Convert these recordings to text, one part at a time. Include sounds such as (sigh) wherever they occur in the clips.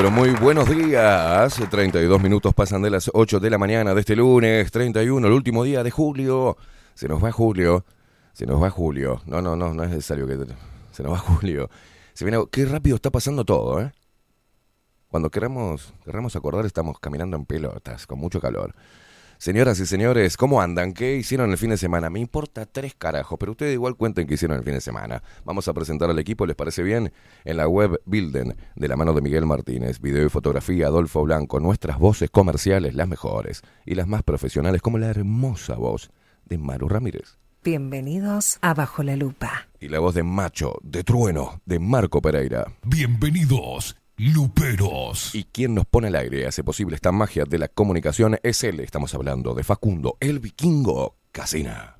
Pero muy buenos días. 32 minutos pasan de las 8 de la mañana de este lunes, 31, el último día de julio. Se nos va julio. Se nos va julio. No, no, no, no es necesario que... Se nos va (laughs) julio. Se viene... Qué rápido está pasando todo, ¿eh? Cuando queramos, queramos acordar, estamos caminando en pelotas, con mucho calor. Señoras y señores, ¿cómo andan? ¿Qué hicieron el fin de semana? Me importa tres carajos, pero ustedes igual cuenten qué hicieron el fin de semana. Vamos a presentar al equipo, ¿les parece bien? En la web Bilden, de la mano de Miguel Martínez, video y fotografía, Adolfo Blanco, nuestras voces comerciales, las mejores y las más profesionales, como la hermosa voz de Maru Ramírez. Bienvenidos a Bajo la Lupa. Y la voz de Macho, de Trueno, de Marco Pereira. Bienvenidos, Luperos. Y quien nos pone al aire hace posible esta magia de la comunicación es él. Estamos hablando de Facundo, el vikingo Casina.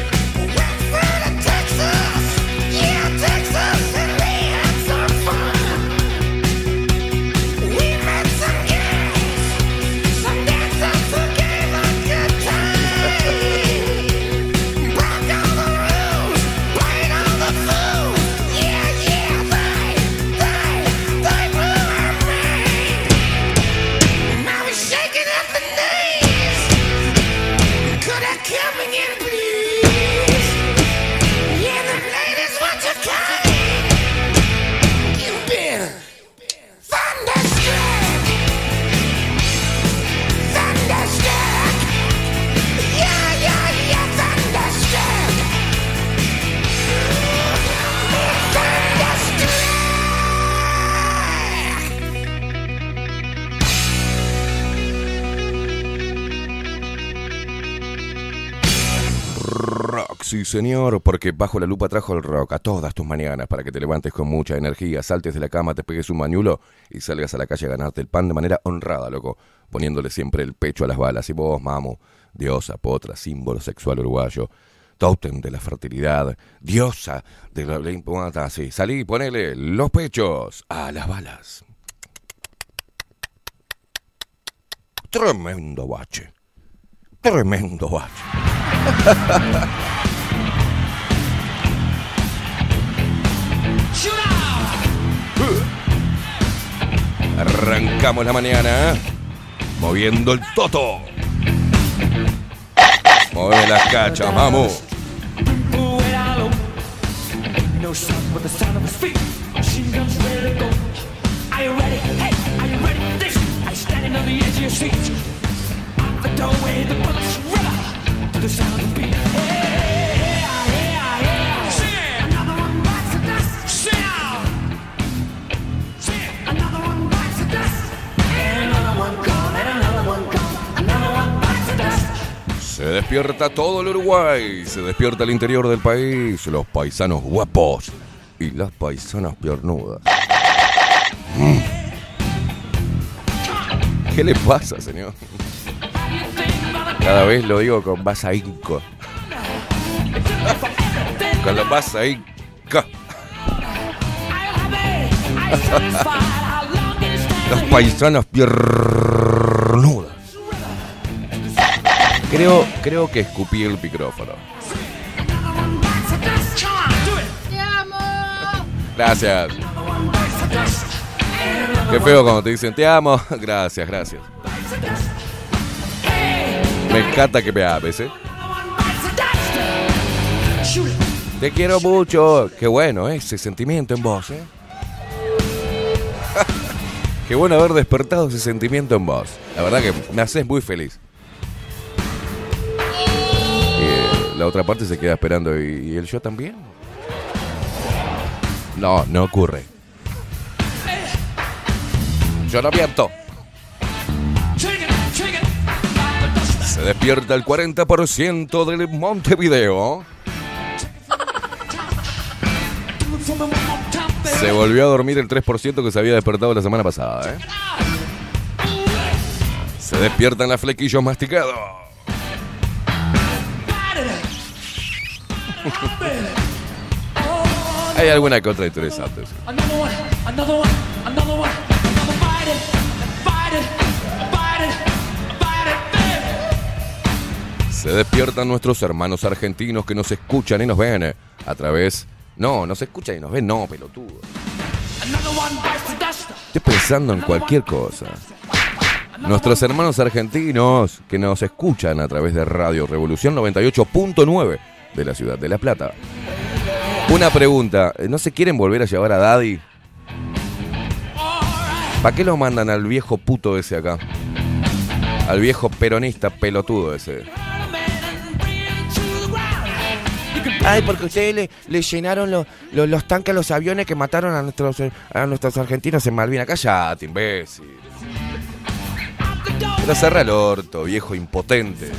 Señor, porque bajo la lupa trajo el rock a todas tus mañanas para que te levantes con mucha energía, saltes de la cama, te pegues un mañulo y salgas a la calle a ganarte el pan de manera honrada, loco, poniéndole siempre el pecho a las balas. Y vos, mamo, diosa, potra, símbolo sexual uruguayo, tótem de la fertilidad, diosa de la... la- Sí, salí, ponele los pechos a las balas. Tremendo bache. Tremendo bache. (laughs) Arrancamos la mañana moviendo el toto. Mueve las cachas, vamos. The doorway, the bullets river to the sound of beat. Hey, Se despierta todo el Uruguay, se despierta el interior del país, los paisanos guapos y las paisanas piernudas. ¿Qué le pasa, señor? Cada vez lo digo con más ahínco. Con la más ahínco. Las paisanas piernudas. Creo, creo que escupí el micrófono. Gracias. Qué feo cuando te dicen te amo. (laughs) Gracias, gracias. Me encanta que me ames, ¿eh? Te quiero mucho. Qué bueno ese sentimiento en vos, ¿eh? (laughs) Qué bueno haber despertado ese sentimiento en vos. La verdad que me haces muy feliz. La otra parte se queda esperando y, el yo también. No, no ocurre. Yo no miento. Se despierta el 40% del Montevideo. Se volvió a dormir el 3% que se había despertado la semana pasada. ¿eh? Se despiertan las flequillos masticados. Hay alguna que otra interesante. sí. Se despiertan nuestros hermanos argentinos que nos escuchan y nos ven eh, a través. No, nos escuchan y nos ven, no, pelotudo. Estoy pensando en cualquier cosa. Nuestros hermanos argentinos que nos escuchan a través de Radio Revolución 98.9 de la ciudad de La Plata. Una pregunta, ¿no se quieren volver a llevar a Daddy? ¿Para qué lo mandan al viejo puto ese acá? Al viejo peronista pelotudo ese. Ay, porque ustedes le, le llenaron los, tanques a los aviones que mataron a nuestros, a nuestros argentinos en Malvinas. Cállate, imbécil. Pero cerra el orto, viejo impotente.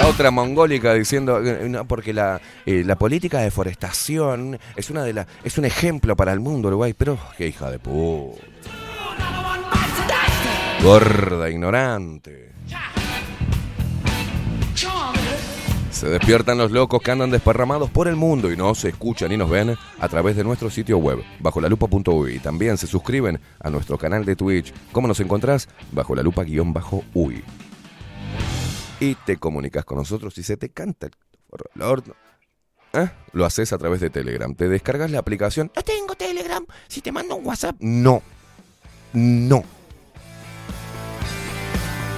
La otra mongólica diciendo eh, porque la, eh, la política de deforestación es una de la, es un ejemplo para el mundo Uruguay, pero qué hija de puta. Gorda, ignorante. Se despiertan los locos que andan desparramados por el mundo y no se escuchan y nos ven a través de nuestro sitio web, bajo la lupa.uy. También se suscriben a nuestro canal de Twitch. ¿Cómo nos encontrás? Bajo la lupa guion bajo uy. Y te comunicas con nosotros y se te canta el horno. ¿Eh? Lo haces a través de Telegram. Te descargas la aplicación. No tengo Telegram. Si te mando un WhatsApp. No. No.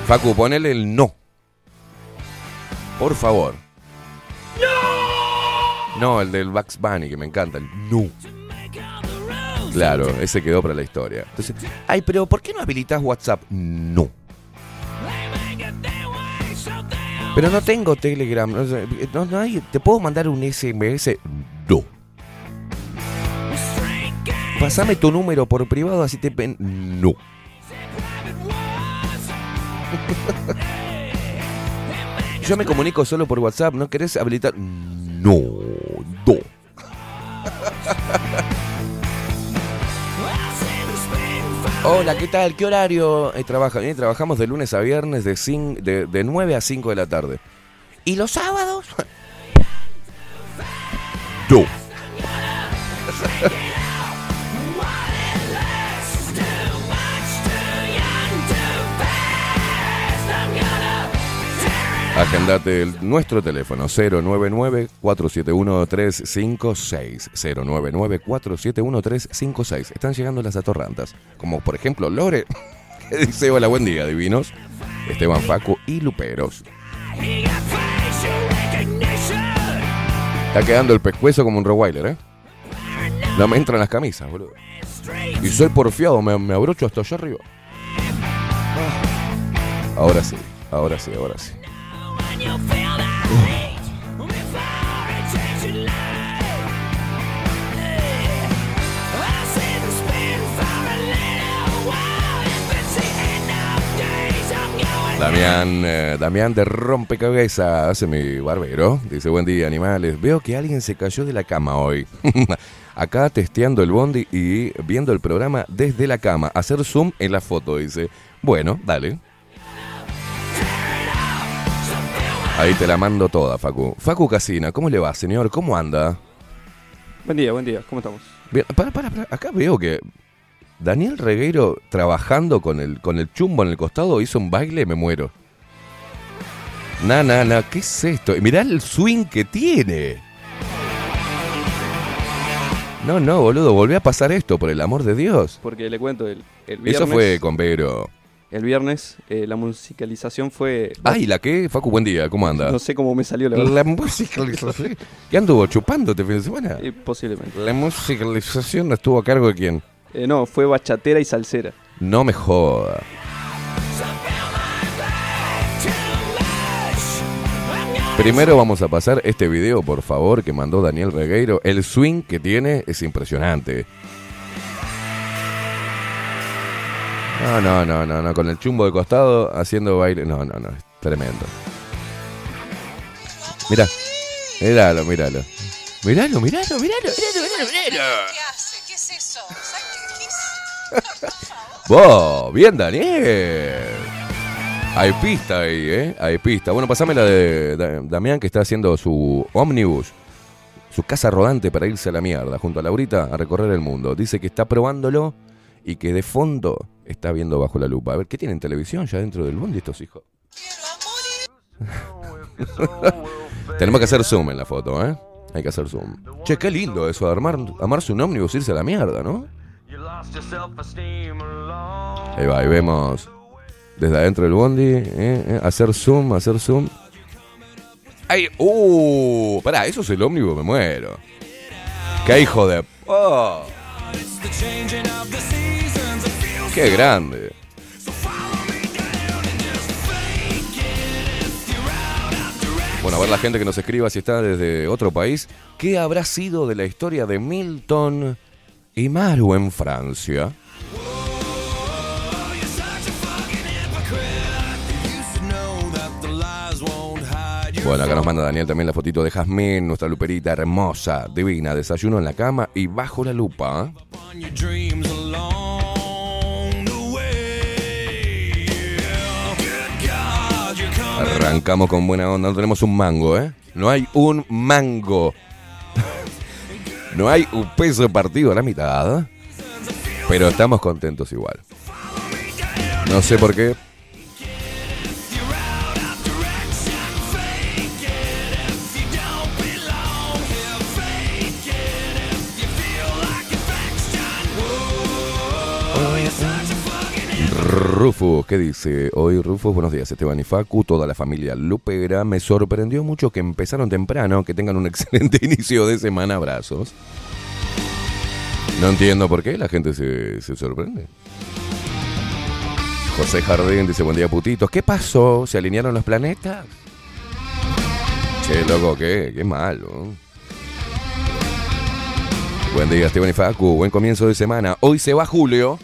Facu, ponele el no. Por favor. ¡No! No, el del Bugs Bunny, que me encanta. El no. Claro, ese quedó para la historia. Entonces, ay, pero ¿por qué no habilitas WhatsApp? No. Pero no tengo Telegram. No, no hay- ¿Te puedo mandar un SMS? No. Pasame tu número por privado, así te... pen- No. (laughs) Yo me comunico solo por WhatsApp, ¿no querés habilitar? No, no. (laughs) Hola, ¿qué tal? ¿Qué horario eh, trabajan? Eh, trabajamos de lunes a viernes de, cin- de, de 9 a 5 de la tarde. ¿Y los sábados? (laughs) Agendate el- nuestro teléfono 099-471-356. 099-471-356. Están llegando las atorrantas. Como por ejemplo Lore, (laughs) que dice hola, buen día, divinos. Esteban Facu y Luperos. Está quedando el pescuezo como un Rottweiler, ¿eh? No me entran las camisas, boludo. Y soy porfiado, me, me abrocho hasta allá arriba. Ahora sí, ahora sí, ahora sí. Damián, eh, Damián de Rompecabezas, hace mi barbero. Dice, buen día, animales. Veo que alguien se cayó de la cama hoy. (laughs) Acá testeando el bondi y viendo el programa desde la cama. Hacer zoom en la foto, dice. Bueno, dale. Ahí te la mando toda, Facu. Facu Casina, ¿cómo le va, señor? ¿Cómo anda? Buen día, buen día. ¿Cómo estamos? Bien, para, para, para. Acá veo que Daniel Regueiro trabajando con el, con el chumbo en el costado hizo un baile, me muero. Na, na, na, ¿qué es esto? Y mirá el swing que tiene. No, no, boludo, volví a pasar esto, por el amor de Dios. Porque le cuento, el, el viernes, Eso fue con Vero. El viernes eh, la musicalización fue... Ay, ¿la qué? Facu, buen día, ¿cómo anda? No sé cómo me salió la verdad. La musicalización. ¿Qué anduvo chupando este fin de semana? Eh, posiblemente. La musicalización estuvo a cargo de quién? Eh, no, fue bachatera y salsera. No me joda. Primero vamos a pasar este video, por favor, que mandó Daniel Regueiro. El swing que tiene es impresionante. No, no, no, no, no, con el chumbo de costado haciendo baile. No, no, no, es tremendo. Mira, míralo, míralo. Míralo, míralo, míralo, míralo, míralo. ¿Qué hace? ¿Qué es eso? (laughs) ¡Vos! ¡Bien, Daniel! Hay pista ahí, ¿eh? Hay pista. Bueno, pasame la de Da- Damián que está haciendo su ómnibus, su casa rodante para irse a la mierda, junto a Laurita a recorrer el mundo. Dice que está probándolo y que de fondo está viendo bajo la lupa. A ver, ¿qué tienen televisión ya dentro del bondi estos hijos? Tenemos que hacer zoom en la foto, ¿eh? Hay que hacer zoom. Che, qué lindo eso, armar, amarse un ómnibus irse a la mierda, ¿no? Ahí va, ahí vemos desde adentro del bondi, eh, eh, hacer zoom, hacer zoom. ¡Ay! ¡Uh! Pará, eso es el ómnibus, me muero. ¡Qué hijo de... ¡Oh! ¡Qué grande! Bueno, a ver la gente que nos escriba si está desde otro país. ¿Qué habrá sido de la historia de Milton y Maru en Francia? Bueno, acá nos manda Daniel también la fotito de Jazmín, nuestra luperita hermosa, divina, desayuno en la cama y bajo la lupa. Arrancamos con buena onda, no tenemos un mango, ¿eh? No hay un mango. (laughs) No hay un peso partido a la mitad. Pero estamos contentos igual. No sé por qué. Rufus, ¿qué dice? Hoy Rufus, buenos días Esteban y Facu, toda la familia Lupera. Me sorprendió mucho que empezaron temprano, que tengan un (laughs) excelente inicio de semana. Abrazos. No entiendo por qué la gente se, se sorprende. José Jardín dice, buen día putitos. ¿Qué pasó? ¿Se alinearon los planetas? Che, loco, qué, qué malo. Buen día Esteban y Facu, buen comienzo de semana. Hoy se va Julio.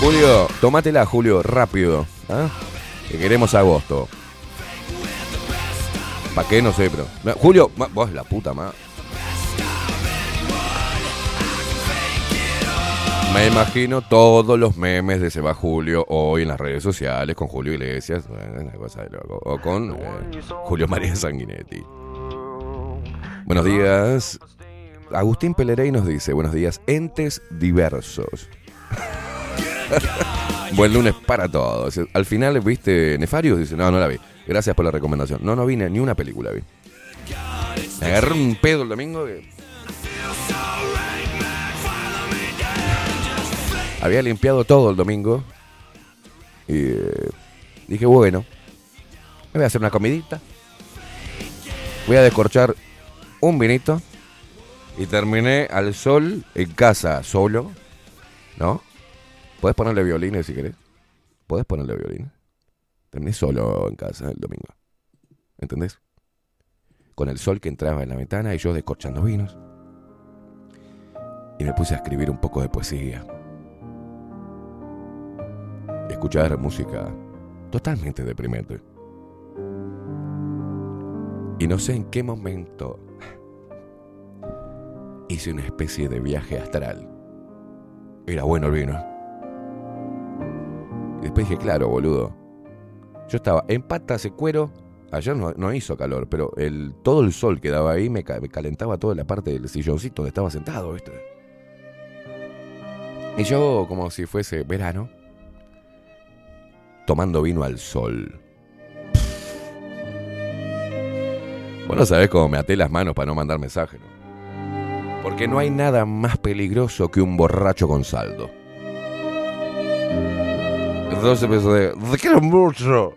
Julio, tómatela, Julio, rápido. ¿ah? Que queremos agosto. ¿Para qué? No sé, pero. Julio, vos la puta más. Me imagino todos los memes de Se va Julio hoy en las redes sociales con Julio Iglesias. O con eh, Julio María Sanguinetti. Buenos días. Agustín Pelerey nos dice, buenos días, entes diversos. (laughs) Buen lunes para todos. Al final, ¿viste Nefarios? Dice, no, no la vi. Gracias por la recomendación. No, no vi ni una película, vi. Me agarré un pedo el domingo que... Había limpiado todo el domingo. Y eh, dije, bueno, me voy a hacer una comidita. Voy a descorchar un vinito. Y terminé al sol en casa, solo. ¿No? Puedes ponerle violines si querés. Puedes ponerle violines. Terminé solo en casa el domingo. ¿Entendés? Con el sol que entraba en la ventana y yo descorchando vinos. Y me puse a escribir un poco de poesía. Escuchar música totalmente deprimente. Y no sé en qué momento hice una especie de viaje astral. Era bueno el vino. Y después dije, claro, boludo. Yo estaba en patas de cuero. Ayer no, hizo calor, pero el, todo el sol que daba ahí me, ca- me calentaba toda la parte del silloncito donde estaba sentado, ¿viste? Y yo, como si fuese verano, tomando vino al sol. Vos no sabés cómo me até las manos para no mandar mensaje, ¿no? Porque no hay nada más peligroso que un borracho con saldo. Entonces empezó de... ¡Te quiero mucho!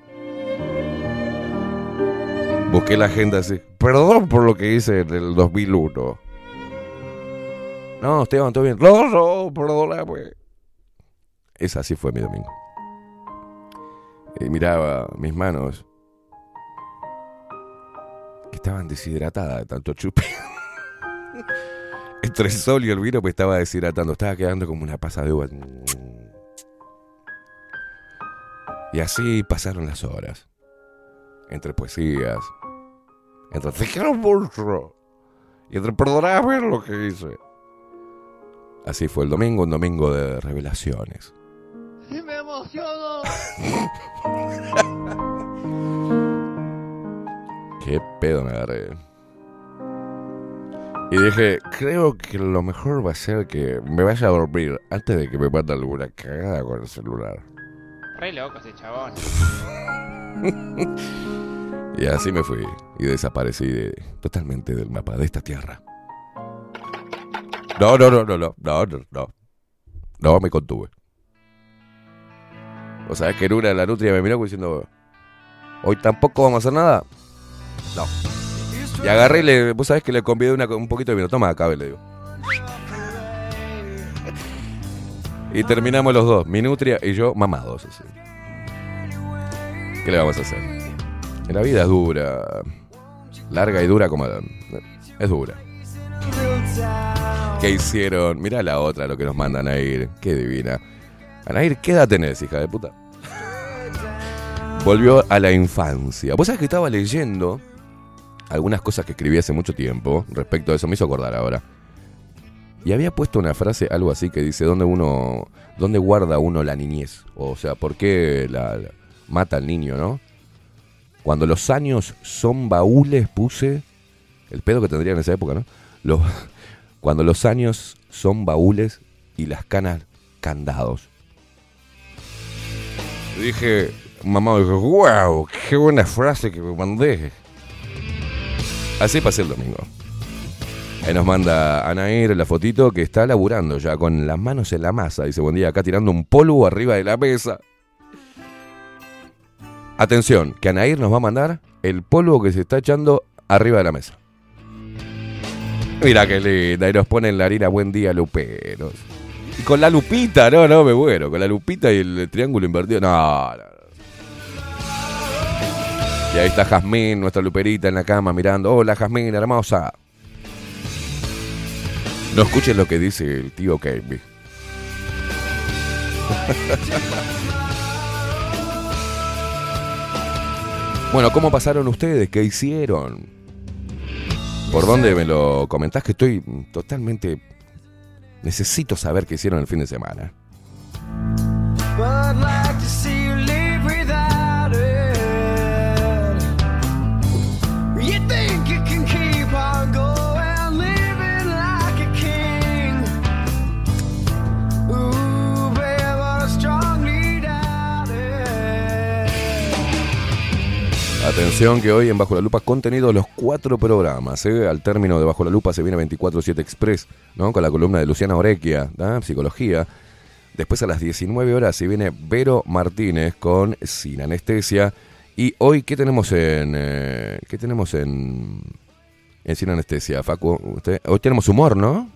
Busqué la agenda así. Perdón por lo que hice en el 2001. No, Esteban, todo bien. No, no, perdóname. Esa así fue mi domingo. Y miraba mis manos. Que estaban deshidratadas de tanto chupe. (laughs) Entre el sol y el vino me estaba deshidratando. Estaba quedando como una pasa de uva. Y así pasaron las horas. Entre poesías. Entre te quiero mucho. Y entre perdonarme lo que hice. Así fue el domingo, un domingo de revelaciones. Y me emociono. (laughs) Qué pedo me agarré. Y dije, creo que lo mejor va a ser que me vaya a dormir antes de que me mande alguna cagada con el celular. Loco ese chabón. (laughs) Y así me fui y desaparecí de- totalmente del mapa de esta tierra. No, no, no, no, no, no, no, no. Me contuve. O sea, que en una la nutria me miró diciendo, hoy tampoco vamos a hacer nada. No. Y agarré y le, vos sabés que le convidé una, un poquito de vino. Toma, acabe, le digo. Y terminamos los dos, mi nutria y yo, mamados. así. ¿Qué le vamos a hacer? La vida es dura. Larga y dura como... Es dura. ¿Qué hicieron? Mirá la otra, lo que nos mandan a ir. Qué divina. Anair, ¿qué edad tenés, hija de puta? Volvió a la infancia. Vos sabés que estaba leyendo algunas cosas que escribí hace mucho tiempo respecto a eso, me hizo acordar ahora. Y había puesto una frase, algo así, que dice, ¿dónde uno, dónde guarda uno la niñez? O sea, ¿por qué la, mata al niño, no? Cuando los años son baúles, puse, el pedo que tendría en esa época, ¿no? (laughs) Cuando los años son baúles y las canas candados. Dije, mamá dijo, wow, qué buena frase que me mandé. Así pasé el domingo. Ahí nos manda Anair la fotito que está laburando ya con las manos en la masa. Dice, buen día, acá tirando un polvo arriba de la mesa. Atención, que Anair nos va a mandar el polvo que se está echando arriba de la mesa. Mira qué linda, y nos ponen la harina buen día, luperos. Y con la lupita, no, no, me muero. Con la lupita y el triángulo invertido, no, no. Y ahí está Jazmín, nuestra luperita en la cama mirando. Hola Jazmín, hermosa. No escuchen lo que dice el tío Kevin. (laughs) bueno, ¿cómo pasaron ustedes? ¿Qué hicieron? ¿Por dónde me lo comentás? Que estoy totalmente... Necesito saber qué hicieron el fin de semana. Atención que hoy en Bajo la Lupa contenido los cuatro programas. ¿eh? Al término de Bajo la Lupa se viene 24-7 Express, ¿no? Con la columna de Luciana Orequia, ¿da? Psicología. Después a las 19 horas se viene Vero Martínez con Sin Anestesia. Y hoy, ¿qué tenemos en. eh, ¿Qué tenemos en. En Sin Anestesia, Facu? Usted- Hoy tenemos humor, ¿no?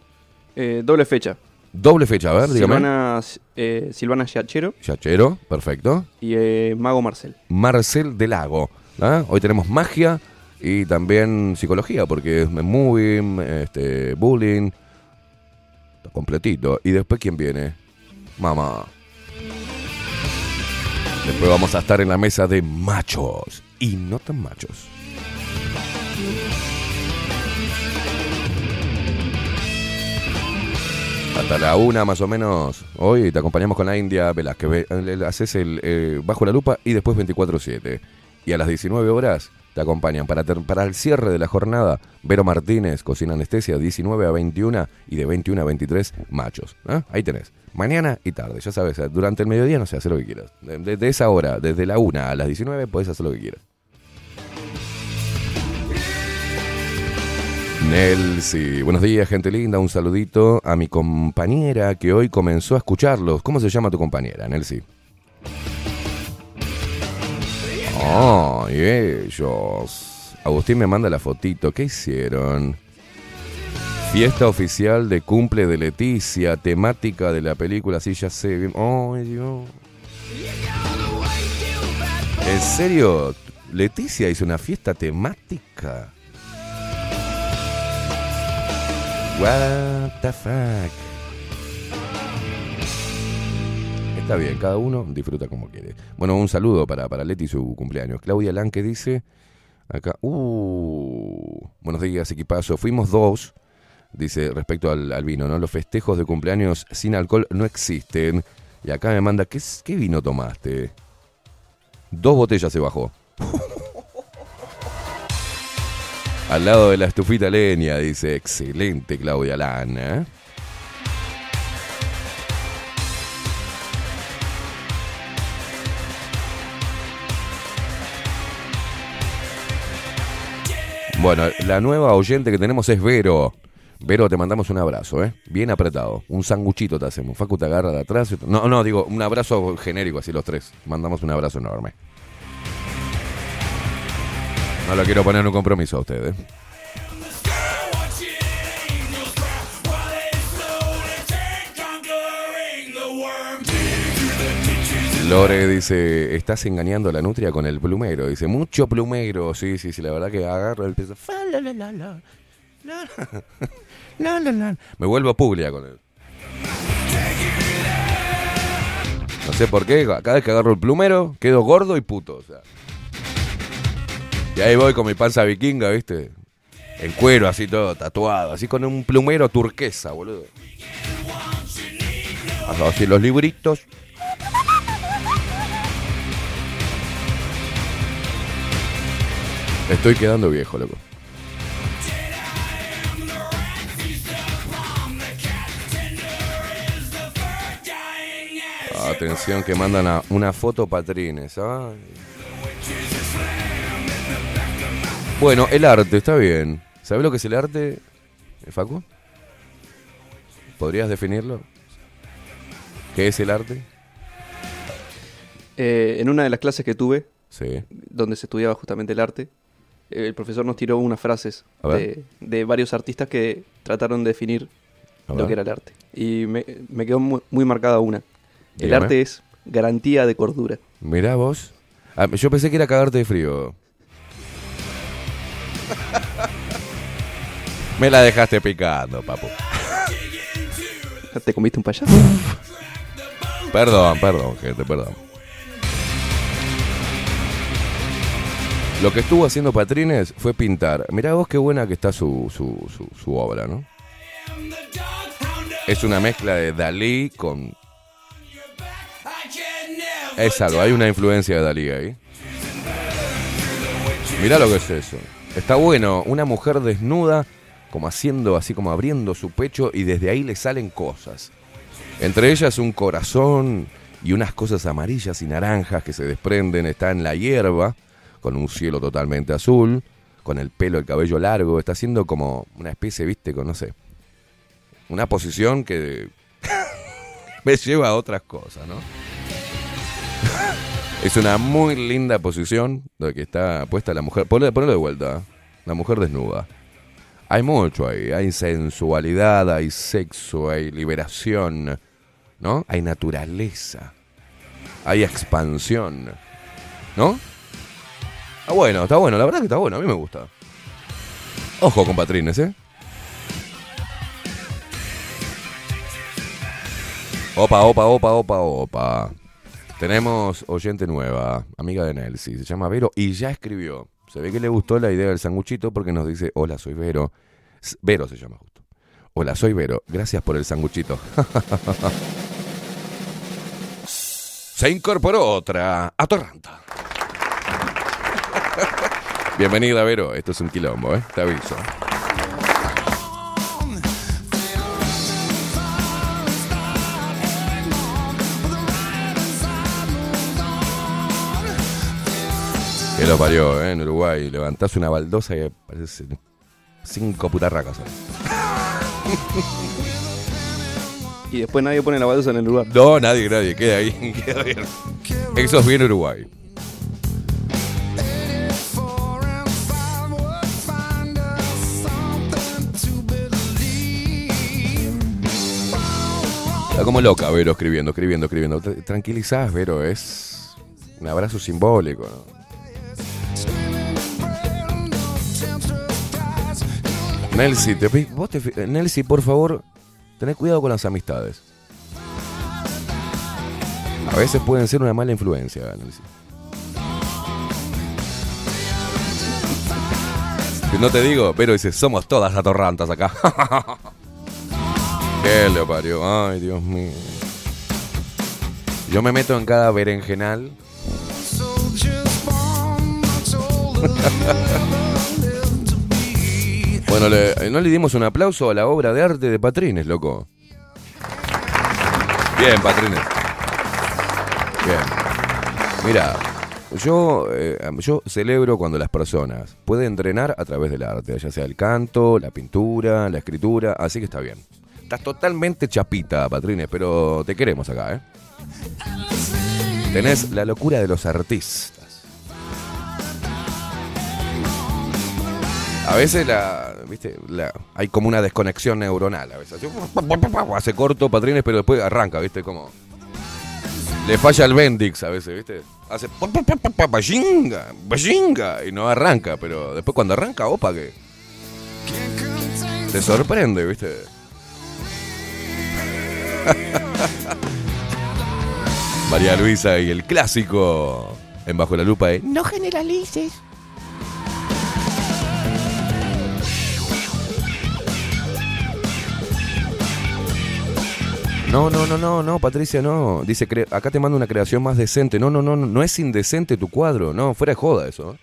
Eh, doble fecha. Doble fecha, a ver, dígame. Silvana, eh, Silvana Yachero Yachero, perfecto. y eh, Mago Marcel. Marcel del Lago. ¿Ah? Hoy tenemos magia y también psicología, porque es moving, este, bullying, completito. Y después, ¿quién viene? Mamá. Después vamos a estar en la mesa de machos y no tan machos. Hasta la una más o menos. Hoy te acompañamos con la India Velázquez. Ve- eh, Haces el eh, Bajo la Lupa y después 24-7. Y a las 19 horas te acompañan para, para el cierre de la jornada. Vero Martínez, Cocina Anestesia, 19 a 21 y de 21 a 23, machos. ¿ah? Ahí tenés. Mañana y tarde, ya sabes. eh, Durante el mediodía no sé, hacer lo que quieras. De- Desde esa hora, desde la 1 a las 19, podés hacer lo que quieras. Nelsi, buenos días, gente linda. Un saludito a mi compañera que hoy comenzó a escucharlos. ¿Cómo se llama tu compañera, Nelsi? Oh, y ellos. Agustín me manda la fotito. ¿Qué hicieron? Fiesta oficial de cumple de Leticia, temática de la película, sí, ya sé. Ay, Dios. ¿En serio? Leticia hizo una fiesta temática. What the fuck. Está bien, cada uno disfruta como quiere. Bueno, un saludo para, para Leti su cumpleaños. Claudia Lanque dice acá, uh, buenos días, equipazo. Fuimos dos, dice respecto al, vino, ¿no? Los festejos de cumpleaños sin alcohol no existen. Y acá me manda, ¿qué, qué vino tomaste? Dos botellas se bajó. (laughs) Al lado de la estufita leña, dice, excelente Claudia Lana. Bueno, la nueva oyente que tenemos es Vero. Vero, te mandamos un abrazo, ¿eh? Bien apretado. Un sanguchito te hacemos. Facu te agarra de atrás. No, no, digo, un abrazo genérico, así los tres. Mandamos un abrazo enorme. No lo quiero poner en un compromiso a ustedes. Lore dice, estás engañando a la nutria con el plumero. Dice, mucho plumero. Sí, sí, sí, la verdad que agarro el peso. (laughs) Me vuelvo puglia con él. No sé por qué, cada vez que agarro el plumero, quedo gordo y puto. o. Y ahí voy con mi panza vikinga, ¿viste? En cuero, así todo tatuado, así con un plumero turquesa, boludo. Así los libritos. Estoy quedando viejo, loco. Atención que mandan a una foto patrines. ay. Bueno, el arte, está bien. ¿Sabes lo que es el arte, eh, Facu? ¿Podrías definirlo? ¿Qué es el arte? Eh, en una de las clases que tuve, Sí. donde se estudiaba justamente el arte, el profesor nos tiró unas frases de, de varios artistas que trataron de definir lo que era el arte. Y me, me quedó muy, muy marcada una. El arte es garantía de cordura. Mirá vos. Ah, yo pensé que era cagarte de frío. (laughs) Me la dejaste picando, papu. ¿Te comiste un payaso? (laughs) Perdón, perdón, gente, perdón. Lo que estuvo haciendo Patrines fue pintar. Mirá vos qué buena que está su, su, obra, ¿no? Es una mezcla de Dalí con... Es algo, hay una influencia de Dalí ahí. Mirá lo que es eso. Está bueno, una mujer desnuda, como haciendo, así como abriendo su pecho y desde ahí le salen cosas. Entre ellas un corazón y unas cosas amarillas y naranjas que se desprenden. Está en la hierba, con un cielo totalmente azul, con el pelo, el cabello largo. Está haciendo como una especie, viste, con no sé. Una posición que (laughs) me lleva a otras cosas, ¿no? (laughs) es una muy linda posición de que está puesta la mujer. Ponlo de vuelta. ¿eh? La mujer desnuda. Hay mucho ahí, hay sensualidad, hay sexo, hay liberación, ¿no? Hay naturaleza, hay expansión, ¿no? Está bueno, está bueno, la verdad que está bueno, a mí me gusta. Ojo con Patrines, ¿eh? Opa, opa, opa, opa, opa. Tenemos oyente nueva, amiga de Nelsi, se llama Vero y ya escribió. Se ve que le gustó la idea del sanguchito porque nos dice, hola, soy Vero. Vero se llama justo. Hola, soy Vero. Gracias por el sanguchito. (laughs) se incorporó otra atorranta. Bienvenida, Vero. Esto es un quilombo, ¿eh? Te aviso. Que lo parió, ¿eh? En Uruguay. Levantás una baldosa y parece cinco putarracas. ¿eh? (laughs) Y después nadie pone la baldosa en el lugar. No, nadie, nadie. Queda ahí. (laughs) Queda bien. Eso es bien Uruguay. Está como loca, Vero, escribiendo, escribiendo, escribiendo. Tra- Tranquilizás, Vero, es un abrazo simbólico, ¿no? Nelsi, te, vos te eh, Nelsi, por favor, tened cuidado con las amistades. A veces pueden ser una mala influencia, Nelsi. No te digo, pero dice, somos todas atorrantas acá. (laughs) ¿Qué le parió? Ay, Dios mío. Yo me meto en cada berenjenal. (laughs) bueno, le- ¿no le dimos un aplauso a la obra de arte de Patrines, loco? Bien, Patrines. Bien. Mira, yo, eh, yo celebro cuando las personas pueden entrenar a través del arte, ya sea el canto, la pintura, la escritura, así que está bien. Estás totalmente chapita, Patrines, pero te queremos acá, ¿eh? Tenés la locura de los artistas. A veces la, viste, hay como una desconexión neuronal, a veces. Hace corto, Patrines, pero después arranca, viste, como... Le falla el Bendix a veces, ¿viste? Hace bajinga, bajinga, y no arranca, pero después cuando arranca, opa, que te sorprende, ¿viste? (laughs) María Luisa y el clásico en Bajo la Lupa de No generalices. No, no, no, no, no, Patricia, no. Dice, acá te mando una creación más decente. No, no, no, no, no es indecente tu cuadro. No, fuera de joda eso. ¿eh?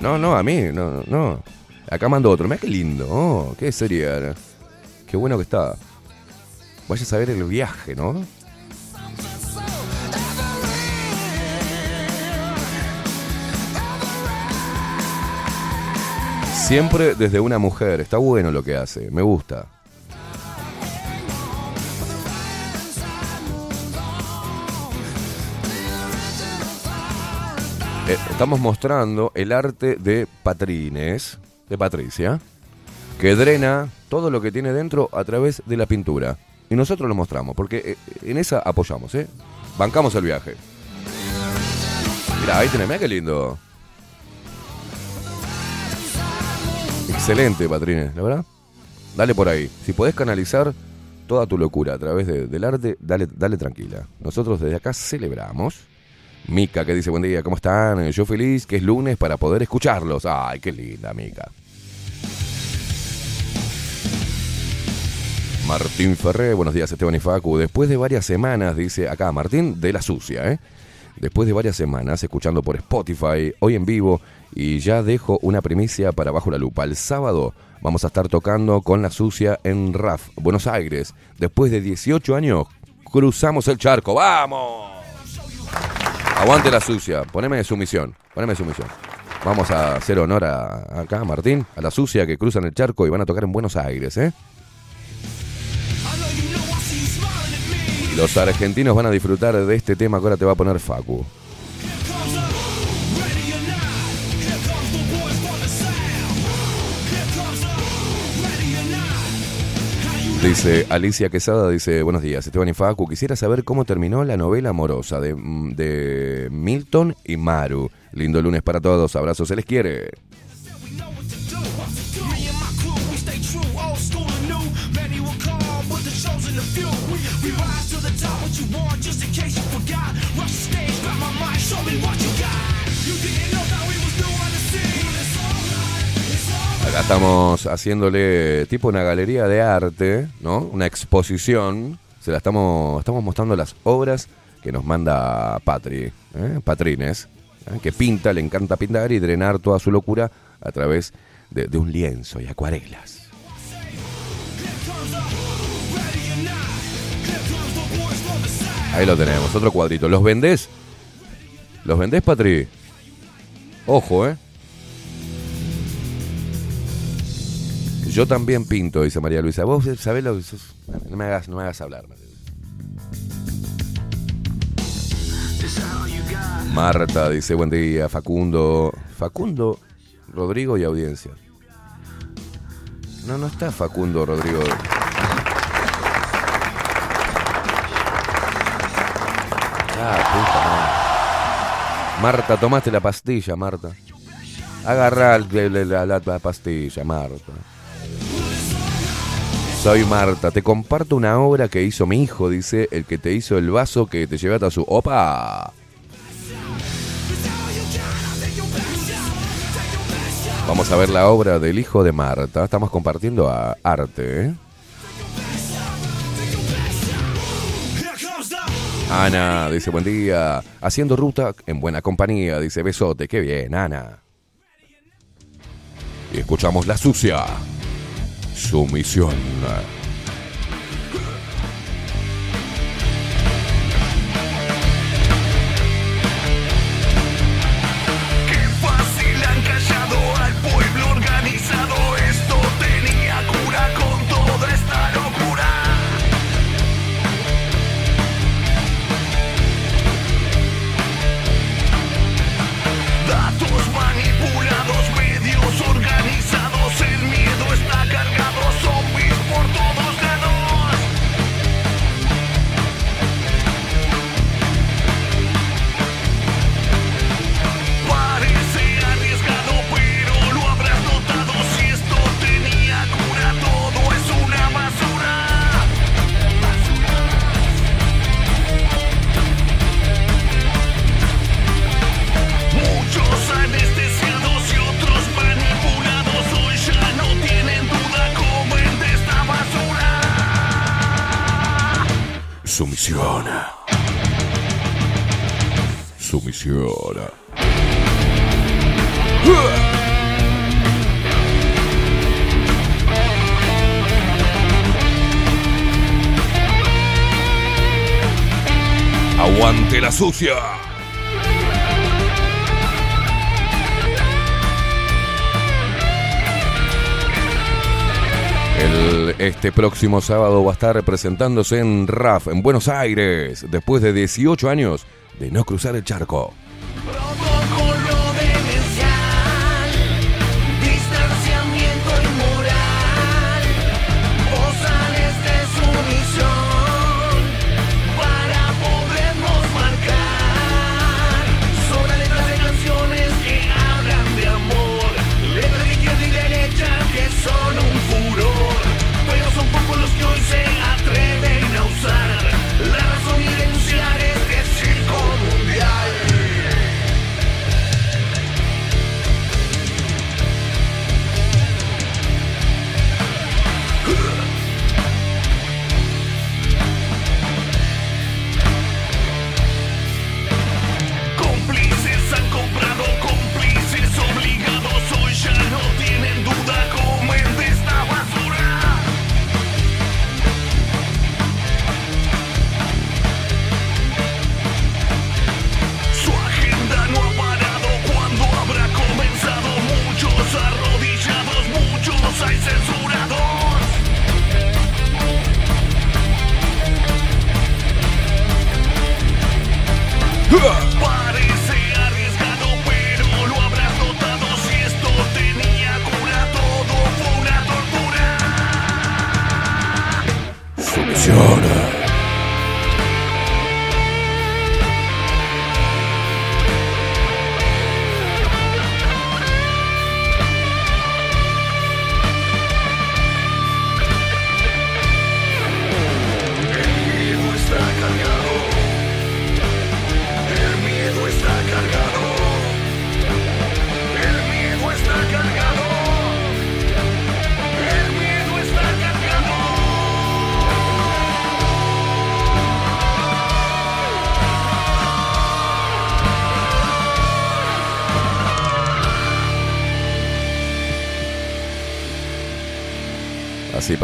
No, no, a mí, no, no, no. Acá mando otro. Mira qué lindo. Oh, qué sería. Qué bueno que está. Vayas a ver el viaje, ¿no? Siempre desde una mujer. Está bueno lo que hace. Me gusta. Eh, estamos mostrando el arte de Patrines, de Patricia, que drena todo lo que tiene dentro a través de la pintura. Y nosotros lo mostramos, porque eh, en esa apoyamos, ¿eh? Bancamos el viaje. Mira, ahí tenés, qué lindo. Excelente, Patrines, la verdad. Dale por ahí. Si podés canalizar toda tu locura a través de- del arte, dale, dale tranquila. Nosotros desde acá celebramos. Mica que dice, buen día, ¿cómo están? Yo feliz que es lunes para poder escucharlos. Ay, qué linda, Mica. Martín Ferré, buenos días Esteban y Facu. Después de varias semanas, dice acá Martín de la Sucia, ¿eh? Después de varias semanas escuchando por Spotify, hoy en vivo, y ya dejo una primicia para Bajo la Lupa. El sábado vamos a estar tocando con la Sucia en RAF, Buenos Aires. Después de 18 años, cruzamos el charco. ¡Vamos! Aguante la sucia, poneme sumisión, poneme sumisión. Vamos a hacer honor a, acá, Martín, a la sucia que cruzan el charco y van a tocar en Buenos Aires, ¿eh? Los argentinos van a disfrutar de este tema que ahora te va a poner Facu. Dice Alicia Quesada, dice, buenos días, Esteban y Facu, quisiera saber cómo terminó la novela amorosa de, mm, de Milton y Maru. Lindo lunes para todos, abrazos, se les quiere. Acá estamos haciéndole tipo una galería de arte, ¿no? Una exposición. Se la estamos, estamos mostrando las obras que nos manda Patri, ¿eh? Patrines, ¿eh? que pinta, le encanta pintar y drenar toda su locura a través de, de un lienzo y acuarelas. Ahí lo tenemos, otro cuadrito. ¿Los vendés? ¿Los vendés, Patri? Ojo, ¿eh? Yo también pinto, dice María Luisa. Vos sabés lo que sos. No me hagas, no me hagas hablar. Marta dice, buen día, Facundo. Facundo, Rodrigo y audiencia. No, no está Facundo, Rodrigo. Ah, puta. Marta, tomaste la pastilla, Marta. Agarrá la- la pastilla, Marta. Soy Marta, te comparto una obra que hizo mi hijo, dice el que te hizo el vaso que te llevaste a su... ¡Opa! Vamos a ver la obra del hijo de Marta. Estamos compartiendo a arte, ¿eh? Ana dice buen día. Haciendo ruta en buena compañía. Dice besote. Qué bien, Ana. Y escuchamos la sucia. Sumisión. Este próximo sábado va a estar presentándose en RAF, en Buenos Aires, después de 18 años de no cruzar el charco.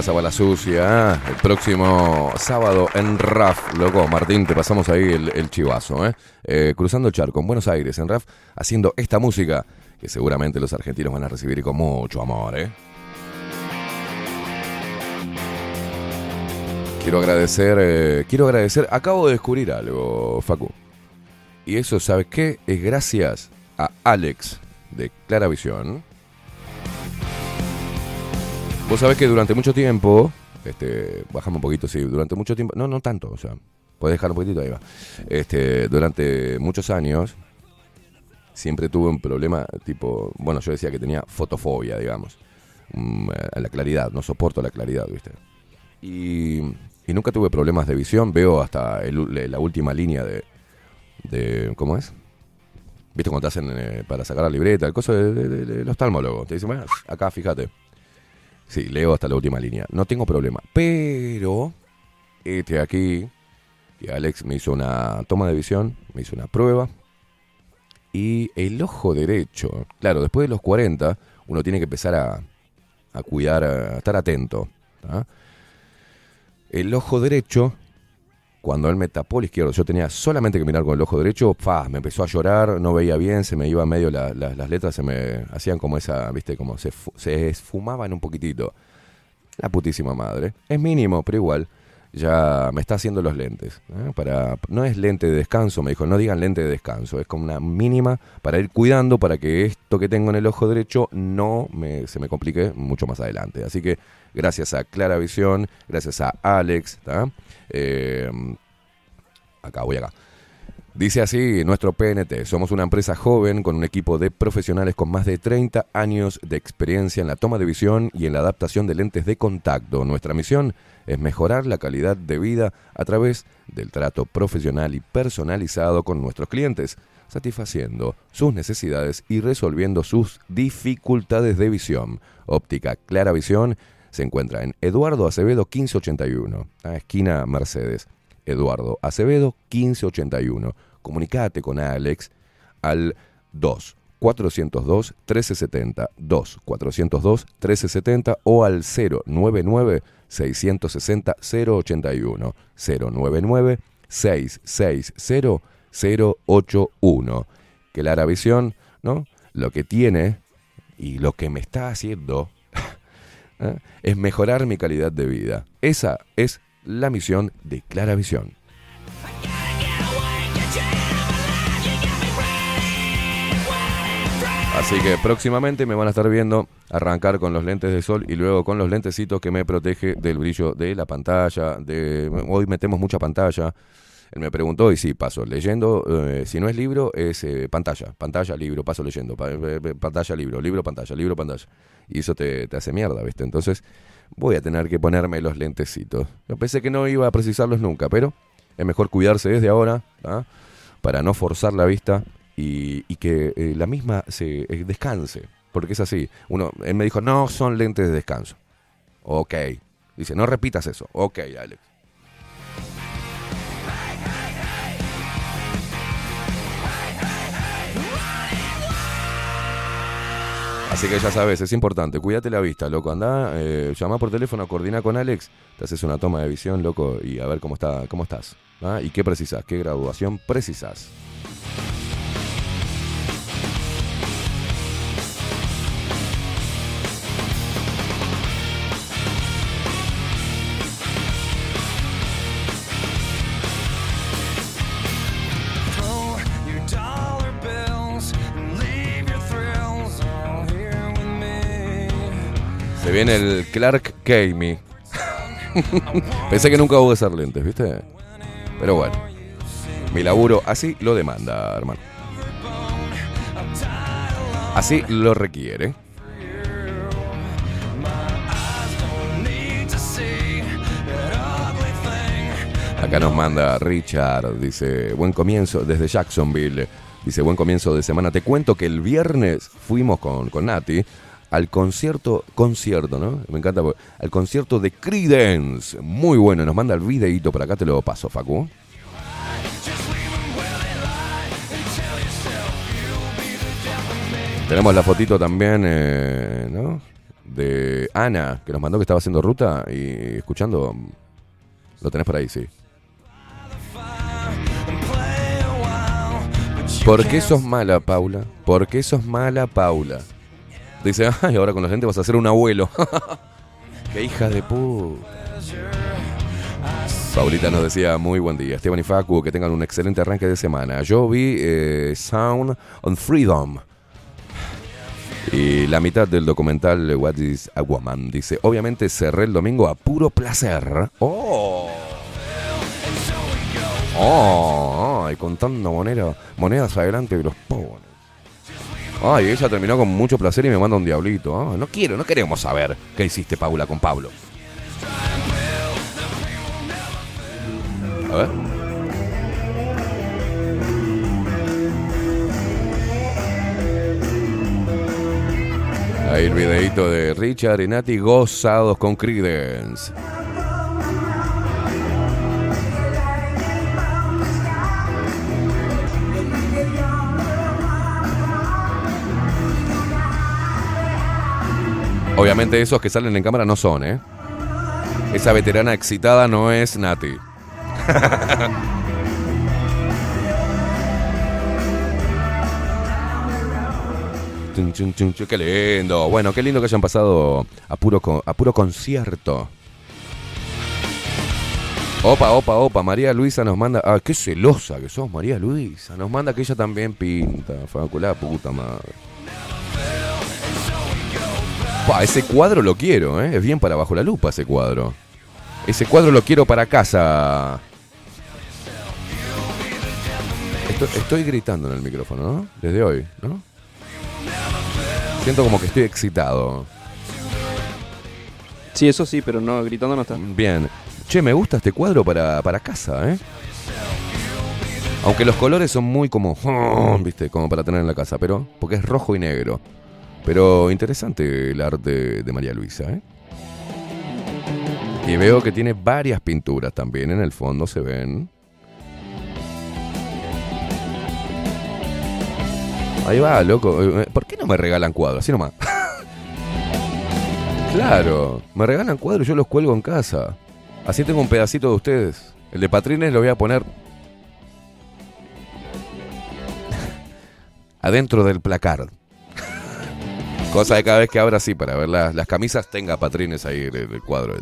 La sucia. ¿eh? El próximo sábado en RAF. Loco, Martín, te pasamos ahí el, el chivazo. ¿eh? Eh, cruzando el charco en Buenos Aires, en RAF, haciendo esta música que seguramente los argentinos van a recibir con mucho amor. ¿eh? Quiero agradecer, eh, quiero agradecer, acabo de descubrir algo, Facu. Y eso, ¿sabes qué? Es gracias a Alex de Claravisión. Vos sabés que durante mucho tiempo, este, bajamos un poquito, sí, durante mucho tiempo, no, no tanto, o sea, podés dejar un poquitito ahí va. Este, durante muchos años, siempre tuve un problema, tipo, bueno, yo decía que tenía fotofobia, digamos, mm, a la claridad, no soporto la claridad, ¿viste? Y, y nunca tuve problemas de visión, veo hasta el- la última línea de, de, ¿cómo es? ¿Viste cuando te hacen eh, para sacar la libreta, el coso de, de- de- del oftalmólogo? Te dicen, bueno, acá fíjate. Sí, leo hasta la última línea. No tengo problema. Pero, este aquí, Alex me hizo una toma de visión, me hizo una prueba. Y el ojo derecho, claro, después de los 40, uno tiene que empezar a, a cuidar, a estar atento. El ojo derecho, cuando él me tapó el izquierdo, yo tenía solamente que mirar con el ojo derecho, fa, me empezó a llorar, no veía bien, se me iba medio la- la- las letras, se me hacían como esa, viste, como se, se esfumaban un poquitito. La putísima madre. Es mínimo, pero igual. Ya me está haciendo los lentes. ¿eh? Para, no es lente de descanso, me dijo, no digan lente de descanso. Es como una mínima para ir cuidando para que esto que tengo en el ojo derecho no me, se me complique mucho más adelante. Así que gracias a Clara Visión, gracias a Alex, ¿tá? Eh, acá, voy acá. Dice así nuestro PNT, somos una empresa joven con un equipo de profesionales con más de 30 años de experiencia en la toma de visión y en la adaptación de lentes de contacto. Nuestra misión es mejorar la calidad de vida a través del trato profesional y personalizado con nuestros clientes, satisfaciendo sus necesidades y resolviendo sus dificultades de visión. Óptica Clara Visión se encuentra en Eduardo Acevedo 1581, a esquina Mercedes Eduardo Acevedo 1581. Comunicate con Alex al 2 402 1370 2 402 1370 o al 099 660 081 099 660 081. Clara Visión, ¿no? Lo que tiene y lo que me está haciendo ¿eh? es mejorar mi calidad de vida. Esa es la misión de Clara Visión. Así que próximamente me van a estar viendo arrancar con los lentes de sol y luego con los lentecitos que me protege del brillo de la pantalla. De, hoy metemos mucha pantalla. Él me preguntó y sí, paso leyendo. eh, si no es libro, es eh, pantalla. Pantalla, libro, paso leyendo. eh, pantalla, libro, libro, pantalla, libro, pantalla. Y eso te, te hace mierda, ¿viste? Entonces voy a tener que ponerme los lentecitos. Yo pensé que no iba a precisarlos nunca, pero es mejor cuidarse desde ahora ¿ah? para no forzar la vista y, que la misma se descanse. Porque es así. Uno, él me dijo, no son lentes de descanso. Ok. Dice, no repitas eso. Ok, Alex. Así que ya sabes, es importante, cuídate la vista, loco. Anda, eh, llama por teléfono, coordina con Alex, te haces una toma de visión, loco, y a ver cómo está, cómo estás. ¿ah? ¿Y qué precisas? ¿Qué graduación precisas? Viene el Clark Kame. (laughs) Pensé que nunca voy a usar lentes, ¿viste? Pero bueno, mi laburo así lo demanda, hermano. Así lo requiere. Acá nos manda Richard, dice, buen comienzo desde Jacksonville. Dice, buen comienzo de semana. Te cuento que el viernes fuimos con, con Nati al concierto, concierto, ¿no? Me encanta, al concierto de Creedence. Muy bueno, nos manda el videíto por acá, te lo paso, Facu. Tenemos la fotito también, eh, ¿no? De Ana, que nos mandó que estaba haciendo ruta y escuchando. Lo tenés por ahí, sí. ¿Por qué sos mala, Paula? ¿Por qué sos mala, Paula? Dice, ay, ahora con la gente vas a ser un abuelo. (laughs) ¡Qué hija de puta! Paulita nos decía, muy buen día. Esteban y Facu, que tengan un excelente arranque de semana. Yo vi eh, Sound on Freedom. Y la mitad del documental What is a Woman dice, obviamente cerré el domingo a puro placer. ¡Oh! ¡Oh! Ay, contando moneda- monedas adelante de los pobres. Ay, ella terminó con mucho placer y me manda un diablito. Ah, no quiero, no queremos saber qué hiciste, Paula, con Pablo. A ver. Ahí el videito de Richard y Nati gozados con Creedence. Obviamente esos que salen en cámara no son, ¿eh? Esa veterana excitada no es Nati. (laughs) Qué lindo. Bueno, qué lindo que hayan pasado a puro, a puro concierto. Opa, opa, opa. María Luisa nos manda. Ah, qué celosa que sos, María Luisa. Nos manda que ella también pinta. Facu, la puta madre. Pa, ese cuadro lo quiero, ¿eh? Es bien para bajo la lupa ese cuadro. Ese cuadro lo quiero para casa. Estoy, estoy gritando en el micrófono, ¿no? Desde hoy, ¿no? Siento como que estoy excitado. Sí, eso sí, pero no, gritando no está. Bien. Che, me gusta este cuadro para, para casa, ¿eh? Aunque los colores son muy como... (laughs) ¿Viste? Como para tener en la casa, pero... Porque es rojo y negro. Pero interesante el arte de María Luisa, ¿eh? Y veo que tiene varias pinturas también en el fondo, se ven. Ahí va, loco. Eh, ¿Por qué no me regalan cuadros? Así nomás. (laughs) claro, me regalan cuadros y yo los cuelgo en casa. Así tengo un pedacito de ustedes. El de Patrines lo voy a poner (laughs) adentro del placard. Cosa de cada vez que abra así para ver las, las camisas tenga Patrines ahí el, el cuadro.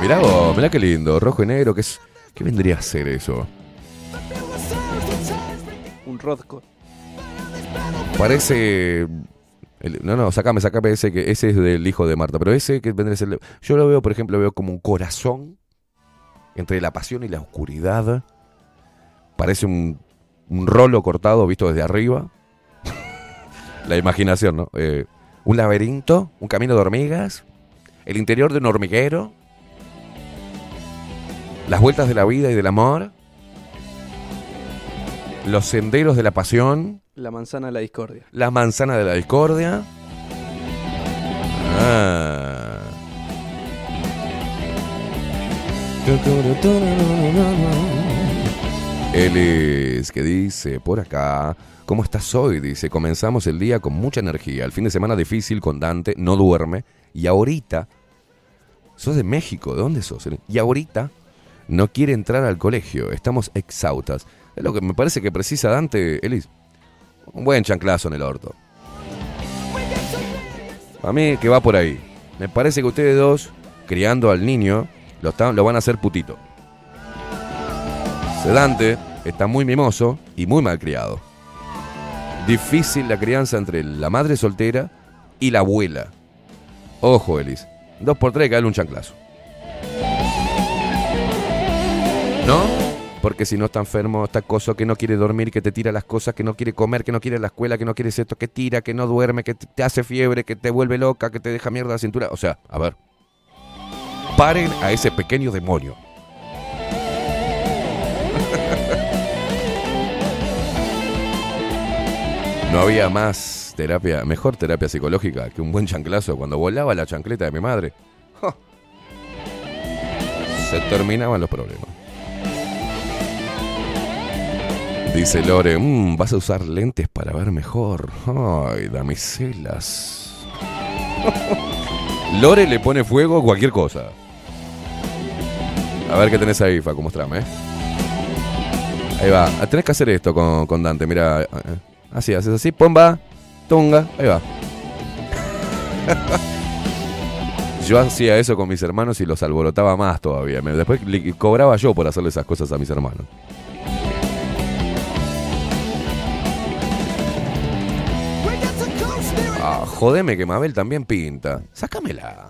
Mirá vos, mirá qué lindo, rojo y negro, ¿qué, es, ¿qué vendría a ser eso? Un Rodco. Parece. el- no, no, sacame, sacame ese que ese es del hijo de Marta, pero ese que vendría a ser. Yo lo veo, por ejemplo, veo como un corazón entre la pasión y la oscuridad. Parece un, un rolo cortado visto desde arriba. (laughs) la imaginación, ¿no? Eh, un laberinto, un camino de hormigas, el interior de un hormiguero, las vueltas de la vida y del amor, los senderos de la pasión. La manzana de la discordia. La manzana de la discordia. Ah. Él es que dice por acá, ¿cómo estás hoy? Dice, comenzamos el día con mucha energía, el fin de semana difícil con Dante, no duerme, y ahorita, sos de México, ¿de dónde sos? Y ahorita no quiere entrar al colegio, estamos exhaustas. Es lo que me parece que precisa Dante, Elis. Un buen chanclazo en el orto. A mí que va por ahí. Me parece que ustedes dos, criando al niño, lo, están- lo van a hacer putito. Sedante está muy mimoso y muy malcriado. Difícil la crianza entre la madre soltera y la abuela. Ojo, Elis. Dos por tres, cae un chanclazo. ¿No? Porque si no está enfermo, está coso que no quiere dormir, que te tira las cosas, que no quiere comer, que no quiere la escuela, que no quiere esto, que tira, que no duerme, que te hace fiebre, que te vuelve loca, que te deja mierda la cintura. O sea, a ver. Paren a ese pequeño demonio. No había más terapia, mejor terapia psicológica que un buen chanclazo cuando volaba la chancleta de mi madre. Se terminaban los problemas. Dice Lore, "Mm, vas a usar lentes para ver mejor. Ay, damiselas. (laughs) Lore le pone fuego a cualquier cosa. A ver qué tenés ahí, Facu, mostrame. ¿eh? Ahí va. Ah, Tenés que hacer esto con, con Dante, mira. Así, haces así, pomba, tunga, ahí va. (laughs) Yo hacía eso con mis hermanos y los alborotaba más todavía. Después cobraba yo por hacerle esas cosas a mis hermanos. Ah, jodeme que Mabel también pinta. Sácamela.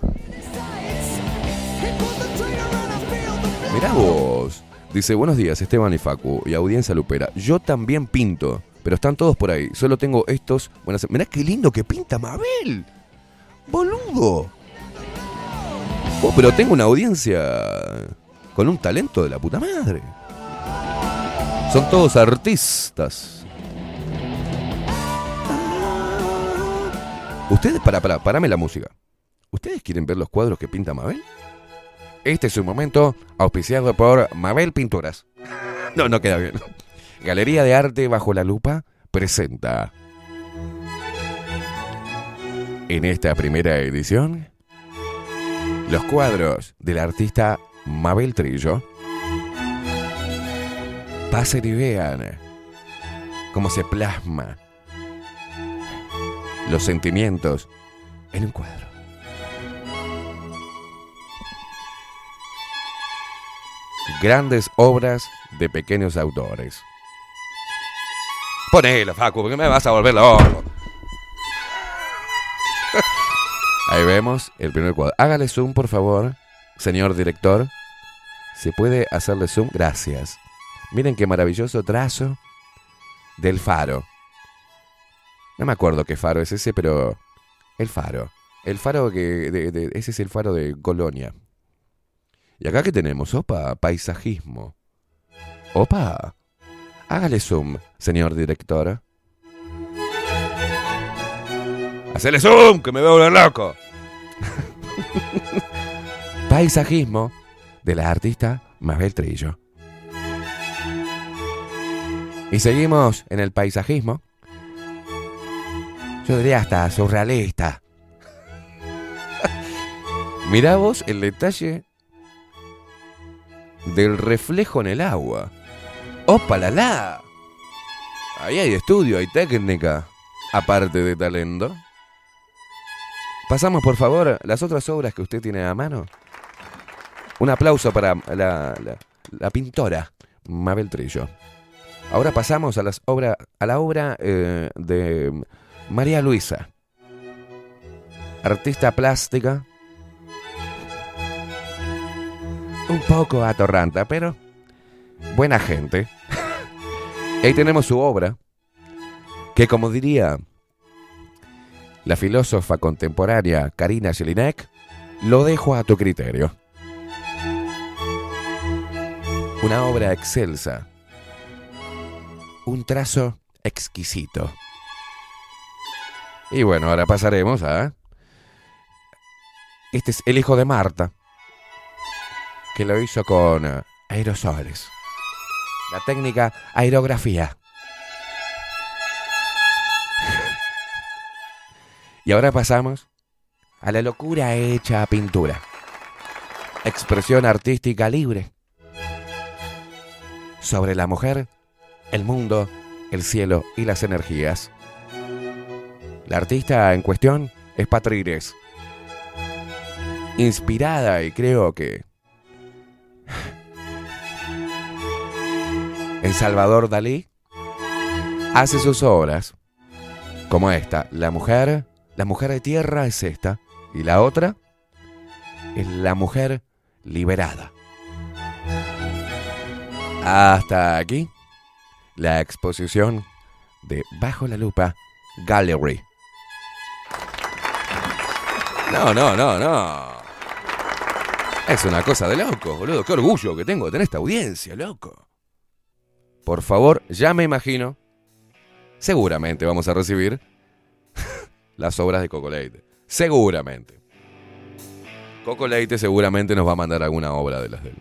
Mirá vos. Dice, buenos días, Esteban y Facu, y audiencia lupera. Yo también pinto, pero están todos por ahí. Solo tengo estos. Buenas... Mirá qué lindo que pinta Mabel. Boludo. Oh, pero tengo una audiencia con un talento de la puta madre. Son todos artistas. Ustedes, para, para, parame la música. ¿Ustedes quieren ver los cuadros que pinta Mabel? Este es un momento auspiciado por Mabel Pinturas. (laughs) No, no queda bien. Galería de Arte Bajo la Lupa presenta. En esta primera edición, los cuadros del artista Mabel Trillo. Pasen y vean cómo se plasma los sentimientos en un cuadro. Grandes obras de pequeños autores. Ponelo, Facu, porque me vas a volver loco. (laughs) Ahí vemos el primer cuadro. Hágale zoom, por favor, señor director. ¿Se puede hacerle zoom? Gracias. Miren qué maravilloso trazo del faro. No me acuerdo qué faro es ese, pero el faro. El faro que... ese es el faro de Colonia. Y acá que tenemos, opa, paisajismo. Opa, hágale zoom, señor director. Hacele zoom, que me veo volver loco. (laughs) Paisajismo de la artista Mabel Trillo. Y seguimos en el paisajismo. Yo diría hasta surrealista. (laughs) Mirá vos el detalle del reflejo en el agua. ¡Opa la la! Ahí hay estudio, hay técnica, aparte de talento. Pasamos, por favor, las otras obras que usted tiene a mano. Un aplauso para la, pintora Mabel Trillo. Ahora pasamos a, las a la obra eh, de María Luisa, artista plástica, un poco atorranta, pero buena gente. Ahí tenemos su obra, que como diría la filósofa contemporánea Karina Jelinek, lo dejo a tu criterio. Una obra excelsa, un trazo exquisito. Y bueno, ahora pasaremos a... Este es el hijo de Marta, que lo hizo con eh, aerosoles. La técnica aerografía. Y ahora pasamos a la locura hecha a pintura. Expresión artística libre. Sobre la mujer, el mundo, el cielo y las energías. La artista en cuestión es Patrires. Inspirada y creo que en Salvador Dalí hace sus obras como esta, La mujer, la mujer de tierra es esta y la otra es la mujer liberada. Hasta aquí la exposición de Bajo la Lupa Gallery. No, no, no, no. Es una cosa de loco, boludo. Qué orgullo que tengo de tener esta audiencia, loco. Por favor, ya me imagino. Seguramente vamos a recibir (laughs) las obras de Coco Leite. Seguramente. Coco Leite seguramente nos va a mandar alguna obra de las de él.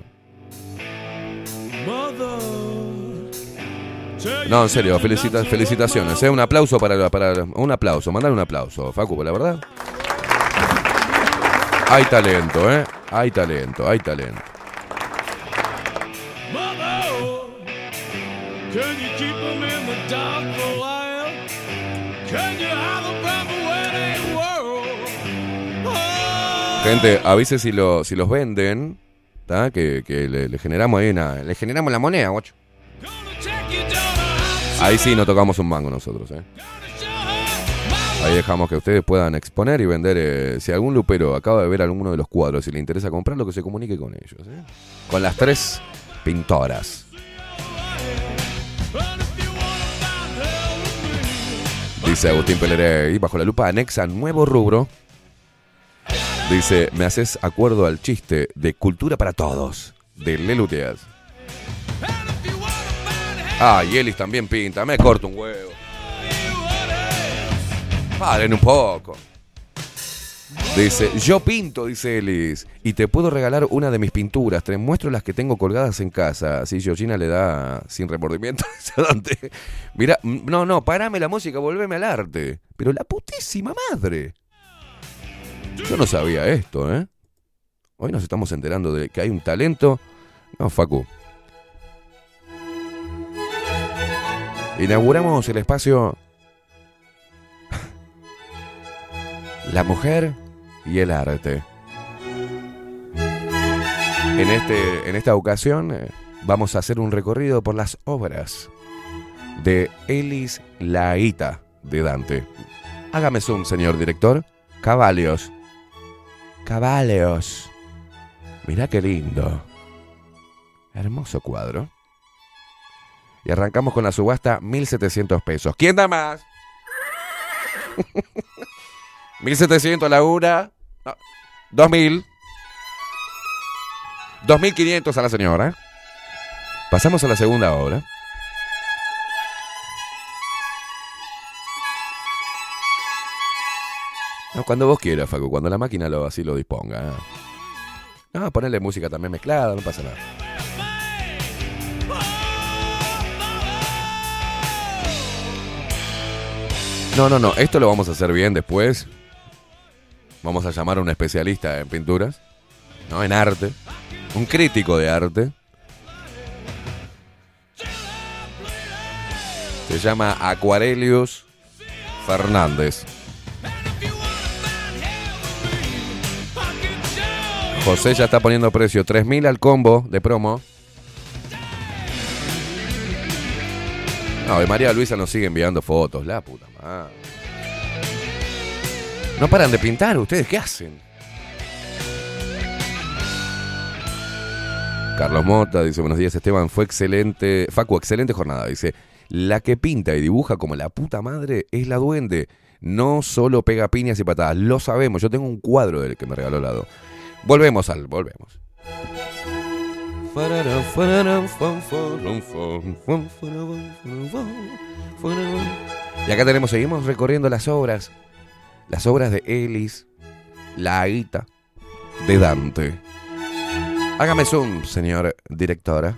No, en serio, felicita- felicitaciones. ¿eh? Un aplauso para, para. Un aplauso, mandar un aplauso, Facu, la verdad. Hay talento, ¿eh? Hay talento, hay talento. Gente, avise si, lo, si los venden, ¿tá? Que, que le, generamos ahí una. Le generamos la moneda, guacho. Ahí sí no tocamos un mango nosotros, ¿eh? Ahí dejamos que ustedes puedan exponer y vender. eh, si algún lupero acaba de ver alguno de los cuadros y le interesa comprarlo, que se comunique con ellos. ¿eh? Con las tres pintoras. Dice Agustín Peleré. Y bajo la lupa anexa nuevo rubro. Dice, me haces acuerdo al chiste de cultura para todos. De hell, Ah, y Elis también pinta. Me corto un huevo. Paren un poco. Dice, yo pinto, dice Elis, y te puedo regalar una de mis pinturas. Te muestro las que tengo colgadas en casa. Así Georgina le da sin remordimiento. (laughs) Mira, mm, no, no, parame la música, volveme al arte. Pero la putísima madre. Yo no sabía esto, ¿eh? Hoy nos estamos enterando de que hay un talento. No, Facu. Inauguramos el espacio (laughs) La mujer y el arte. En, este, en esta ocasión eh, vamos a hacer un recorrido por las obras de Elis Laíta de Dante. Hágame zoom, señor director. Caballos. Caballos. Mirá qué lindo. Hermoso cuadro. Y arrancamos con la subasta 1700 pesos. ¿Quién da más? 1700 a la una. No, 2000. 2500 a la señora. Pasamos a la segunda obra. No, cuando vos quieras, Facu, cuando la máquina lo, así lo disponga. No, ponerle música también mezclada, no pasa nada. No, no, no, esto lo vamos a hacer bien después. Vamos a llamar a un especialista en pinturas, ¿no? En arte. Un crítico de arte. Se llama Acuarelius Fernández. José ya está poniendo precio. 3.000 al combo de promo. No, y María Luisa nos sigue enviando fotos. La puta madre. No paran de pintar ustedes. ¿Qué hacen? Carlos Mota dice, buenos días Esteban, fue excelente, Facu, excelente jornada. Dice, la que pinta y dibuja como la puta madre es la duende. No solo pega piñas y patadas, lo sabemos. Yo tengo un cuadro del que me regaló Lado. Volvemos al, volvemos. Y acá tenemos, seguimos recorriendo las obras. Las obras de Elis, la Aguita, de Dante. Hágame zoom, señor directora.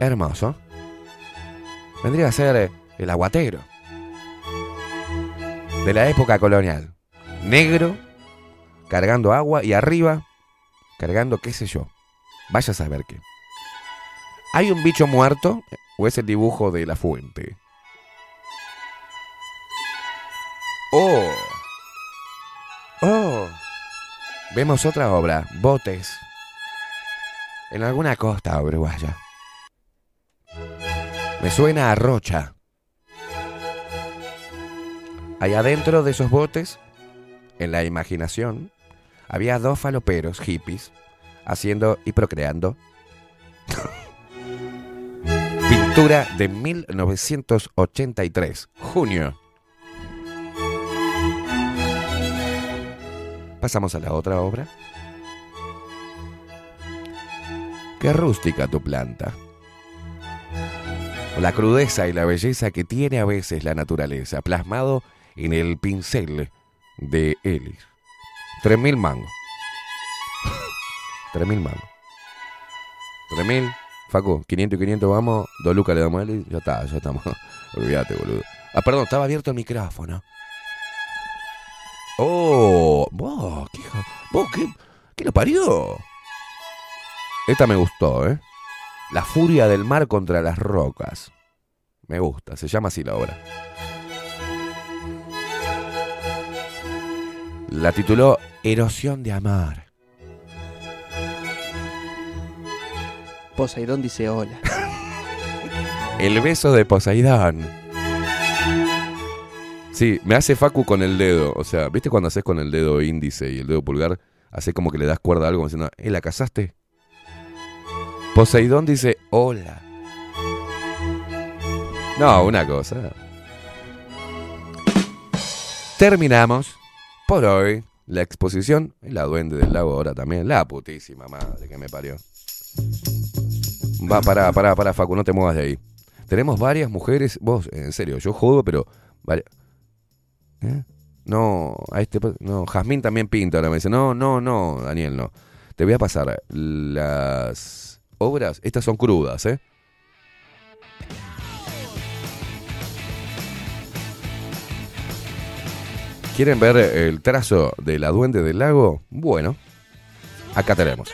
Hermoso. Vendría a ser el aguatero. De la época colonial. Negro, cargando agua y arriba, cargando qué sé yo. Vaya a saber qué. ¿Hay un bicho muerto o es el dibujo de la fuente? Oh. Oh. Vemos otra obra, Botes. En alguna costa uruguaya. Me suena a Rocha. Allá adentro de esos botes, en la imaginación, había dos faloperos hippies haciendo y procreando. (laughs) Pintura de 1983, junio. Pasamos a la otra obra. Qué rústica tu planta. La crudeza y la belleza que tiene a veces la naturaleza, plasmado en el pincel de. Tres mil mangos. (laughs) Tres mil mangos. Tres mil. Facu, 500 y 500 vamos. Dos lucas le damos a Elis. Ya está, ya estamos. (laughs) Olvídate, boludo. Ah, perdón, estaba abierto el micrófono. Oh, vos, ¿qué, vos, ¿qué, qué lo parió? Esta me gustó, ¿eh? La furia del mar contra las rocas. Me gusta, se llama así la obra. La tituló Erosión de Amar. Poseidón dice hola. El beso de Poseidón. Sí, me hace Facu con el dedo. O sea, ¿viste cuando haces con el dedo índice y el dedo pulgar? Hace como que le das cuerda a algo diciendo, ¿eh, la casaste? Poseidón dice, hola. No, una cosa. Terminamos por hoy la exposición. y La duende del lago ahora también. La putísima madre que me parió. Va, pará, pará, pará, Facu, no te muevas de ahí. Tenemos varias mujeres. Vos, en serio, yo jodo, pero. vari- ¿Eh? No, a este. No, Jazmín también pinta. Ahora me dice, no, no, no, Daniel, no. Te voy a pasar las obras. Estas son crudas, ¿eh? ¿Quieren ver el trazo de la duende del lago? Bueno, acá tenemos.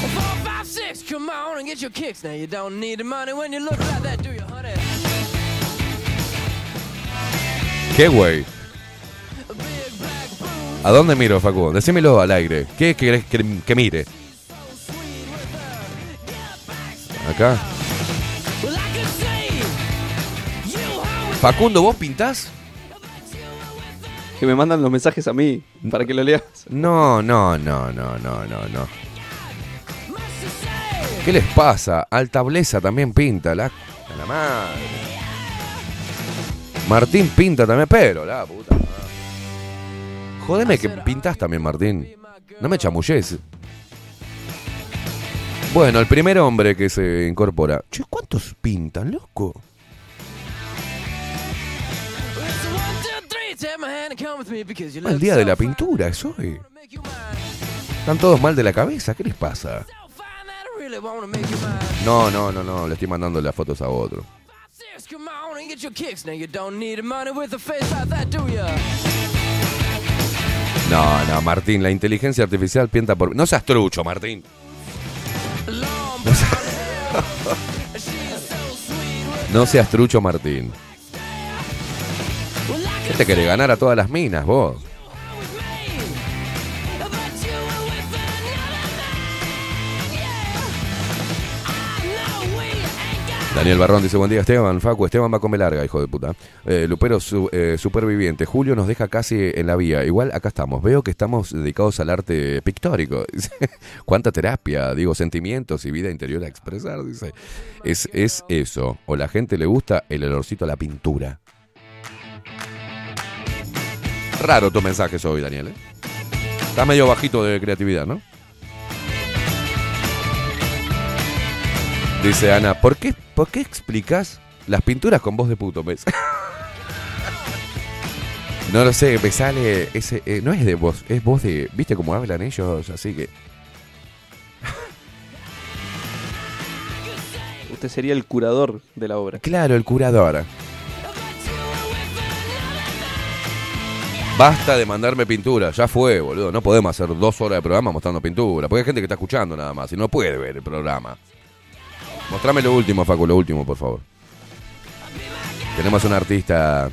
Four, five, six, come on and get your kicks. Now you don't need the money when you look like that, do you, honey? ¿Qué güey? ¿A dónde miro, Facu? Decímelo al aire. ¿Qué querés que, que mire? Acá. Facundo, ¿vos pintás? Que me mandan los mensajes a mí para que lo leas. No, no, no, no, no, no, no. ¿Qué les pasa? Altableza también pinta, la, la madre. Martín pinta también, pero la puta madre. Jodeme que pintas también, Martín. No me chamulles. Bueno, el primer hombre que se incorpora. ¿cuántos pintan, loco? El día de la pintura es hoy. Están todos mal de la cabeza, ¿qué les pasa? No, no, no, no, le estoy mandando las fotos a otro. No, no, Martín, la inteligencia artificial pienta por... No seas trucho, Martín. No seas, no seas trucho, Martín. ¿Qué te querés ganar a todas las minas, vos? Daniel Barrón dice, buen día Esteban, Facu, Esteban va a comer larga, hijo de puta. Eh, Lupero su- eh, superviviente, Julio nos deja casi en la vía. Igual acá estamos, veo que estamos dedicados al arte pictórico. (laughs) Cuánta terapia, digo, sentimientos y vida interior a expresar, dice. Es, es eso, o la gente le gusta el olorcito a la pintura. Raro tu mensaje hoy, Daniel. ¿eh? Está medio bajito de creatividad, ¿no? Dice Ana, ¿por qué, ¿por qué explicas las pinturas con voz de puto? ¿ves? (laughs) no lo sé, me sale ese... eh, no es de voz, es voz de... ¿Viste cómo hablan ellos? Así que... (laughs) Usted sería el curador de la obra. Claro, el curador. Basta de mandarme pintura, ya fue, boludo. No podemos hacer dos horas de programa mostrando pintura. Porque hay gente que está escuchando nada más y no puede ver el programa. Mostrame lo último, Facu, lo último, por favor. Tenemos un artista.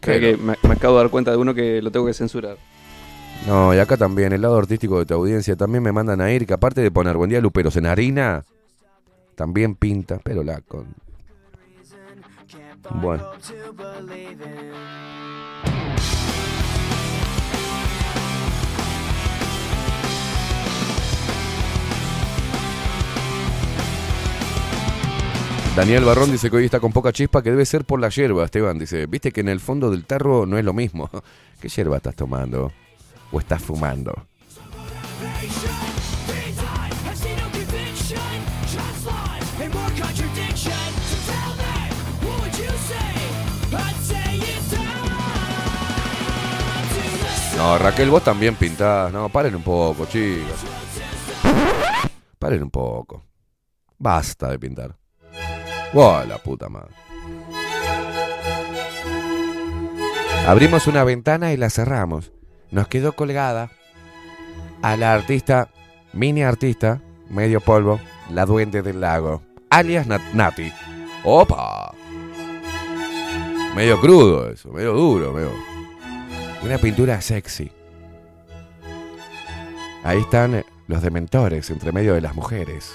Creo que me, me acabo de dar cuenta de uno que lo tengo que censurar. No, y acá también, el lado artístico de tu audiencia. También me mandan a ir que aparte de poner buen día luperos en harina, también pinta, pero la con. Bueno. Daniel Barrón dice que hoy está con poca chispa, que debe ser por la hierba, Esteban. Dice, viste que en el fondo del tarro no es lo mismo. (laughs) ¿Qué hierba estás tomando? ¿O estás fumando? No, Raquel, vos también pintás. No, paren un poco, chicos. Paren un poco. Basta de pintar. ¡Oh, la puta madre! Abrimos una ventana y la cerramos. Nos quedó colgada a la artista, mini artista, medio polvo, la duende del lago, alias Nat- Nati. ¡Opa! Medio crudo eso, medio duro, medio. Una pintura sexy. Ahí están los dementores entre medio de las mujeres.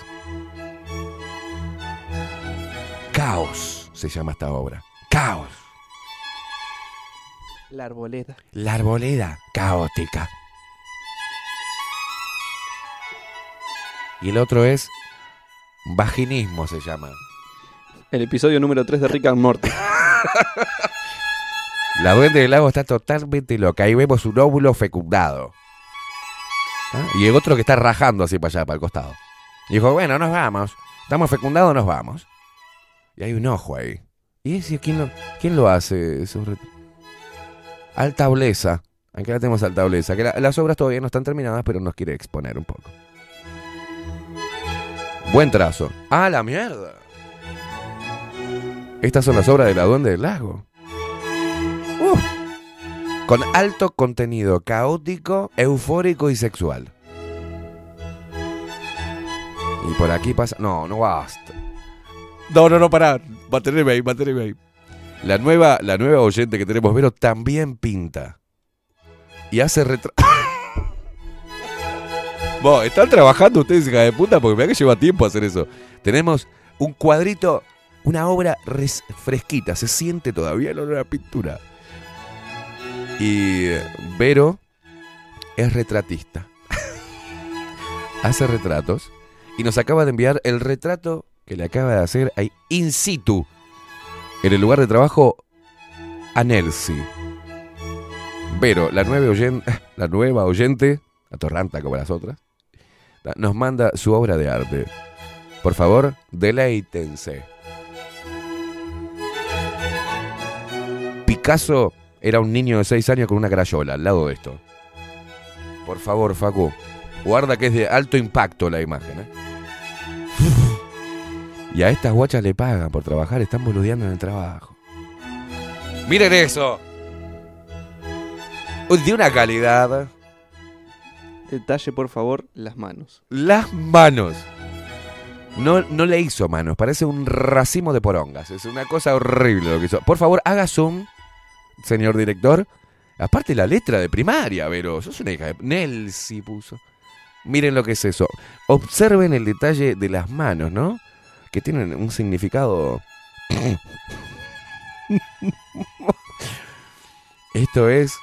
Caos se llama esta obra. Caos. La arboleda. La arboleda caótica. Y el otro es vaginismo se llama. El episodio número 3 de Rick and Morty. (laughs) La duende del lago está totalmente loca. Ahí vemos un óvulo fecundado. ¿Ah? Y el otro que está rajando así para allá, para el costado. Y dijo, bueno, nos vamos. Estamos fecundados, nos vamos. Y hay un ojo ahí. ¿Y ese quién lo, quién lo hace? esos ret- Altableza. Aquí la tenemos Altableza. Que la- las obras todavía no están terminadas, pero nos quiere exponer un poco. Buen trazo. ¡Ah, la mierda! Estas son las obras de la Duende del Lago. Uh. Con alto contenido caótico, eufórico y sexual. Y por aquí pasa. No, no basta. No, no, no, pará. Manteneme ahí, manteneme ahí. La nueva, la nueva oyente que tenemos, Vero, también pinta. Y hace retra... (laughs) Vos, están trabajando ustedes, hija de puta, porque me que lleva tiempo hacer eso. Tenemos un cuadrito, una obra res- fresquita, se siente todavía el olor a pintura. Y eh, Vero es retratista. (laughs) Hace retratos y nos acaba de enviar el retrato que le acaba de hacer ahí in situ en el lugar de trabajo a Nelsi. Vero, la nueva oyente, (laughs) la nueva oyente atorranta como las otras, nos manda su obra de arte. Por favor, deleítense. Picasso era un niño de 6 años con una crayola al lado de esto. Por favor, Facu, guarda que es de alto impacto la imagen. ¿eh? Y a estas guachas le pagan por trabajar, están boludeando en el trabajo. Miren eso. De una calidad. Detalle, por favor, las manos. Las manos. No, no le hizo manos, parece un racimo de porongas. Es una cosa horrible lo que hizo. Por favor, haga zoom, señor director. Aparte la letra de primaria, Vero. Sos una hija de... Nelsi puso. Miren lo que es eso. Observen el detalle de las manos, ¿no? Que tienen un significado... Esto es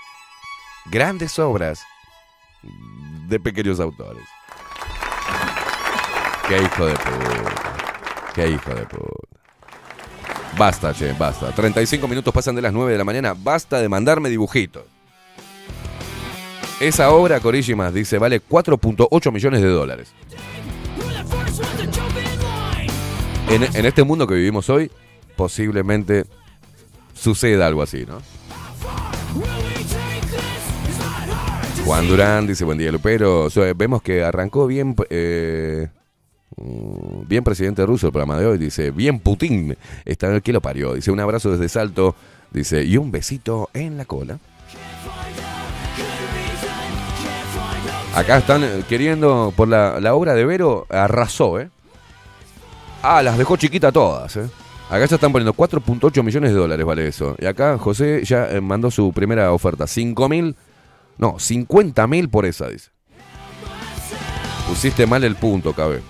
grandes obras de pequeños autores. Qué hijo de puta. Qué hijo de puta. Basta, che, basta. 35 minutos pasan de las 9 de la mañana. Basta de mandarme dibujitos. Esa obra, Corísimas, dice, vale 4.8 millones de dólares. En, este mundo que vivimos hoy, posiblemente suceda algo así, ¿no? Juan Durán dice, buen día, Lupero. Sea, vemos que arrancó bien, eh, mm, bien presidente ruso el programa de hoy. Dice, bien Putin. Está en el que lo parió. Dice, un abrazo desde Salto. Dice, y un besito en la cola. Acá están eh, queriendo, por la, la obra de Vero, arrasó, ¿eh? Ah, las dejó chiquita todas, ¿eh? Acá ya están poniendo 4.8 millones de dólares, vale eso. Y acá José ya eh, mandó su primera oferta. 5 mil, no, 50 mil por esa, dice. Pusiste mal el punto, cabe.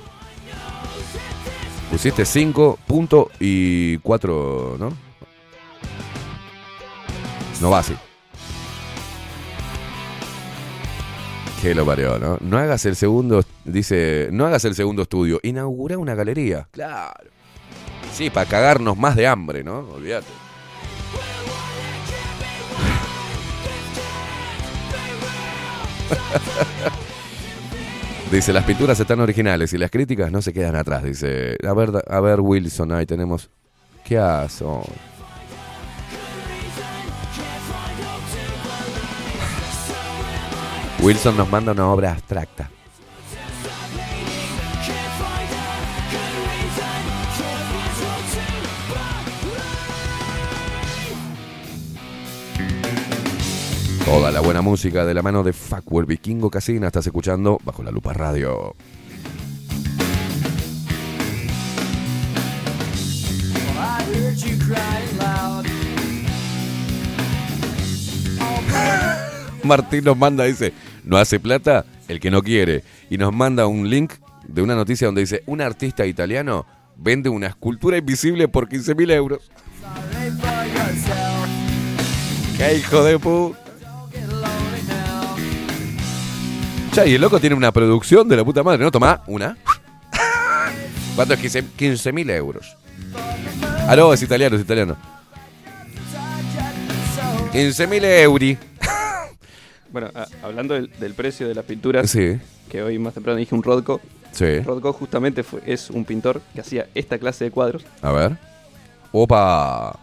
Pusiste 5 puntos y 4, ¿no? No va así. Que lo parió, ¿no? No hagas el segundo, dice, no hagas el segundo estudio, inaugura una galería. Claro. Sí, para cagarnos más de hambre, ¿no? Olvídate. (laughs) Dice, las pinturas están originales y las críticas no se quedan atrás. Dice, a ver, a ver Wilson, ahí tenemos... ¿Qué hace? Wilson nos manda una obra abstracta. Toda la buena música de la mano de Facu, el vikingo Casina, estás escuchando bajo la lupa radio. Martín nos manda, dice, no hace plata el que no quiere. Y nos manda un link de una noticia donde dice, un artista italiano vende una escultura invisible por 15 mil euros. ¡Qué hijo de puta! Ya, y el loco tiene una producción de la puta madre, ¿no? Toma una. (laughs) ¿Cuánto es 15 mil euros? No, es italiano, es italiano. 15 mil euros. Bueno, a- hablando del, del precio de las pinturas, Sí, que hoy más temprano dije un Rodko. sí. Rodko justamente fue, es un pintor que hacía esta clase de cuadros. A ver. Opa.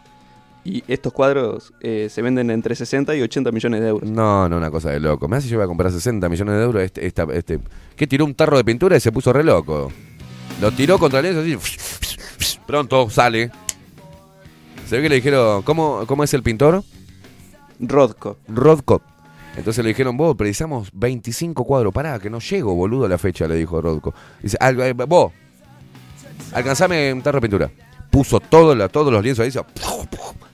Y estos cuadros eh, se venden entre 60 y 80 millones de euros. No, no, una cosa de loco. Me hace yo voy a comprar 60 millones de euros. Este, esta, este, que tiró un tarro de pintura y se puso re loco. Lo tiró contra el así. Pronto sale. Se ve que le dijeron, ¿cómo, cómo es el pintor? Rodko. Rodko. Entonces le dijeron, vos, precisamos 25 cuadros. Pará, que no llego, boludo, a la fecha, le dijo Rodko. Dice, "Al- eh, vos, alcanzame un tarro pintura. Puso todos los lienzos ahí. dice,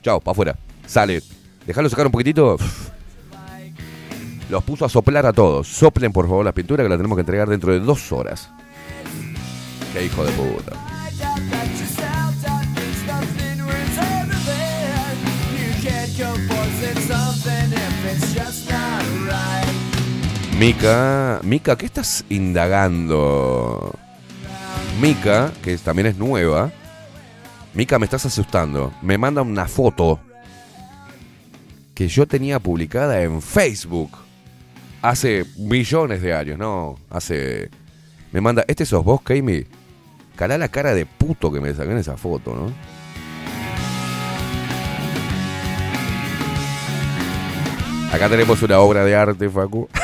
Chao, para afuera. Sale. Dejalo sacar un poquitito. Los puso a soplar a todos. Soplen, por favor, la pintura que la tenemos que entregar dentro de dos horas. Qué hijo de puta. Mica, Mica, ¿qué estás indagando? Mica, que también es nueva. Mica, me estás asustando. Me manda una foto que yo tenía publicada en Facebook. Hace millones de años, ¿no? Hace. Me manda. ¿Este sos vos, Kami? Calá la cara de puto que me saqué esa foto, ¿no? Acá tenemos una obra de arte, Facu. (laughs)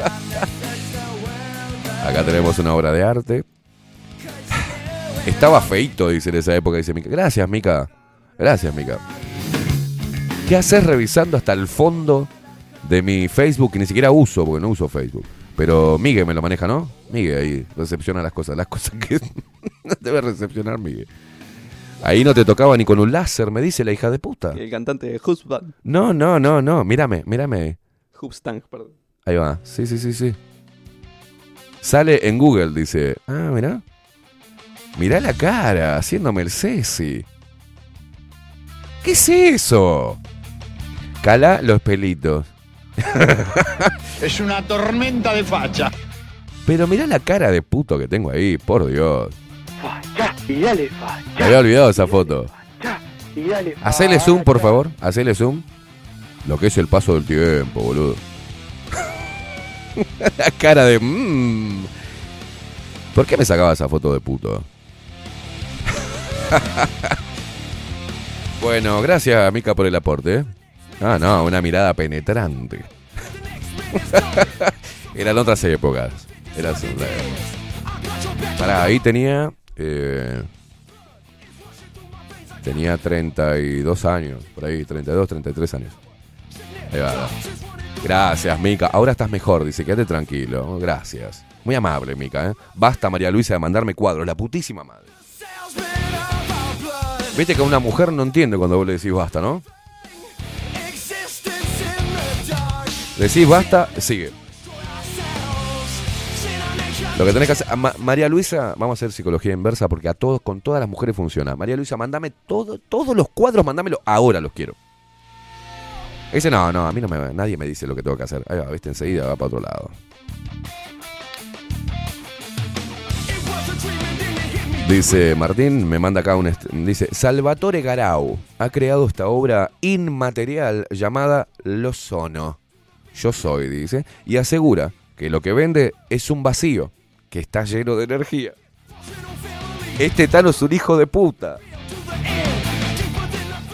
(laughs) Acá tenemos una obra de arte. Estaba feito, dice en esa época, dice Mica. Gracias, Mica. Gracias, Mica. ¿Qué haces revisando hasta el fondo de mi Facebook? Que ni siquiera uso, porque no uso Facebook. Pero Miguel me lo maneja, ¿no? Miguel ahí recepciona las cosas. Las cosas que (laughs) debe recepcionar Miguel. Ahí no te tocaba ni con un láser, me dice la hija de puta. El cantante de Hubstan. No, no, no, no. Mírame, mírame. Hubstan, perdón. Ahí va. Sí, sí, sí, sí. Sale en Google, dice. Ah, mirá. Mirá la cara, haciéndome el ceci. ¿Qué es eso? Cala los pelitos. (laughs) Es una tormenta de facha. Pero mirá la cara de puto que tengo ahí, por Dios. Facha, y dale facha. Me había olvidado esa foto. Y dale Hacele zoom, por favor. Hacele zoom. Lo que es el paso del tiempo, boludo. (laughs) la cara de... mm. ¿Por qué me sacaba esa foto de puto? (laughs) bueno, gracias, Mica, por el aporte. ¿eh? Ah, no, una mirada penetrante. (laughs) Eran otras épocas. Era Pará, ahí tenía... eh, tenía 32 años, por ahí, 32, 33 años. Ahí va. Gracias, Mica. Ahora estás mejor, dice, quédate tranquilo. Gracias. Muy amable, Mica, ¿eh? Basta, María Luisa, de mandarme cuadros, la putísima madre. Viste que una mujer no entiende cuando vos le decís basta, ¿no? Decís basta, sigue. Lo que tenés que hacer, a Ma- María Luisa, vamos a hacer psicología inversa porque a todos, con todas las mujeres funciona. María Luisa, mándame todo, todos los cuadros, mándamelo ahora los quiero. Dice, no, no, a mí no me, nadie me dice lo que tengo que hacer. Ahí va, viste, enseguida va para otro lado. Dice Martín, me manda acá un... Dice, Salvatore Garau ha creado esta obra inmaterial llamada Lo Sono. Yo soy, dice, y asegura que lo que vende es un vacío que está lleno de energía. Este Tano es un hijo de puta.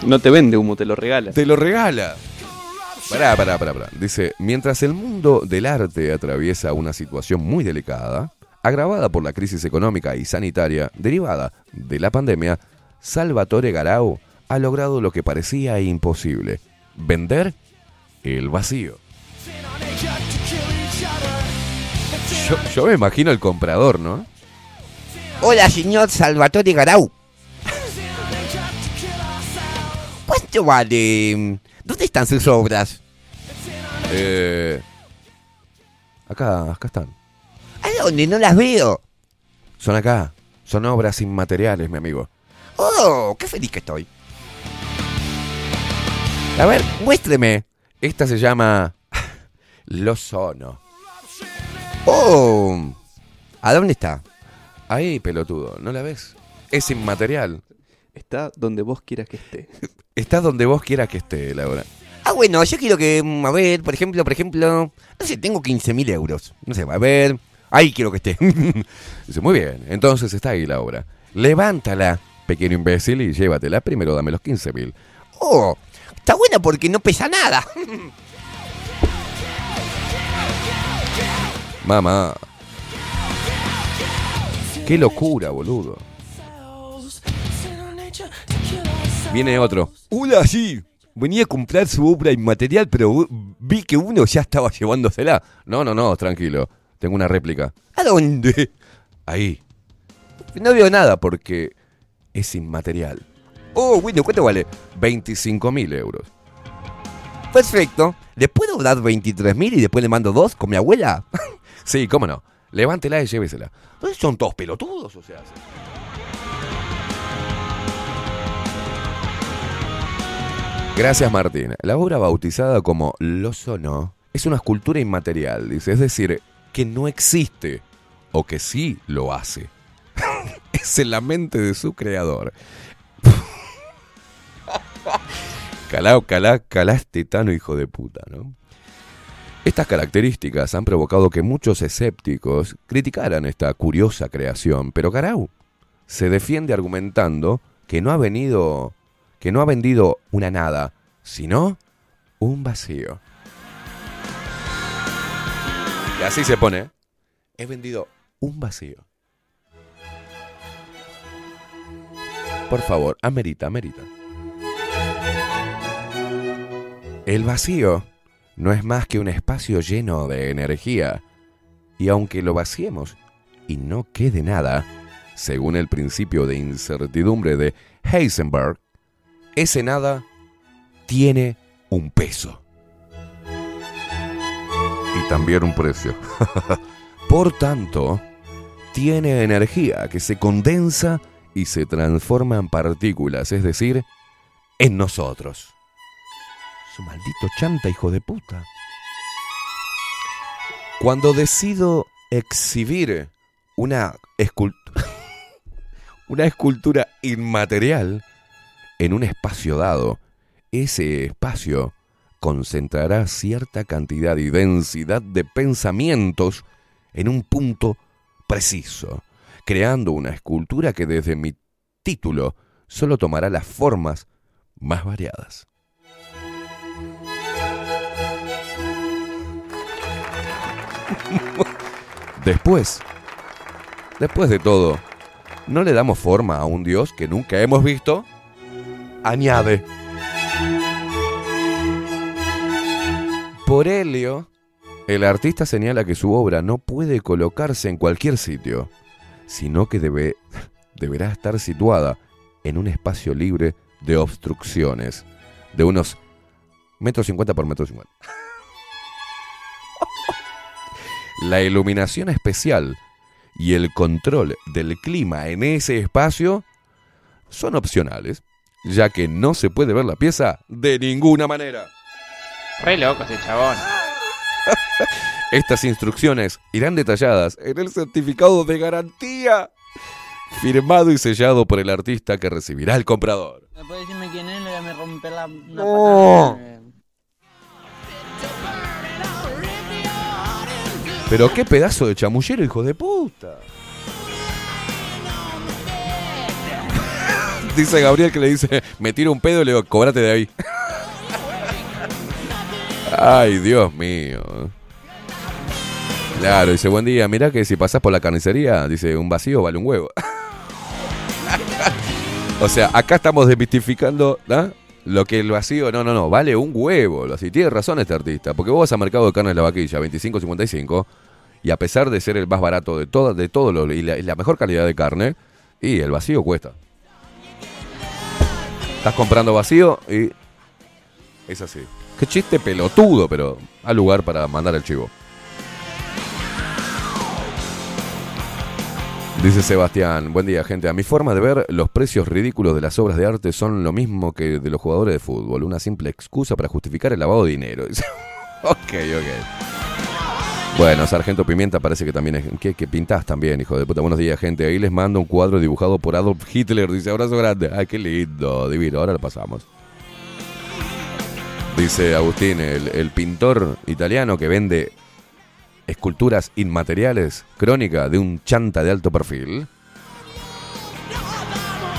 No te vende humo, te lo regala. Te lo regala. Pará, pará, pará, pará. Dice, mientras el mundo del arte atraviesa una situación muy delicada, agravada por la crisis económica y sanitaria derivada de la pandemia, Salvatore Garau ha logrado lo que parecía imposible, vender el vacío. Yo, yo me imagino el comprador, ¿no? Hola, señor Salvatore Garau. ¿Cuánto vale? ¿Dónde están sus obras? Eh, acá, acá están. ¿A dónde? No las veo. Son acá. Son obras inmateriales, mi amigo. Oh, qué feliz que estoy. A ver, muéstreme. Esta se llama (laughs) Lo Sono. Oh, ¿a dónde está? Ahí, pelotudo, ¿no la ves? Es inmaterial. Está donde vos quieras que esté. (laughs) Está donde vos quieras que esté, Laura. Ah, bueno, yo quiero que, mm, a ver, por ejemplo, por ejemplo, no sé, tengo 15 mil euros. No sé, a ver, ahí quiero que esté. (laughs) Dice, muy bien, entonces está ahí la obra. Levántala, pequeño imbécil, y llévatela. Primero dame los 15 mil. oh, está buena porque no pesa nada. (laughs) Mamá. Qué locura, boludo. Viene otro. Hola, sí. Venía a comprar su obra inmaterial, pero vi que uno ya estaba llevándosela. No, no, no, tranquilo. Tengo una réplica. ¿A dónde? Ahí. No veo nada porque es inmaterial. Oh, bueno, ¿cuánto vale? 25 mil euros. Perfecto. ¿Le puedo dar 23 mil y después le mando dos con mi abuela? (laughs) Sí, cómo no. Levántela y llévesela. Son todos pelotudos, o sea. Gracias, Martín. La obra bautizada como Lo Sono es una escultura inmaterial, dice. Es decir, que no existe o que sí lo hace. (laughs) es en la mente de su creador. (laughs) calá, calá, calá este tano hijo de puta, ¿no? Estas características han provocado que muchos escépticos criticaran esta curiosa creación, pero Garau se defiende argumentando que no ha venido, que no ha vendido una nada, sino un vacío. Y así se pone. He vendido un vacío. Por favor, amerita, amerita. El vacío no es más que un espacio lleno de energía. Y aunque lo vaciemos y no quede nada, según el principio de incertidumbre de Heisenberg, ese nada tiene un peso. Y también un precio. (laughs) Por tanto, tiene energía que se condensa y se transforma en partículas, es decir, en nosotros. Su maldito chanta, hijo de puta. Cuando decido exhibir una escultura, (laughs) una escultura inmaterial en un espacio dado, ese espacio concentrará cierta cantidad y densidad de pensamientos en un punto preciso, creando una escultura que desde mi título solo tomará las formas más variadas. (laughs) Después, después de todo, ¿no le damos forma a un Dios que nunca hemos visto? Añade. Por Helio, el artista señala que su obra no puede colocarse en cualquier sitio, sino que debe, (laughs) deberá estar situada en un espacio libre de obstrucciones, de unos metro cincuenta por metro cincuenta. (laughs) La iluminación especial y el control del clima en ese espacio son opcionales, ya que no se puede ver la pieza de ninguna manera. Re loco ese chabón. (laughs) Estas instrucciones irán detalladas en el certificado de garantía, firmado y sellado por el artista que recibirá el comprador. ¿Me puede decirme quién es? Le me romper la una No. patada. Pero qué pedazo de chamullero, hijo de puta. Dice Gabriel que le dice, me tiro un pedo y le digo, cobrate de ahí. Ay, Dios mío. Claro, dice, buen día, mirá que si pasás por la carnicería, dice, un vacío vale un huevo. (laughs) o sea, acá estamos desmitificando ¿ah? lo que el vacío, no, no, no, vale un huevo. Así, tiene razón este artista, porque vos vas a Mercado de Carnes La Vaquilla, 25.55, y a pesar de ser el más barato de todo, de todo lo, y, la, y la mejor calidad de carne, y el vacío cuesta. Estás comprando vacío y es así. Qué chiste pelotudo, pero al lugar para mandar el chivo. Dice Sebastián, buen día gente. A mi forma de ver, los precios ridículos de las obras de arte son lo mismo que de los jugadores de fútbol. Una simple excusa para justificar el lavado de dinero. (laughs) Ok, ok. Bueno, Sargento Pimienta parece que también es... Que, que pintás también, hijo de puta. Buenos días, gente. Ahí les mando un cuadro dibujado por Adolf Hitler. Dice, abrazo grande. Ay, qué lindo, divino. Ahora lo pasamos. Dice Agustín, el, pintor italiano que vende esculturas inmateriales, crónica de un chanta de alto perfil.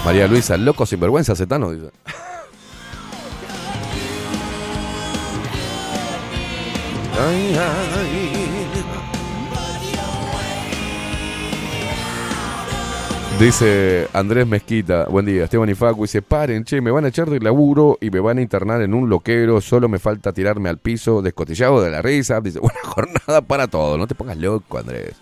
María Luisa, loco sinvergüenza, Zetano, dice. (laughs) Ay, ay. Dice Andrés Mezquita, buen día, Esteban y Facu, dice, paren, che, me van a echar del laburo y me van a internar en un loquero, solo me falta tirarme al piso, descotillado de la risa. Dice, buena jornada para todo, no te pongas loco, Andrés.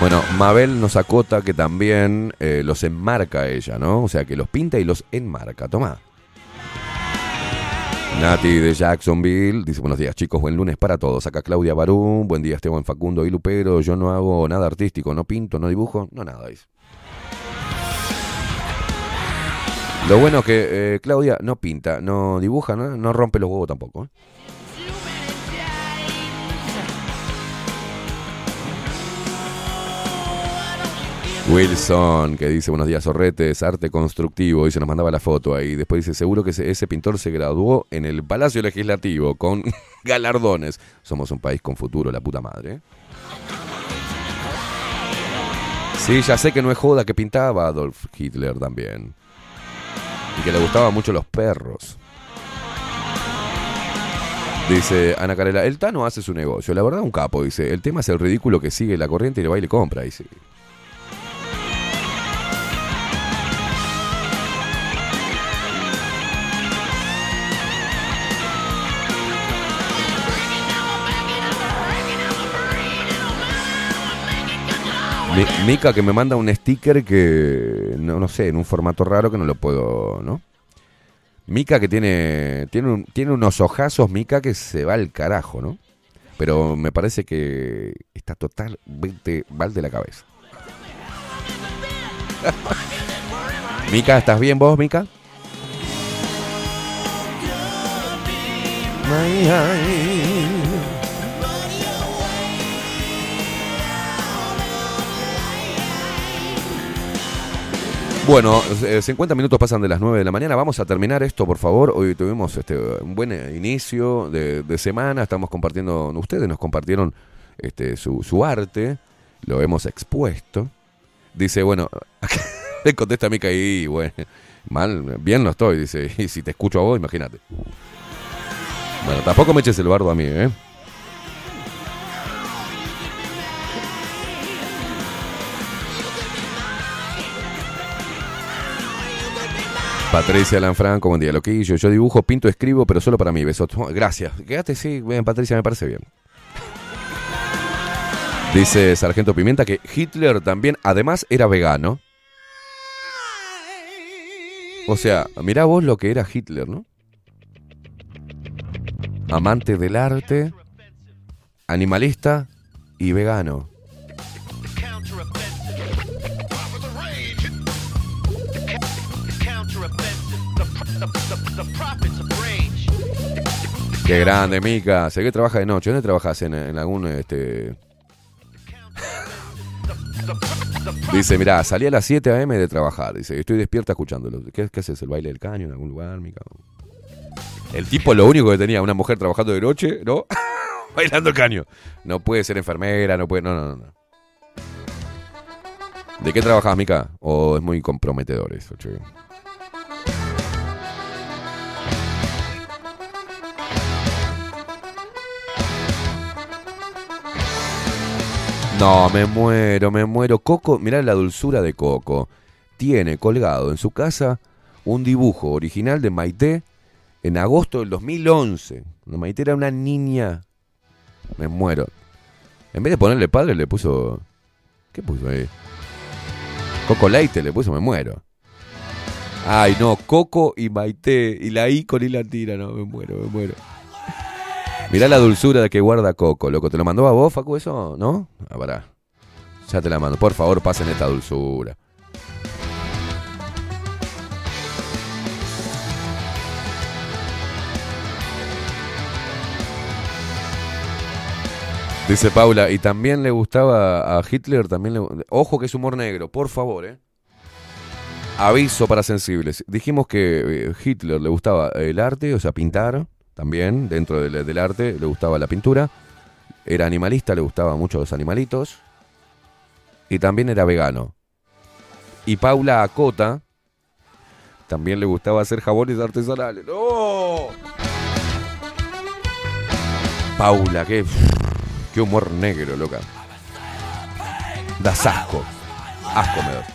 Bueno, Mabel nos acota que también eh, los enmarca ella, ¿no? O sea, que los pinta y los enmarca. Toma. Nati de Jacksonville dice buenos días chicos, buen lunes para todos. Acá Claudia Barún, buen día Esteban Facundo y Lupero. Yo no hago nada artístico, no pinto, no dibujo, no nada. Lo bueno es que eh, Claudia no pinta, no dibuja, no, no rompe los huevos tampoco. ¿eh? Wilson, que dice buenos días, Sorretes, arte constructivo, y se nos mandaba la foto ahí. Después dice, seguro que ese, ese pintor se graduó en el Palacio Legislativo con (laughs) galardones. Somos un país con futuro, la puta madre. ¿eh? Sí, ya sé que no es joda que pintaba Adolf Hitler también. Y que le gustaban mucho los perros. Dice Ana Carela, el Tano hace su negocio. La verdad, un capo, dice. El tema es el ridículo que sigue la corriente y le va y le compra, dice. Mica que me manda un sticker que no, no sé, en un formato raro que no lo puedo, ¿no? Mica que tiene tiene, un- tiene unos ojazos, Mica que se va al carajo, ¿no? Pero me parece que está totalmente mal de la cabeza. (laughs) Mica, ¿estás bien vos, Mica? Bueno, eh, 50 minutos pasan de las 9 de la mañana. Vamos a terminar esto, por favor. Hoy tuvimos este, un buen eh, inicio de, semana. Estamos compartiendo, ustedes nos compartieron este, su, su arte. Lo hemos expuesto. Dice, bueno, (laughs) le contesta a Mica ahí, bueno, mal, bien no estoy. Dice, y si te escucho a vos, imagínate. Bueno, tampoco me eches el bardo a mí, ¿eh? Patricia Lanfranco, buen día, loquillo. Yo dibujo, pinto, escribo, pero solo para mí. Besos. Gracias. Quédate, sí, bien, Patricia, me parece bien. Dice Sargento Pimienta que Hitler también, además, era vegano. O sea, mirá vos lo que era Hitler, ¿no? Amante del arte, animalista y vegano. Qué grande, Mica. Sé que trabaja de noche. ¿Dónde trabajas? ¿En, algún este, Dice, mirá, salí a las 7 a.m. de trabajar. Dice, estoy despierta escuchándolo. ¿Qué, qué haces? ¿El baile del caño en algún lugar, Mica? El tipo lo único que tenía, una mujer trabajando de noche, ¿no? (laughs) Bailando caño. No puede ser enfermera, no puede... No, no, no. ¿De qué trabajas, Mica? ¿O es muy comprometedor eso, che? No, me muero, me muero. Coco, mirá la dulzura de Coco. Tiene colgado en su casa un dibujo original de Maite en agosto del 2011. Cuando Maite era una niña. Me muero. En vez de ponerle padre, le puso. ¿Qué puso ahí? Coco Leite le puso, me muero. Ay, no, Coco y Maite. Y la I con I latina, no, me muero, me muero. Mirá la dulzura de que guarda Coco, loco. ¿Te lo mandó a vos, Facu, eso? ¿No? Ah, pará. Ya te la mando. Por favor, pasen esta dulzura. Dice Paula, y también le gustaba a Hitler, también le... Ojo que es humor negro, por favor, ¿eh? Aviso para sensibles. Dijimos que eh, Hitler le gustaba el arte, o sea, pintar, también, dentro del, arte, le gustaba la pintura. Era animalista, le gustaban mucho los animalitos. Y también era vegano. Y Paula Acota, también le gustaba hacer jabones artesanales. ¡No! Paula, qué, qué humor negro, loca. Das asco. Asco me da.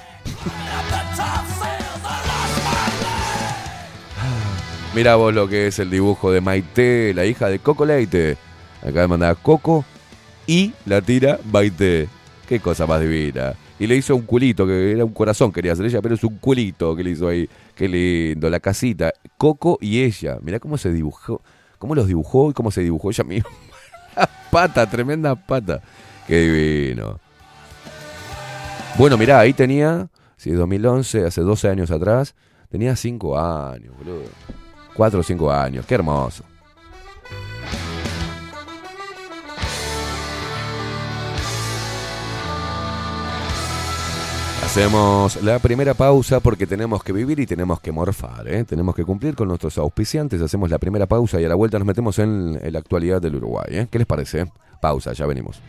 Mira vos lo que es el dibujo de Maite, la hija de Coco Leite. Acá me Coco y la tira Maite. Qué cosa más divina. Y le hizo un culito, que era un corazón, quería hacer ella, pero es un culito que le hizo ahí. Qué lindo, la casita. Coco y ella. Mirá cómo se dibujó, cómo los dibujó y cómo se dibujó ella misma. (laughs) pata, tremenda pata. Qué divino. Bueno, mirá, ahí tenía, si es 2011, hace 12 años atrás, tenía 5 años, boludo. 4 o 5 años, qué hermoso. Hacemos la primera pausa porque tenemos que vivir y tenemos que morfar, ¿eh? tenemos que cumplir con nuestros auspiciantes. Hacemos la primera pausa y a la vuelta nos metemos en, la actualidad del Uruguay. ¿eh? ¿Qué les parece? Pausa, ya venimos.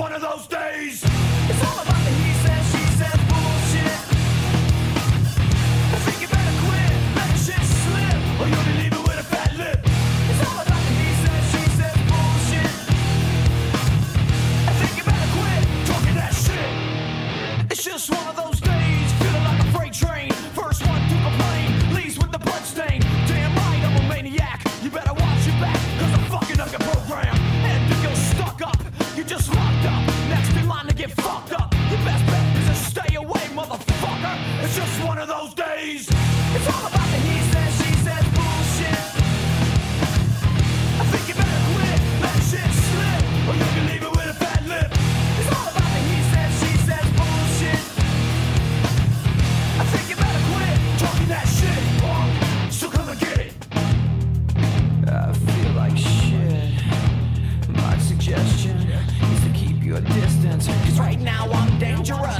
One of those days. It's all about the he says, she says bullshit. I think you better quit, let the shit slip, or you'll be leaving with a fat lip. It's all about the he says, she says bullshit. I think you better quit talking that shit. It's just one of those right now I'm dangerous.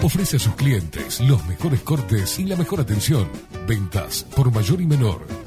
Ofrece a sus clientes los mejores cortes y la mejor atención. Ventas por mayor y menor.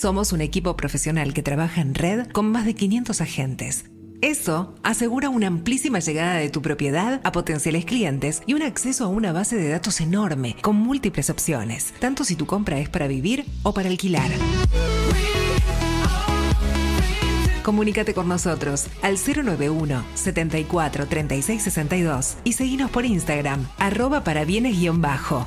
Somos un equipo profesional que trabaja en red con más de 500 agentes. Eso asegura una amplísima llegada de tu propiedad a potenciales clientes y un acceso a una base de datos enorme con múltiples opciones, tanto si tu compra es para vivir o para alquilar. Comunícate con nosotros al 091 74 36 62 y seguinos por Instagram, arroba para bienes-bajo.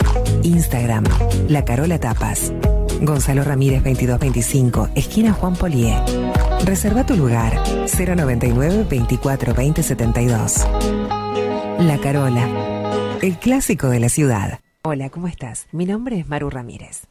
Instagram, La Carola Tapas. Gonzalo Ramírez 2225, esquina Juan Polié. Reserva tu lugar 099 24 20 72. La Carola, el clásico de la ciudad. Hola, ¿cómo estás? Mi nombre es Maru Ramírez.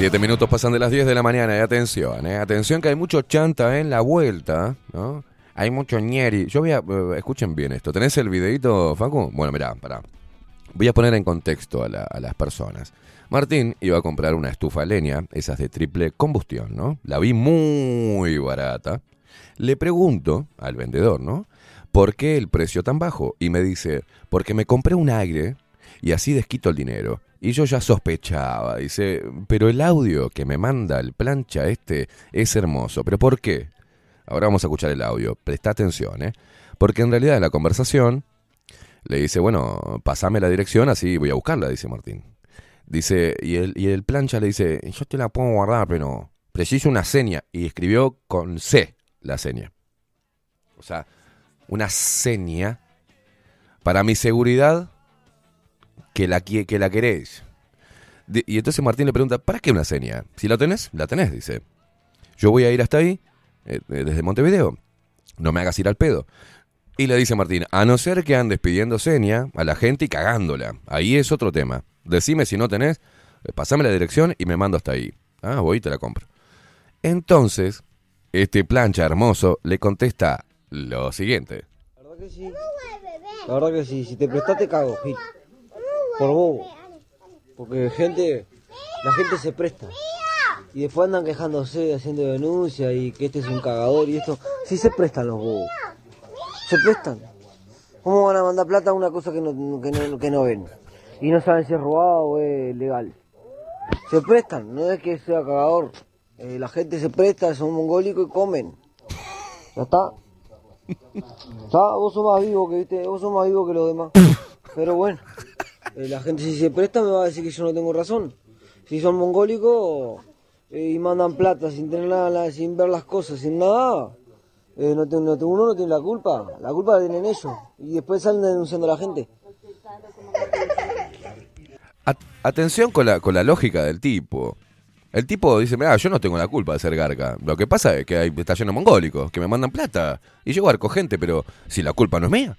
Siete minutos pasan de las 10 de la mañana y atención, eh, atención que hay mucho chanta en la vuelta, ¿no? Hay mucho ñeri. Yo voy a... eh, escuchen bien esto. ¿Tenés el videito, Facu? Bueno, mirá, pará. Voy a poner en contexto a, la- a las personas. Martín iba a comprar una estufa leña, esas de triple combustión, ¿no? La vi muy barata. Le pregunto al vendedor, ¿no? ¿Por qué el precio tan bajo? Y me dice, porque me compré un aire y así desquito el dinero. Y yo ya sospechaba, dice, pero el audio que me manda el plancha este es hermoso. ¿Pero por qué? Ahora vamos a escuchar el audio, presta atención, ¿eh? Porque en realidad en la conversación le dice, bueno, pasame la dirección, así voy a buscarla, dice Martín. Dice, y el, y el plancha le dice, yo te la puedo guardar, pero preciso una seña. Y escribió con C la seña. O sea, una seña para mi seguridad que la, que la queréis. Di- y entonces Martín le pregunta, ¿para qué una seña? Si la tenés, la tenés, dice. Yo voy a ir hasta ahí, eh, eh, desde Montevideo. No me hagas ir al pedo. Y le dice Martín, a no ser que andes pidiendo seña a la gente y cagándola. Ahí es otro tema. Decime si no tenés. Eh, Pasame la dirección y me mando hasta ahí. Ah, voy y te la compro. Entonces, este plancha hermoso le contesta lo siguiente. La verdad que sí. La verdad que sí. Si te prestás te cago. Por bobo. Porque gente, la gente se presta. Y después andan quejándose, haciendo denuncias y que este es un cagador y esto. Sí se prestan los bobos. Se prestan. ¿Cómo van a mandar plata a una cosa que no, que no, que no ven? Y no saben si es robado o es legal. Se prestan, no es que sea cagador. Eh, la gente se presta, son mongólicos y comen. ¿Ya está? ¿Está? Vos sos más vivo que, viste, vos sos más vivo que los demás. Pero bueno, eh, la gente si se presta me va a decir que yo no tengo razón. Si son mongólicos eh, y mandan plata sin tener nada, sin ver las cosas, sin nada, eh, no te- no te- uno no tiene la culpa. La culpa la tienen ellos. Y después salen denunciando a la gente. At- atención con la, con la lógica del tipo. El tipo dice, mira, yo no tengo la culpa de ser garca. Lo que pasa es que hay, está lleno de mongólicos, que me mandan plata. Y yo arco gente, pero si la culpa no es mía.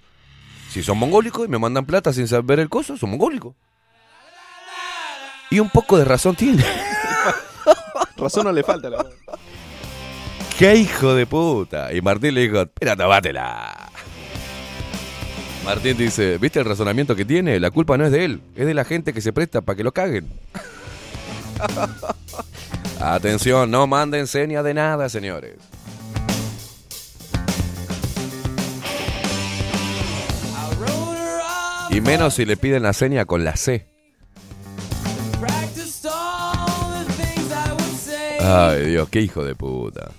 Si son mongólicos y me mandan plata sin saber el coso, son mongólicos. Y un poco de razón tiene. (laughs) Razón no le falta, la. ¡Qué hijo de puta! Y Martín le dijo, espera, tomátela. Martín dice, ¿viste el razonamiento que tiene? La culpa no es de él, es de la gente que se presta para que lo caguen. (laughs) Atención, no manden seña de nada, señores. Y menos si le piden la seña con la C. Ay, Dios, qué hijo de puta.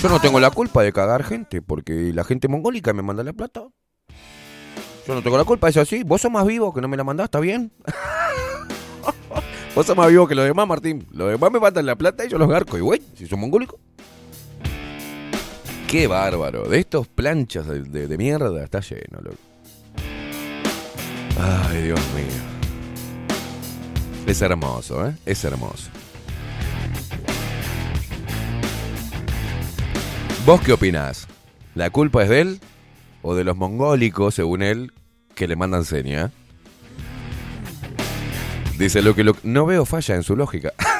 Yo no tengo la culpa de cagar gente, porque la gente mongólica me manda la plata. Yo no tengo la culpa, es así. Vos sos más vivo que no me la mandás, ¿está bien? (laughs) Vos sos más vivo que los demás, Martín. Los demás me mandan la plata y yo los garco. Y güey, si son mongólicos. Qué bárbaro. De estos planchas de, de- de mierda está lleno, loco. Ay, Dios mío. Es hermoso, ¿eh? Es hermoso. ¿Vos qué opinás? ¿La culpa es de él o de los mongólicos, según él, que le mandan seña? Dice lo que no veo falla en su lógica. (laughs)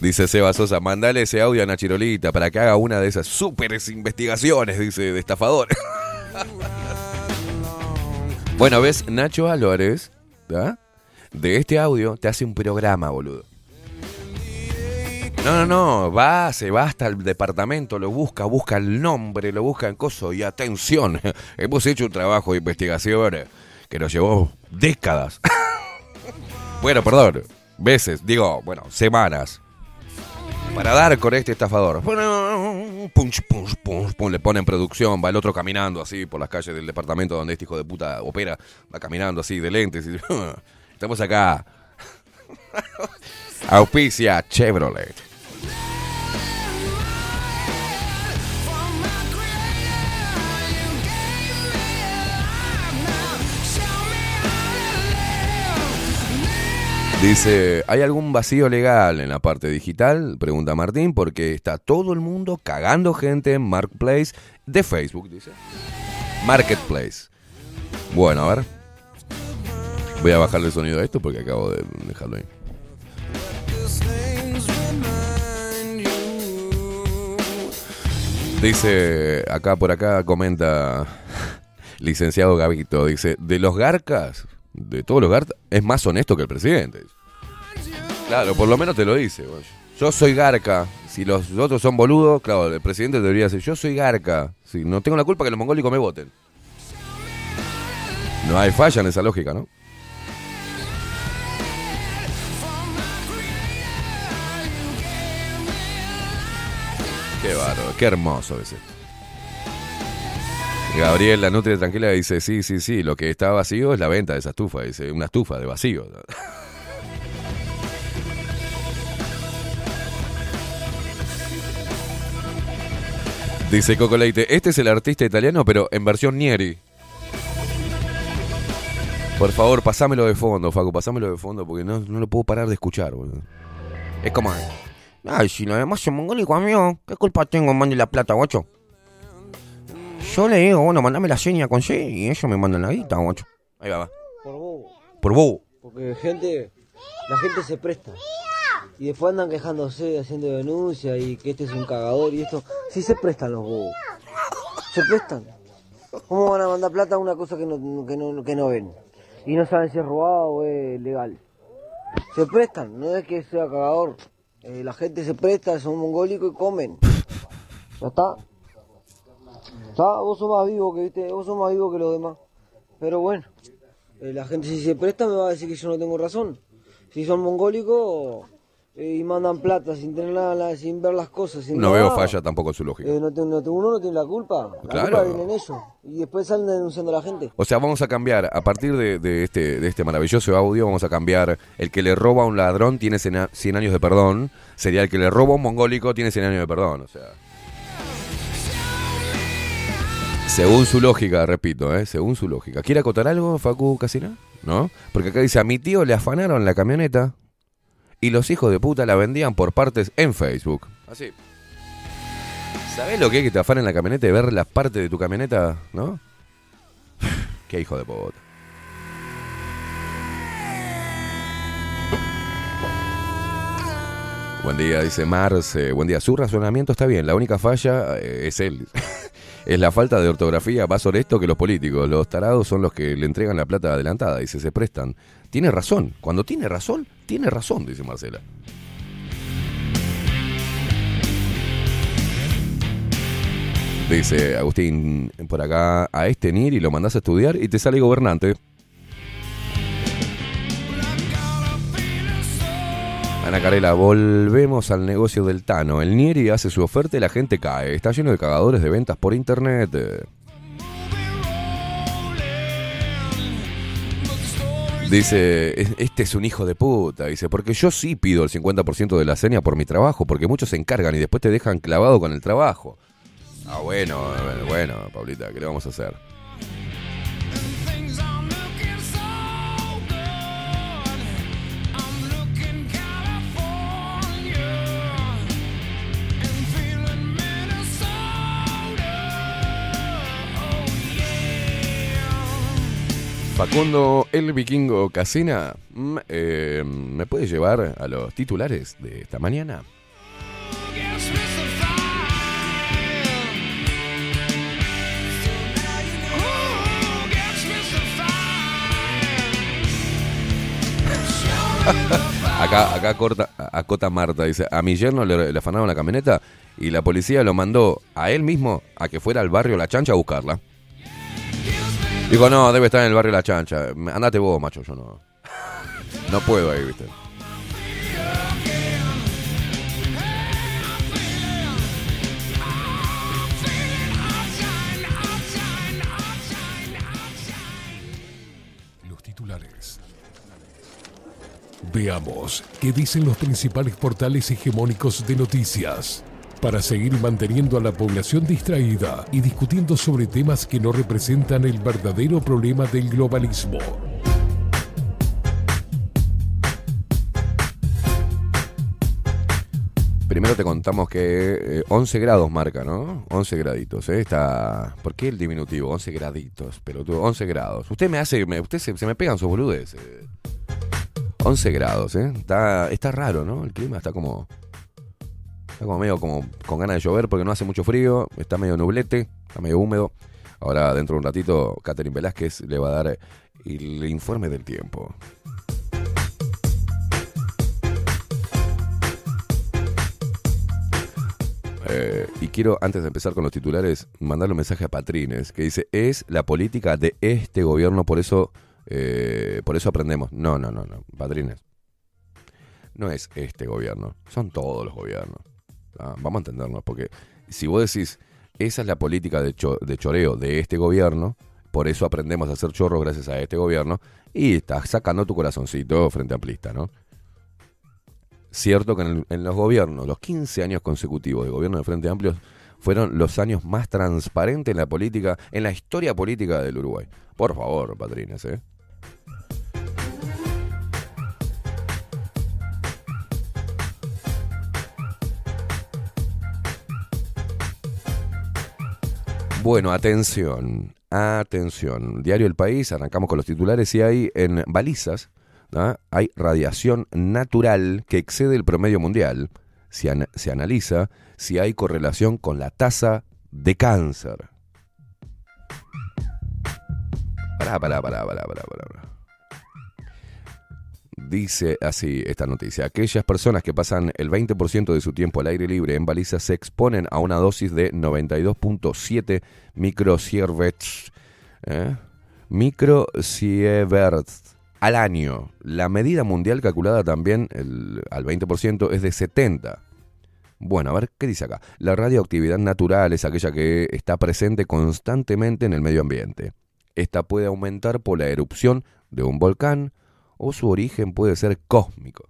Dice Seba Sosa, mandale ese audio a Nachirolita para que haga una de esas súperes investigaciones, dice, de estafadores. (laughs) bueno, ves, Nacho Álvarez, de este audio, te hace un programa, boludo. No, no, no, va, se va hasta el departamento, lo busca, busca el nombre, lo busca en coso y atención, (laughs) hemos hecho un trabajo de investigación que nos llevó décadas. (laughs) bueno, perdón, veces, digo, bueno, semanas. Para dar con este estafador. Punch, punch, punch, pum, le ponen producción, va el otro caminando así por las calles del departamento donde este hijo de puta opera, va caminando así de lentes. (laughs) Estamos acá. (laughs) Auspicia Chevrolet. Dice, ¿hay algún vacío legal en la parte digital? Pregunta Martín, porque está todo el mundo cagando gente en Marketplace de Facebook, dice. Marketplace. Bueno, a ver. Voy a bajarle el sonido a esto porque acabo de dejarlo ahí. Dice, acá por acá comenta (laughs) licenciado Gavito, dice, de los garcas, de todos los garcas, es más honesto que el presidente. Claro, por lo menos te lo dice. Yo soy garca. Si los otros son boludos, claro, el presidente debería decir, yo soy garca. Si no tengo la culpa que los mongólicos me voten. No hay falla en esa lógica, ¿no? Qué bárbaro, qué hermoso es esto. Gabriel, la nutria tranquila, dice, sí, sí, sí, lo que está vacío es la venta de esa estufa, dice, una estufa de vacío. (laughs) Dice Coco Leite, este es el artista italiano, pero en versión Nieri. Por favor, pasámelo de fondo, Facu, pasámelo de fondo, porque no, no lo puedo parar de escuchar, boludo. Es como... Ay, si los demás son mongólicos, amigo, ¿qué culpa tengo en mandar la plata, guacho? Yo le digo, bueno, mandame la seña con C y ellos me mandan la guita, guacho. Ahí va, va. Por bobo. Por bobo. Porque gente, la gente se presta. Y después andan quejándose, haciendo denuncias y que este es un cagador y esto. Sí se prestan los bobos. Se prestan. ¿Cómo van a mandar plata a una cosa que no, que no, que no ven? Y no saben si es robado o es legal. Se prestan, no es que sea cagador. Eh, la gente se presta, son mongólicos y comen. ¿Ya está? ¿Está? Vos sos más vivo que, ¿viste? Vos sos más vivo que los demás. Pero bueno, eh, la gente si se presta me va a decir que yo no tengo razón. Si son mongólicos eh, y mandan plata sin tener nada, sin ver las cosas, sin No nada, veo falla tampoco su lógica. eh, no te- no te- uno no tiene la culpa. La Claro. culpa viene en ellos. Y después salen denunciando a la gente. O sea, vamos a cambiar, a partir de, de este, de este maravilloso audio, vamos a cambiar, el que le roba a un ladrón tiene 100 100 años de perdón, sería el que le roba a un mongólico tiene 100 años de perdón, o sea... Según su lógica, repito, ¿eh? según su lógica. ¿Quiere acotar algo, Facu Casina? ¿No? Porque acá dice, a mi tío le afanaron la camioneta y los hijos de puta la vendían por partes en Facebook. Así. ¿Sabés lo que es que te afanen la camioneta y ver las partes de tu camioneta, no? (laughs) Qué hijo de puta. Buen día, dice Marce. Buen día. Su razonamiento está bien. La única falla eh, es él. (laughs) es la falta de ortografía más honesto que los políticos. Los tarados son los que le entregan la plata adelantada. Dice, se prestan. Tiene razón. Cuando tiene razón, tiene razón, dice Marcela. Dice Agustín por acá, a este NIR y lo mandás a estudiar y te sale gobernante. Ana Carela, volvemos al negocio del Tano. El Nieri hace su oferta y la gente cae. Está lleno de cagadores de ventas por internet. Dice, "Es- este es un hijo de puta. Dice, porque yo sí pido el 50% de la seña por mi trabajo, porque muchos se encargan y después te dejan clavado con el trabajo. Ah, bueno, bueno, Paulita, ¿qué le vamos a hacer? Facundo el Vikingo Casina, mm, eh, ¿me puede llevar a los titulares de esta mañana? (laughs) Acá, acá corta, acota Marta, dice, a mi yerno le, le afanaron la camioneta y la policía lo mandó a él mismo a que fuera al barrio La Chancha a buscarla. Digo, no, debe estar en el barrio La Chancha. Andate vos, macho, yo no. No puedo ahí, viste. Los titulares. Veamos qué dicen los principales portales hegemónicos de noticias para seguir manteniendo a la población distraída y discutiendo sobre temas que no representan el verdadero problema del globalismo. Primero te contamos que eh, 11 grados marca, ¿no? 11 graditos, ¿eh? Está... ¿Por qué el diminutivo? 11 graditos, pero tú, 11 grados. Usted me hace... usted se, me pegan sus boludes. eh. 11 grados, ¿eh? Está, está raro, ¿no? El clima está como... Está como medio como con ganas de llover porque no hace mucho frío, está medio nublete, está medio húmedo. Ahora, dentro de un ratito, Catherine Velázquez le va a dar el informe del tiempo. Eh, y quiero, antes de empezar con los titulares, mandarle un mensaje a Patrines que dice, es la política de este gobierno, por eso, eh, por eso aprendemos. No, no, no, no, Patrines. No es este gobierno, son todos los gobiernos. Ah, vamos a entendernos, porque si vos decís, esa es la política de, cho- de choreo de este gobierno, por eso aprendemos a hacer chorros gracias a este gobierno, y estás sacando tu corazoncito frente amplista, ¿no? Cierto que en los gobiernos, los 15 años consecutivos de gobierno de Frente Amplio fueron los años más transparentes en la política, en la historia política del Uruguay. Por favor, Patrines, ¿eh? Bueno, atención. atención. Diario El País, arrancamos con los titulares y hay en balizas, hay radiación natural que excede el promedio mundial. Se, se analiza si hay correlación con la tasa de cáncer. Pará, pará, pará, pará, pará, pará. Dice así esta noticia. Aquellas personas que pasan el 20% de su tiempo al aire libre en balizas se exponen a una dosis de 92.7 microsieverts. ¿eh? Al año. La medida mundial calculada también al 20% es de 70. Bueno, a ver, ¿qué dice acá? La radioactividad natural es aquella que está presente constantemente en el medio ambiente. Esta puede aumentar por la erupción de un volcán o su origen puede ser cósmico.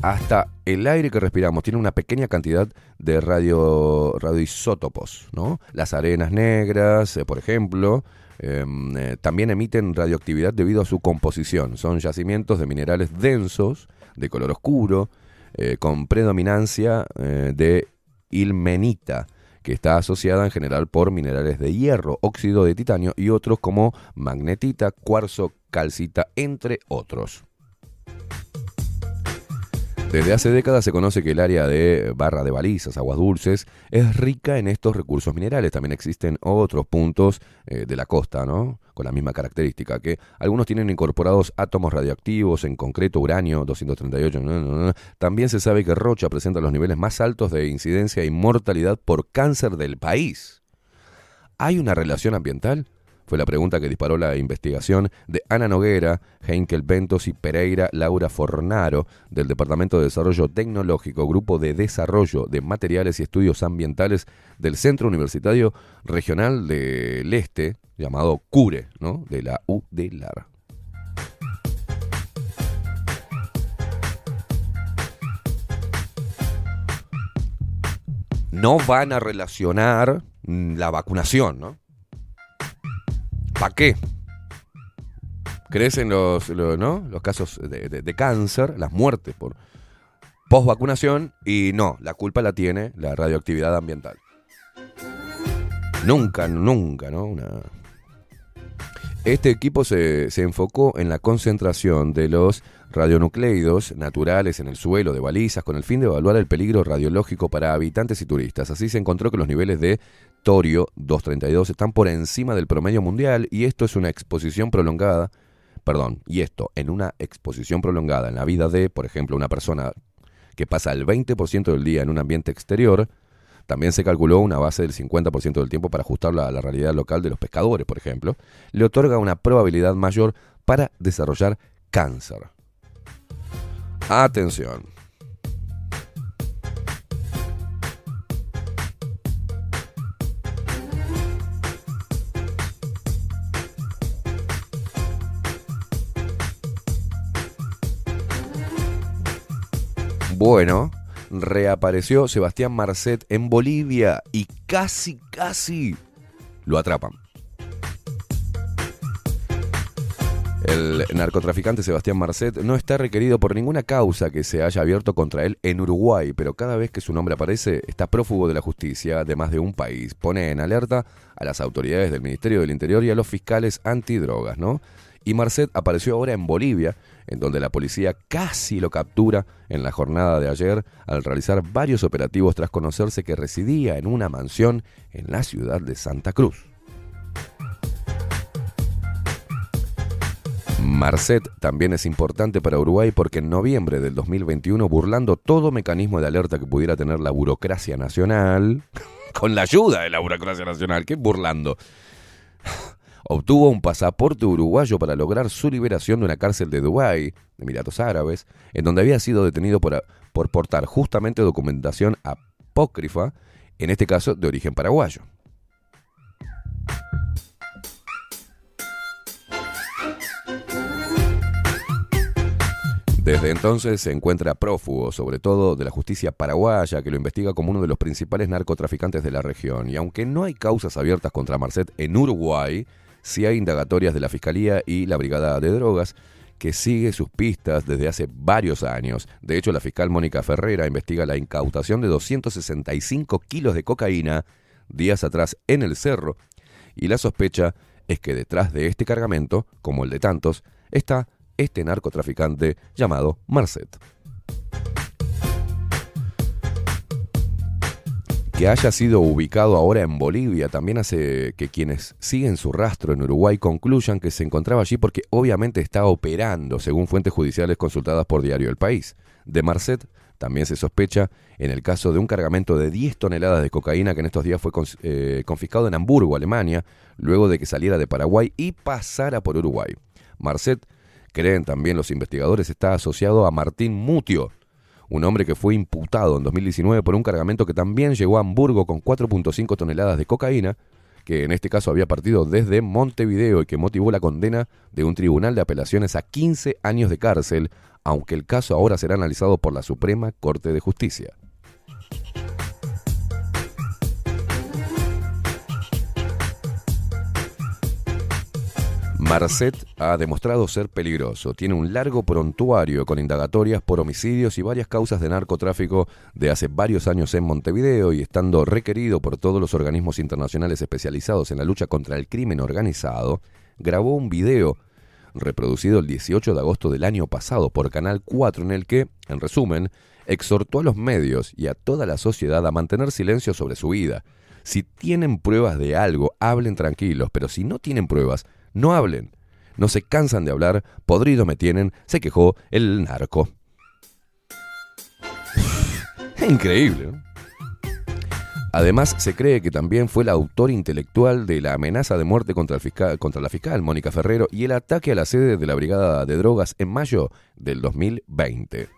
Hasta el aire que respiramos tiene una pequeña cantidad de radio, radioisótopos, ¿no? Las arenas negras, eh, por ejemplo, em, eh, también emiten radioactividad debido a su composición. Son yacimientos de minerales densos, de color oscuro, eh, con predominancia de ilmenita, que está asociada en general por minerales de hierro, óxido de titanio y otros como magnetita, cuarzo, calcita, entre otros. Desde hace décadas se conoce que el área de barra de balizas, aguas dulces, es rica en estos recursos minerales. También existen otros puntos eh, de la costa, ¿no? Con la misma característica, que algunos tienen incorporados átomos radioactivos, en concreto uranio 238. no, no, no. También se sabe que Rocha presenta los niveles más altos de incidencia y mortalidad por cáncer del país. ¿Hay una relación ambiental? Fue la pregunta que disparó la investigación de Ana Noguera, Heinkel Ventos y Pereira Laura Fornaro del Departamento de Desarrollo Tecnológico, Grupo de Desarrollo de Materiales y Estudios Ambientales del Centro Universitario Regional del Este, llamado CURE, ¿no? de la U de Lara. No van a relacionar la vacunación, ¿no? ¿Para qué? Crecen los, los, casos de, cáncer, las muertes por post vacunación y no, la culpa la tiene la radioactividad ambiental. Nunca, nunca, ¿no? Este equipo se, se enfocó en la concentración de los radionucleidos naturales en el suelo de balizas con el fin de evaluar el peligro radiológico para habitantes y turistas. Así se encontró que los niveles de torio 232 están por encima del promedio mundial y esto es una exposición prolongada, perdón, y esto en una exposición prolongada en la vida de, por ejemplo, una persona que pasa el 20% del día en un ambiente exterior, también se calculó una base del 50% del tiempo para ajustarla a la realidad local de los pescadores, por ejemplo, le otorga una probabilidad mayor para desarrollar cáncer. Atención. Bueno, reapareció Sebastián Marcet en Bolivia y casi, casi lo atrapan. El narcotraficante Sebastián Marcet no está requerido por ninguna causa que se haya abierto contra él en Uruguay, pero cada vez que su nombre aparece está prófugo de la justicia de más de un país. Pone en alerta a las autoridades del Ministerio del Interior y a los fiscales antidrogas, ¿no? Y Marcet apareció ahora en Bolivia, en donde la policía casi lo captura en la jornada de ayer al realizar varios operativos tras conocerse que residía en una mansión en la ciudad de Santa Cruz. Marcet también es importante para Uruguay porque en noviembre del 2021, burlando todo mecanismo de alerta que pudiera tener la burocracia nacional, (laughs) con la ayuda de la burocracia nacional, ¿qué burlando? (sighs) Obtuvo un pasaporte uruguayo para lograr su liberación de una cárcel de Dubái, Emiratos Árabes, en donde había sido detenido por, por portar justamente documentación apócrifa, en este caso de origen paraguayo. Desde entonces se encuentra prófugo, sobre todo de la justicia paraguaya, que lo investiga como uno de los principales narcotraficantes de la región. Y aunque no hay causas abiertas contra Marcet en Uruguay, sí hay indagatorias de la Fiscalía y la Brigada de Drogas, que sigue sus pistas desde hace varios años. De hecho, la fiscal Mónica Ferrera investiga la incautación de 265 kilos de cocaína días atrás en el cerro, y la sospecha es que detrás de este cargamento, como el de tantos, está este narcotraficante llamado Marcet. Que haya sido ubicado ahora en Bolivia también hace que quienes siguen su rastro en Uruguay concluyan que se encontraba allí porque obviamente está operando, según fuentes judiciales consultadas por Diario El País. De Marcet también se sospecha en el caso de un cargamento de 10 toneladas de cocaína que en estos días fue eh, confiscado en Hamburgo, Alemania, luego de que saliera de Paraguay y pasara por Uruguay. Marcet, creen también los investigadores, está asociado a Martín Mutio, un hombre que fue imputado en 2019 por un cargamento que también llegó a Hamburgo con 4.5 toneladas de cocaína, que en este caso había partido desde Montevideo y que motivó la condena de un tribunal de apelaciones a 15 años de cárcel, aunque el caso ahora será analizado por la Suprema Corte de Justicia. Marcet ha demostrado ser peligroso. Tiene un largo prontuario con indagatorias por homicidios y varias causas de narcotráfico de hace varios años en Montevideo y estando requerido por todos los organismos internacionales especializados en la lucha contra el crimen organizado, grabó un video reproducido el 18 de agosto del año pasado por Canal 4 en el que, en resumen, exhortó a los medios y a toda la sociedad a mantener silencio sobre su vida. Si tienen pruebas de algo, hablen tranquilos, pero si no tienen pruebas, no hablen. No se cansan de hablar, podrido me tienen, se quejó el narco. (laughs) Increíble. Además, se cree que también fue el autor intelectual de la amenaza de muerte contra, el fiscal, contra la fiscal Mónica Ferrero y el ataque a la sede de la Brigada de Drogas en mayo del 2020.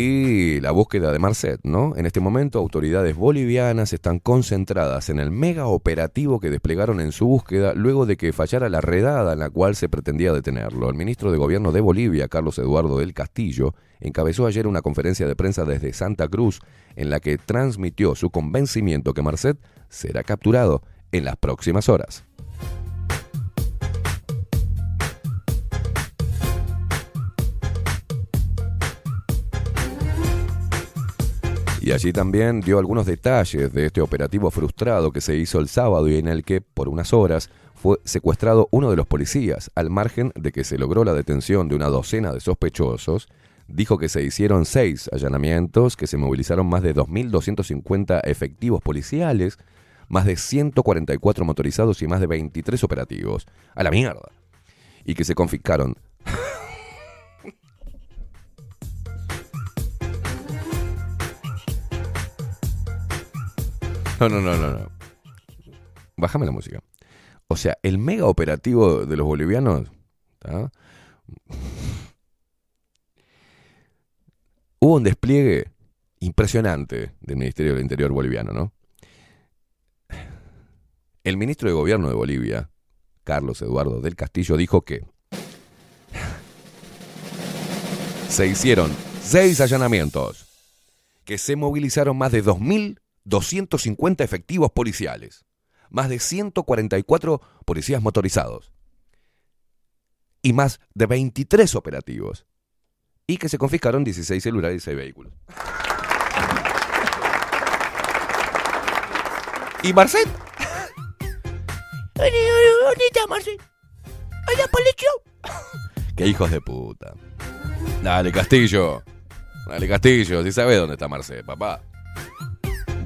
Y la búsqueda de Marcet, ¿no? En este momento, autoridades bolivianas están concentradas en el mega operativo que desplegaron en su búsqueda luego de que fallara la redada en la cual se pretendía detenerlo. El ministro de Gobierno de Bolivia, Carlos Eduardo del Castillo, encabezó ayer una conferencia de prensa desde Santa Cruz en la que transmitió su convencimiento que Marcet será capturado en las próximas horas. Y allí también dio algunos detalles de este operativo frustrado que se hizo el sábado y en el que, por unas horas, fue secuestrado uno de los policías, al margen de que se logró la detención de una docena de sospechosos. Dijo que se hicieron seis allanamientos, que se movilizaron más de 2.250 efectivos policiales, más de 144 motorizados y más de 23 operativos. A la mierda. Y que se confiscaron (laughs) No, no, no, no, no. Bájame la música. O sea, el mega operativo de los bolivianos. (laughs) Hubo un despliegue impresionante del Ministerio del Interior boliviano, ¿no? El ministro de Gobierno de Bolivia, Carlos Eduardo del Castillo, dijo que (laughs) se hicieron seis allanamientos, que se movilizaron más de 2.250 efectivos policiales, más de 144 policías motorizados y más de 23 operativos, y que se confiscaron 16 celulares y 6 vehículos. ¿Y Marcet? ¿Dónde está Marcel? ¡A la policía! ¡Qué hijos de puta! Dale, Castillo. Dale, Castillo, si sabe dónde está Marcel, papá.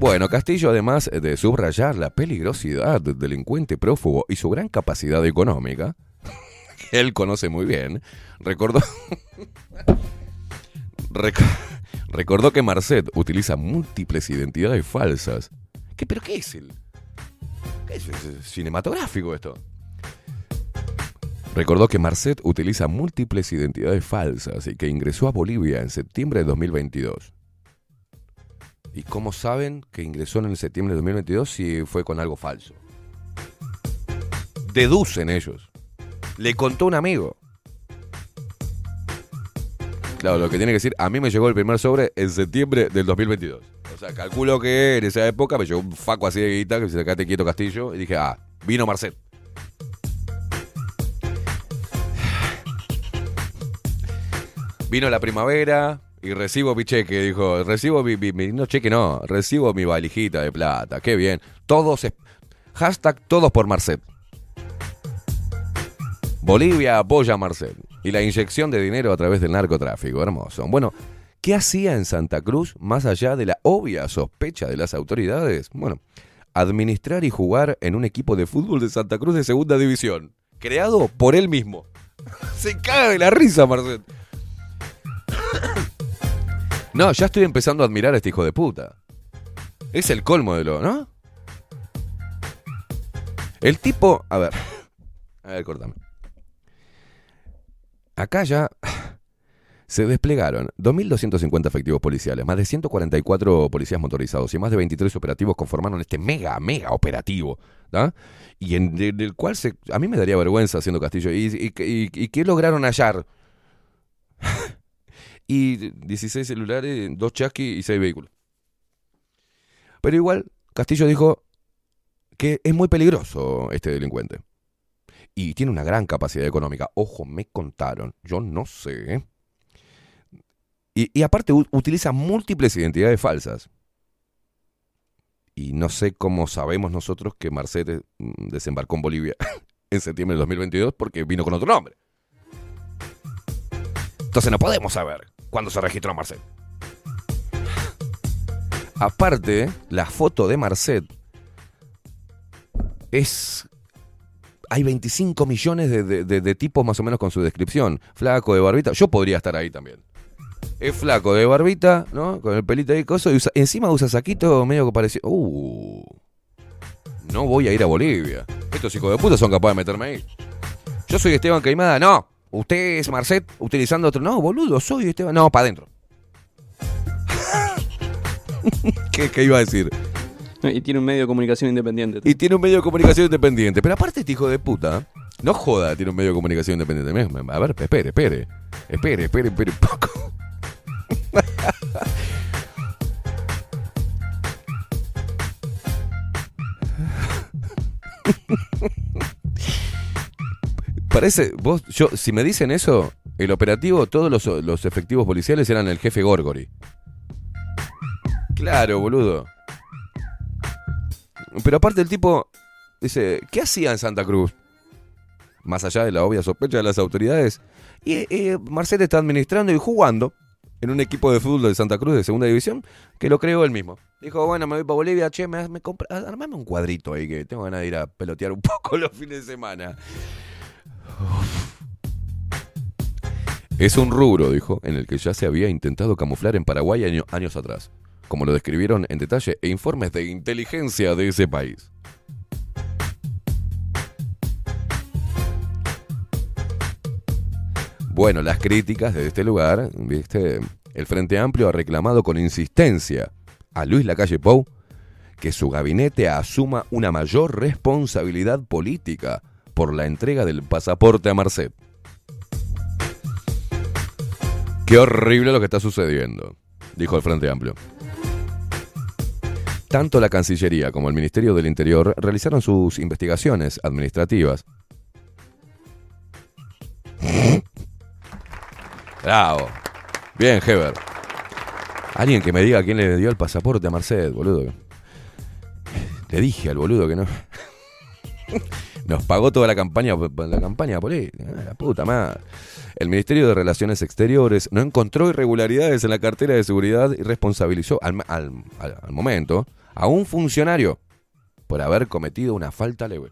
Bueno, Castillo, además de subrayar la peligrosidad del delincuente prófugo y su gran capacidad económica, (laughs) que él conoce muy bien, recordó, (laughs) Rec- recordó que Marcet utiliza múltiples identidades falsas. ¿Qué, ¿Pero qué es el? ¿Qué ¿Es cinematográfico esto? Recordó que Marcet utiliza múltiples identidades falsas y que ingresó a Bolivia en septiembre de 2022. ¿Y cómo saben que ingresó en el septiembre de 2022 si fue con algo falso? Deducen ellos. Le contó un amigo. Claro, lo que tiene que decir, a mí me llegó el primer sobre en septiembre del 2022. O sea, calculo que en esa época me llegó un faco así de guita que se sacate quieto Castillo y dije, ah, vino Marcet. Vino la primavera, Y recibo mi cheque, dijo. Recibo mi, no cheque, no. Recibo mi valijita de plata. Qué bien. Todos. Hashtag todos por Marcet. Bolivia apoya a Marcet. Y la inyección de dinero a través del narcotráfico. Hermoso. Bueno, ¿qué hacía en Santa Cruz más allá de la obvia sospecha de las autoridades? Bueno, administrar y jugar en un equipo de fútbol de Santa Cruz de segunda división. Creado por él mismo. (laughs) Se caga de la risa, Marcet. No, ya estoy empezando a admirar a este hijo de puta. Es el colmo de lo, ¿no? El tipo, a ver, a ver, cortame. Acá ya se desplegaron 2.250 efectivos policiales, más de 144 policías motorizados y más de 23 operativos conformaron este mega, mega operativo, ¿da? Y en del cual se, a mí me daría vergüenza haciendo Castillo. ¿Y, y, y- y qué lograron hallar? Y 16 celulares, dos chasquis y 6 vehículos. Pero igual, Castillo dijo que es muy peligroso este delincuente. Y tiene una gran capacidad económica. Ojo, me contaron. Yo no sé. ¿eh? Y, aparte utiliza múltiples identidades falsas. Y no sé cómo sabemos nosotros que Marcete mm, desembarcó en Bolivia (laughs) en septiembre del 2022 porque vino con otro nombre. Entonces no podemos saber cuándo se registró Marcet. Aparte, la foto de Marcet es... Hay 25 millones de, de- tipos más o menos con su descripción. Flaco, de barbita. Yo podría estar ahí también. Es flaco, de barbita, ¿no? Con el pelito ahí, coso. Y encima usa saquito medio que pareció... Uh, no voy a ir a Bolivia. Estos hijos de puta son capaces de meterme ahí. Yo soy Esteban Caimada. No. Usted es Marcet utilizando otro... No, boludo, soy Esteban. No, para adentro. (laughs) ¿Qué, ¿Qué iba a decir? Y tiene un medio de comunicación independiente. Y tiene un medio de comunicación independiente. Pero aparte este hijo de puta, no joda, tiene un medio de comunicación independiente. A ver, espere, espere. Espere, espere, espere un poco. Parece, vos, yo, si me dicen eso, el operativo, todos los, los efectivos policiales eran el jefe Gorgori. Claro, boludo. Pero aparte el tipo dice, ¿qué hacía en Santa Cruz? Más allá de la obvia sospecha de las autoridades. Y eh, Marcel está administrando y jugando en un equipo de fútbol de Santa Cruz de segunda división que lo creó él mismo. Dijo, bueno, me voy para Bolivia, che, me, me compra, armame un cuadrito ahí que tengo ganas de ir a pelotear un (laughs) poco los fines de semana. Es un rubro, dijo, en el que ya se había intentado camuflar en Paraguay año- años atrás, como lo describieron en detalle e informes de inteligencia de ese país. Bueno, las críticas de este lugar, ¿viste? El Frente Amplio ha reclamado con insistencia a Luis Lacalle Pou que su gabinete asuma una mayor responsabilidad política por la entrega del pasaporte a Marcet. Qué horrible lo que está sucediendo, dijo el Frente Amplio. Tanto la Cancillería como el Ministerio del Interior realizaron sus investigaciones administrativas. Bravo. Bien, Heber. Alguien que me diga quién le dio el pasaporte a Marcet, boludo. Le dije al boludo que no. Nos pagó toda la campaña, la campaña política. Ah, La puta madre. El Ministerio de Relaciones Exteriores no encontró irregularidades en la cartera de seguridad y responsabilizó al- al- al momento a un funcionario por haber cometido una falta leve.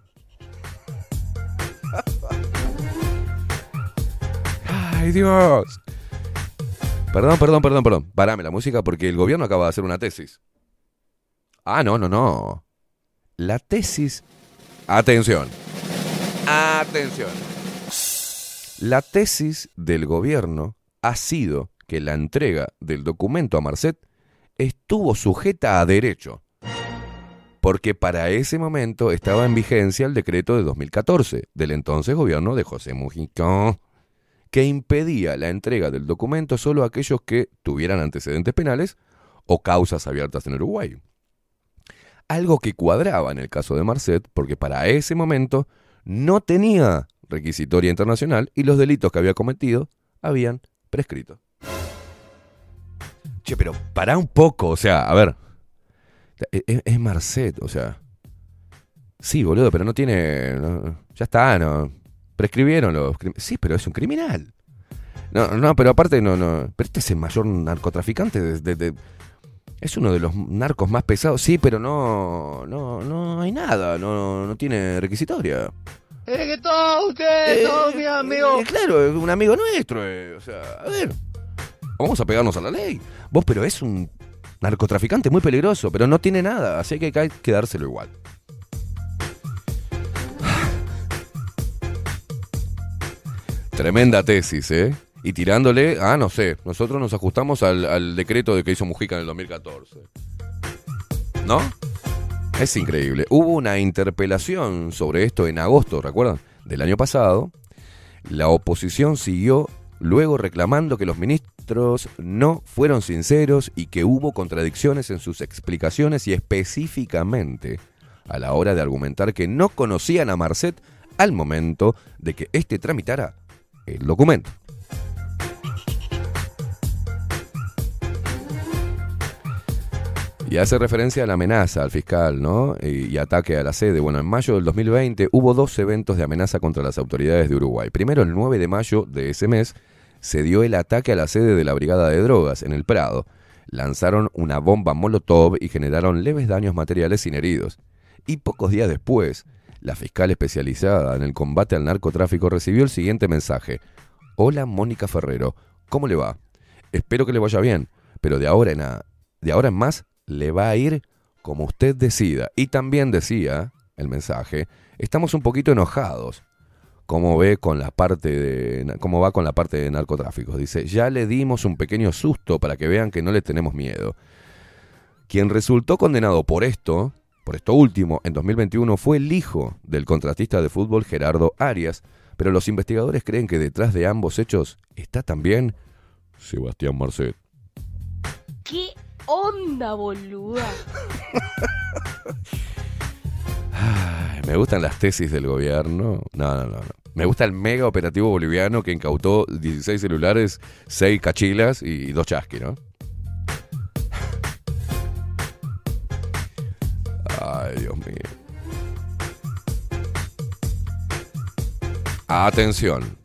(laughs) ¡Ay, Dios! Perdón, perdón, perdón, perdón. Parame la música porque el gobierno acaba de hacer una tesis. Ah, no, no, no. La tesis. Atención. Atención. La tesis del gobierno ha sido que la entrega del documento a Marcet estuvo sujeta a derecho. Porque para ese momento estaba en vigencia el decreto de 2014 del entonces gobierno de José Mujica, que impedía la entrega del documento solo a aquellos que tuvieran antecedentes penales o causas abiertas en Uruguay. Algo que cuadraba en el caso de Marcet, porque para ese momento no tenía requisitoria internacional y los delitos que había cometido habían prescrito. Che, pero pará un poco, o sea, a ver. Es, es- es Marcet, o sea. Sí, boludo, pero no tiene. ya está, no. Prescribieron los. Sí, pero es un criminal. No, no, pero aparte, no, no. Pero este es el mayor narcotraficante de- de- de- es uno de los narcos más pesados. Sí, pero no. No, no hay nada. No, no tiene requisitoria. Es que todos ustedes, todos mis amigos. Eh, claro, es un amigo nuestro. eh, O sea, a ver. Vamos a pegarnos a la ley. Vos, pero es un narcotraficante muy peligroso, pero no tiene nada. Así que hay que dárselo igual. (sighs) Tremenda tesis, ¿eh? Y tirándole, ah, no sé, nosotros nos ajustamos al, decreto de que hizo Mujica en el 2014. ¿No? Es increíble. Hubo una interpelación sobre esto en agosto, ¿recuerdan? Del año pasado. La oposición siguió luego reclamando que los ministros no fueron sinceros y que hubo contradicciones en sus explicaciones y específicamente a la hora de argumentar que no conocían a Marcet al momento de que éste tramitara el documento. Y hace referencia a la amenaza al fiscal, ¿no? Y, ataque a la sede. Bueno, en mayo del 2020 hubo dos eventos de amenaza contra las autoridades de Uruguay. Primero, el 9 de mayo de ese mes, se dio el ataque a la sede de la Brigada de Drogas en el Prado. Lanzaron una bomba Molotov y generaron leves daños materiales sin heridos. Y pocos días después, la fiscal especializada en el combate al narcotráfico recibió el siguiente mensaje. Hola Mónica Ferrero, ¿cómo le va? Espero que le vaya bien, pero de ahora en, a- de ahora en más le va a ir como usted decida. Y también decía el mensaje, estamos un poquito enojados. ¿Cómo ve con la parte de cómo va con la parte de narcotráfico? Dice, ya le dimos un pequeño susto para que vean que no le tenemos miedo. Quien resultó condenado por esto, por esto último, en 2021 fue el hijo del contratista de fútbol Gerardo Arias, pero los investigadores creen que detrás de ambos hechos está también Sebastián Marcet. ¿Qué onda, boluda? Me gustan las tesis del gobierno. No, no, no, no. Me gusta el mega operativo boliviano que incautó 16 celulares, 6 cachilas y 2 chasqui, ¿no? Ay, Dios mío. Atención,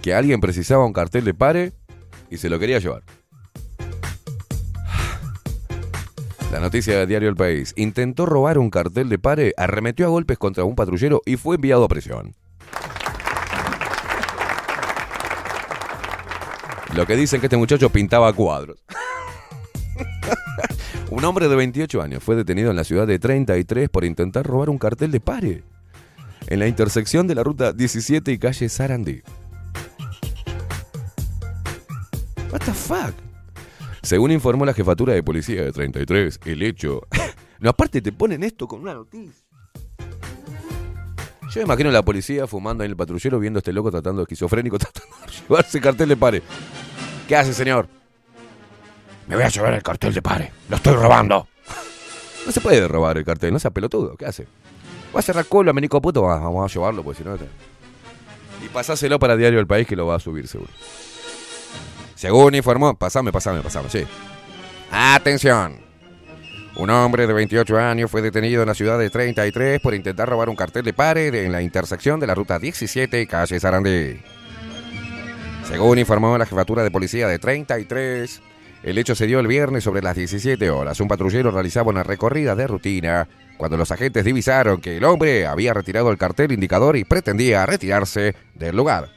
que alguien precisaba un cartel de pare y se lo quería llevar. La noticia del diario El País. Intentó robar un cartel de pare, arremetió a golpes contra un patrullero y fue enviado a prisión. Lo que dicen que este muchacho pintaba cuadros. (laughs) un hombre de 28 años fue detenido en la ciudad de 33 por intentar robar un cartel de pare en la intersección de la ruta 17 y calle Sarandí. What the fuck? Según informó la jefatura de policía de 33, el hecho... (laughs) no, aparte te ponen esto con una noticia. Yo me imagino a la policía fumando en el patrullero viendo a este loco tratando de esquizofrénico, (laughs) tratando de llevarse cartel de pare. ¿Qué hace, señor? Me voy a llevar el cartel de pare. Lo estoy robando. No se puede robar el cartel, no sea pelotudo. ¿Qué hace? Va a cerrar culo, amenico puto. va- Vamos a llevarlo, pues si no. Y pasáselo para Diario El País que lo va a subir seguro. Según informó, pasame, pasame, pasame, sí. Atención. Un hombre de 28 años fue detenido en la ciudad de 33 por intentar robar un cartel de pare en la intersección de la ruta 17 y calle Sarandí. Según informó la jefatura de policía de 33, el hecho se dio el viernes sobre las 17 horas. Un patrullero realizaba una recorrida de rutina cuando los agentes divisaron que el hombre había retirado el cartel indicador y pretendía retirarse del lugar.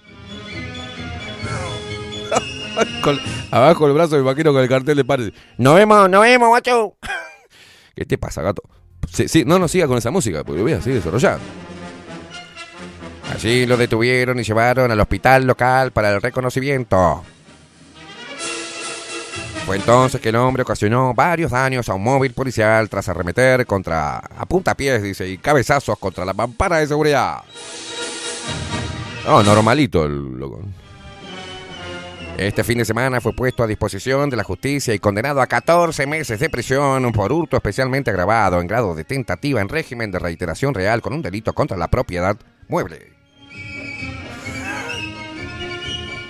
Abajo el brazo me imagino con el cartel de pare. No vemos, no vemos, macho. (laughs) ¿Qué te pasa, gato? Sí, sí, no, no siga con esa música, porque lo voy a seguir desarrollando. Allí lo detuvieron y llevaron al hospital local para el reconocimiento. Fue entonces que el hombre ocasionó varios daños a un móvil policial tras arremeter contra, a puntapiés, dice, y cabezazos contra la mampara de seguridad. No, normalito el loco. Este fin de semana fue puesto a disposición de la justicia y condenado a 14 meses de prisión por hurto especialmente agravado en grado de tentativa en régimen de reiteración real con un delito contra la propiedad mueble.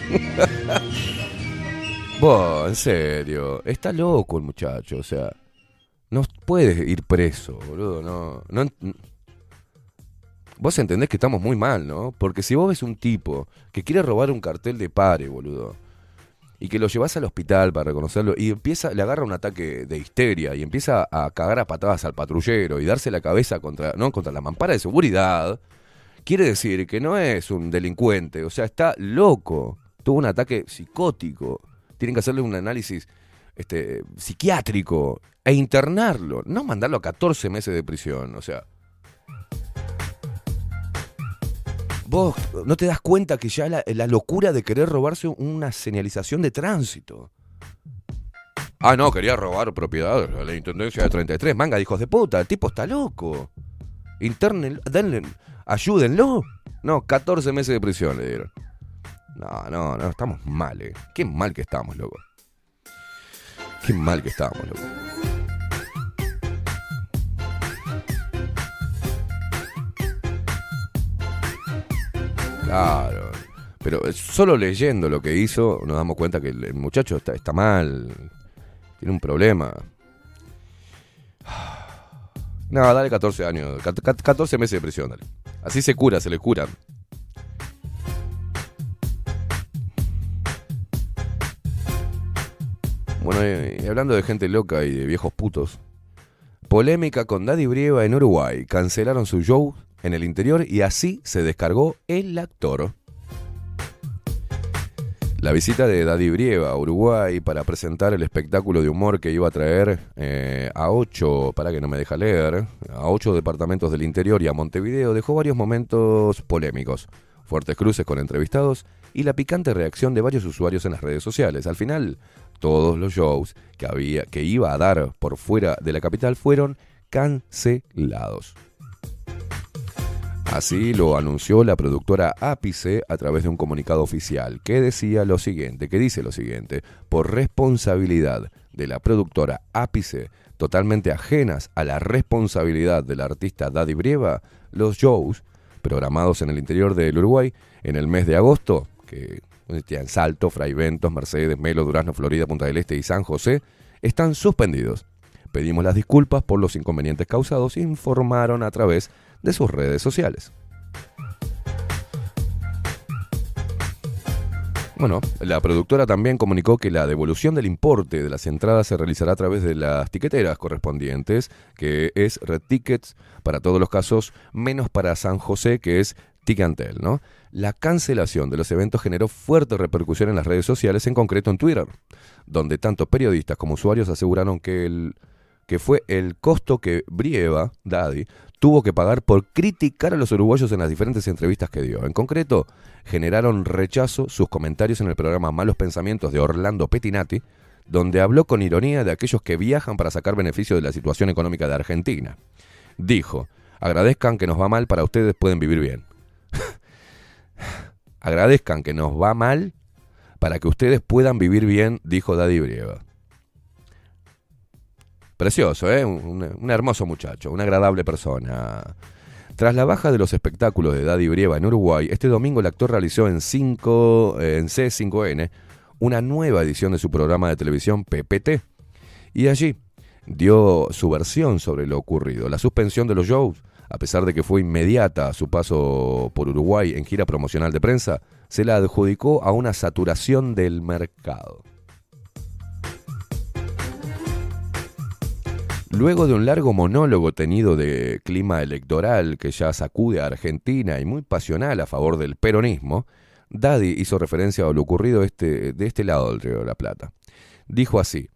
(laughs) Vos, en serio, está loco el muchacho, o sea, no puedes ir preso, boludo, no, no, n- Vos entendés que estamos muy mal, ¿no? Porque si vos ves un tipo que quiere robar un cartel de pare, boludo, y que lo llevas al hospital para reconocerlo, y empieza, le agarra un ataque de histeria y empieza a cagar a patadas al patrullero y darse la cabeza contra, ¿no? contra la mampara de seguridad, quiere decir que no es un delincuente, o sea, está loco, tuvo un ataque psicótico, tienen que hacerle un análisis este, psiquiátrico e internarlo, no mandarlo a 14 meses de prisión, o sea. Vos no te das cuenta que ya la, locura de querer robarse una señalización de tránsito. Ah, no, quería robar propiedad de la Intendencia de 33. Manga, hijos de puta, el tipo está loco. Internen, denle, ayúdenlo. No, 14 meses de prisión le dieron. No, no, no, estamos mal, eh. Qué mal que estamos, loco. Qué mal que estamos, loco. Claro. Pero eh, solo leyendo lo que hizo nos damos cuenta que el, muchacho está, mal. Tiene un problema. (sighs) No, dale 14 años. cat- cat- 14 meses de prisión, dale. Así se cura, se le cura. Bueno, y hablando de gente loca y de viejos putos. Polémica con Daddy Brieva en Uruguay. Cancelaron su show en el interior y así se descargó el actor. La visita de Daddy Brieva a Uruguay para presentar el espectáculo de humor que iba a traer eh, a ocho, para que no me leer, a ocho departamentos del interior y a Montevideo dejó varios momentos polémicos, fuertes cruces con entrevistados y la picante reacción de varios usuarios en las redes sociales. Al final, todos los shows que había que iba a dar por fuera de la capital fueron cancelados. Así lo anunció la productora Ápice a través de un comunicado oficial que decía lo siguiente, que dice lo siguiente, por responsabilidad de la productora Ápice, totalmente ajenas a la responsabilidad del artista Daddy Brieva, los shows programados en el interior del Uruguay en el mes de agosto, que en Salto, Fraiventos, Mercedes, Melo, Durazno, Florida, Punta del Este y San José, están suspendidos. Pedimos las disculpas por los inconvenientes causados, informaron a través de sus redes sociales. Bueno, la productora también comunicó que la devolución del importe de las entradas se realizará a través de las tiqueteras correspondientes, que es Red Tickets para todos los casos, menos para San José, que es Ticantel, ¿no? La cancelación de los eventos generó fuerte repercusión en las redes sociales, en concreto en Twitter, donde tanto periodistas como usuarios aseguraron que el que fue el costo que Brieva, Daddy, tuvo que pagar por criticar a los uruguayos en las diferentes entrevistas que dio. En concreto, generaron rechazo sus comentarios en el programa Malos Pensamientos de Orlando Pettinati, donde habló con ironía de aquellos que viajan para sacar beneficio de la situación económica de Argentina. Dijo, agradezcan que nos va mal, para ustedes pueden vivir bien. (laughs) agradezcan que nos va mal, para que ustedes puedan vivir bien, dijo Daddy Brieva. Precioso, ¿eh? Un, hermoso muchacho, una agradable persona. Tras la baja de los espectáculos de Daddy Brieva en Uruguay, este domingo el actor realizó en, 5, eh, en C5N una nueva edición de su programa de televisión PPT. Y allí dio su versión sobre lo ocurrido. La suspensión de los shows, a pesar de que fue inmediata su paso por Uruguay en gira promocional de prensa, se la adjudicó a una saturación del mercado. Luego de un largo monólogo tenido de clima electoral que ya sacude a Argentina y muy pasional a favor del peronismo, Daddy hizo referencia a lo ocurrido este, de este lado del Río de la Plata. Dijo así,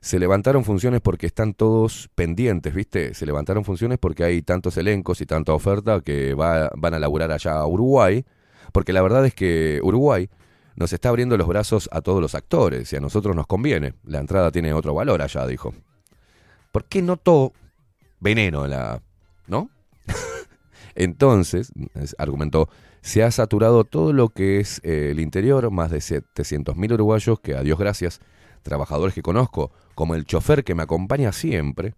se levantaron funciones porque están todos pendientes, ¿viste? Se levantaron funciones porque hay tantos elencos y tanta oferta que va- van a laburar allá a Uruguay, porque la verdad es que Uruguay nos está abriendo los brazos a todos los actores y a nosotros nos conviene. La entrada tiene otro valor allá, dijo. ¿Por qué notó veneno en la... ¿no? (laughs) Entonces, es- argumentó, se ha saturado todo lo que es eh, el interior, más de 700.000 uruguayos que, a Dios gracias, trabajadores que conozco, como el chofer que me acompaña siempre,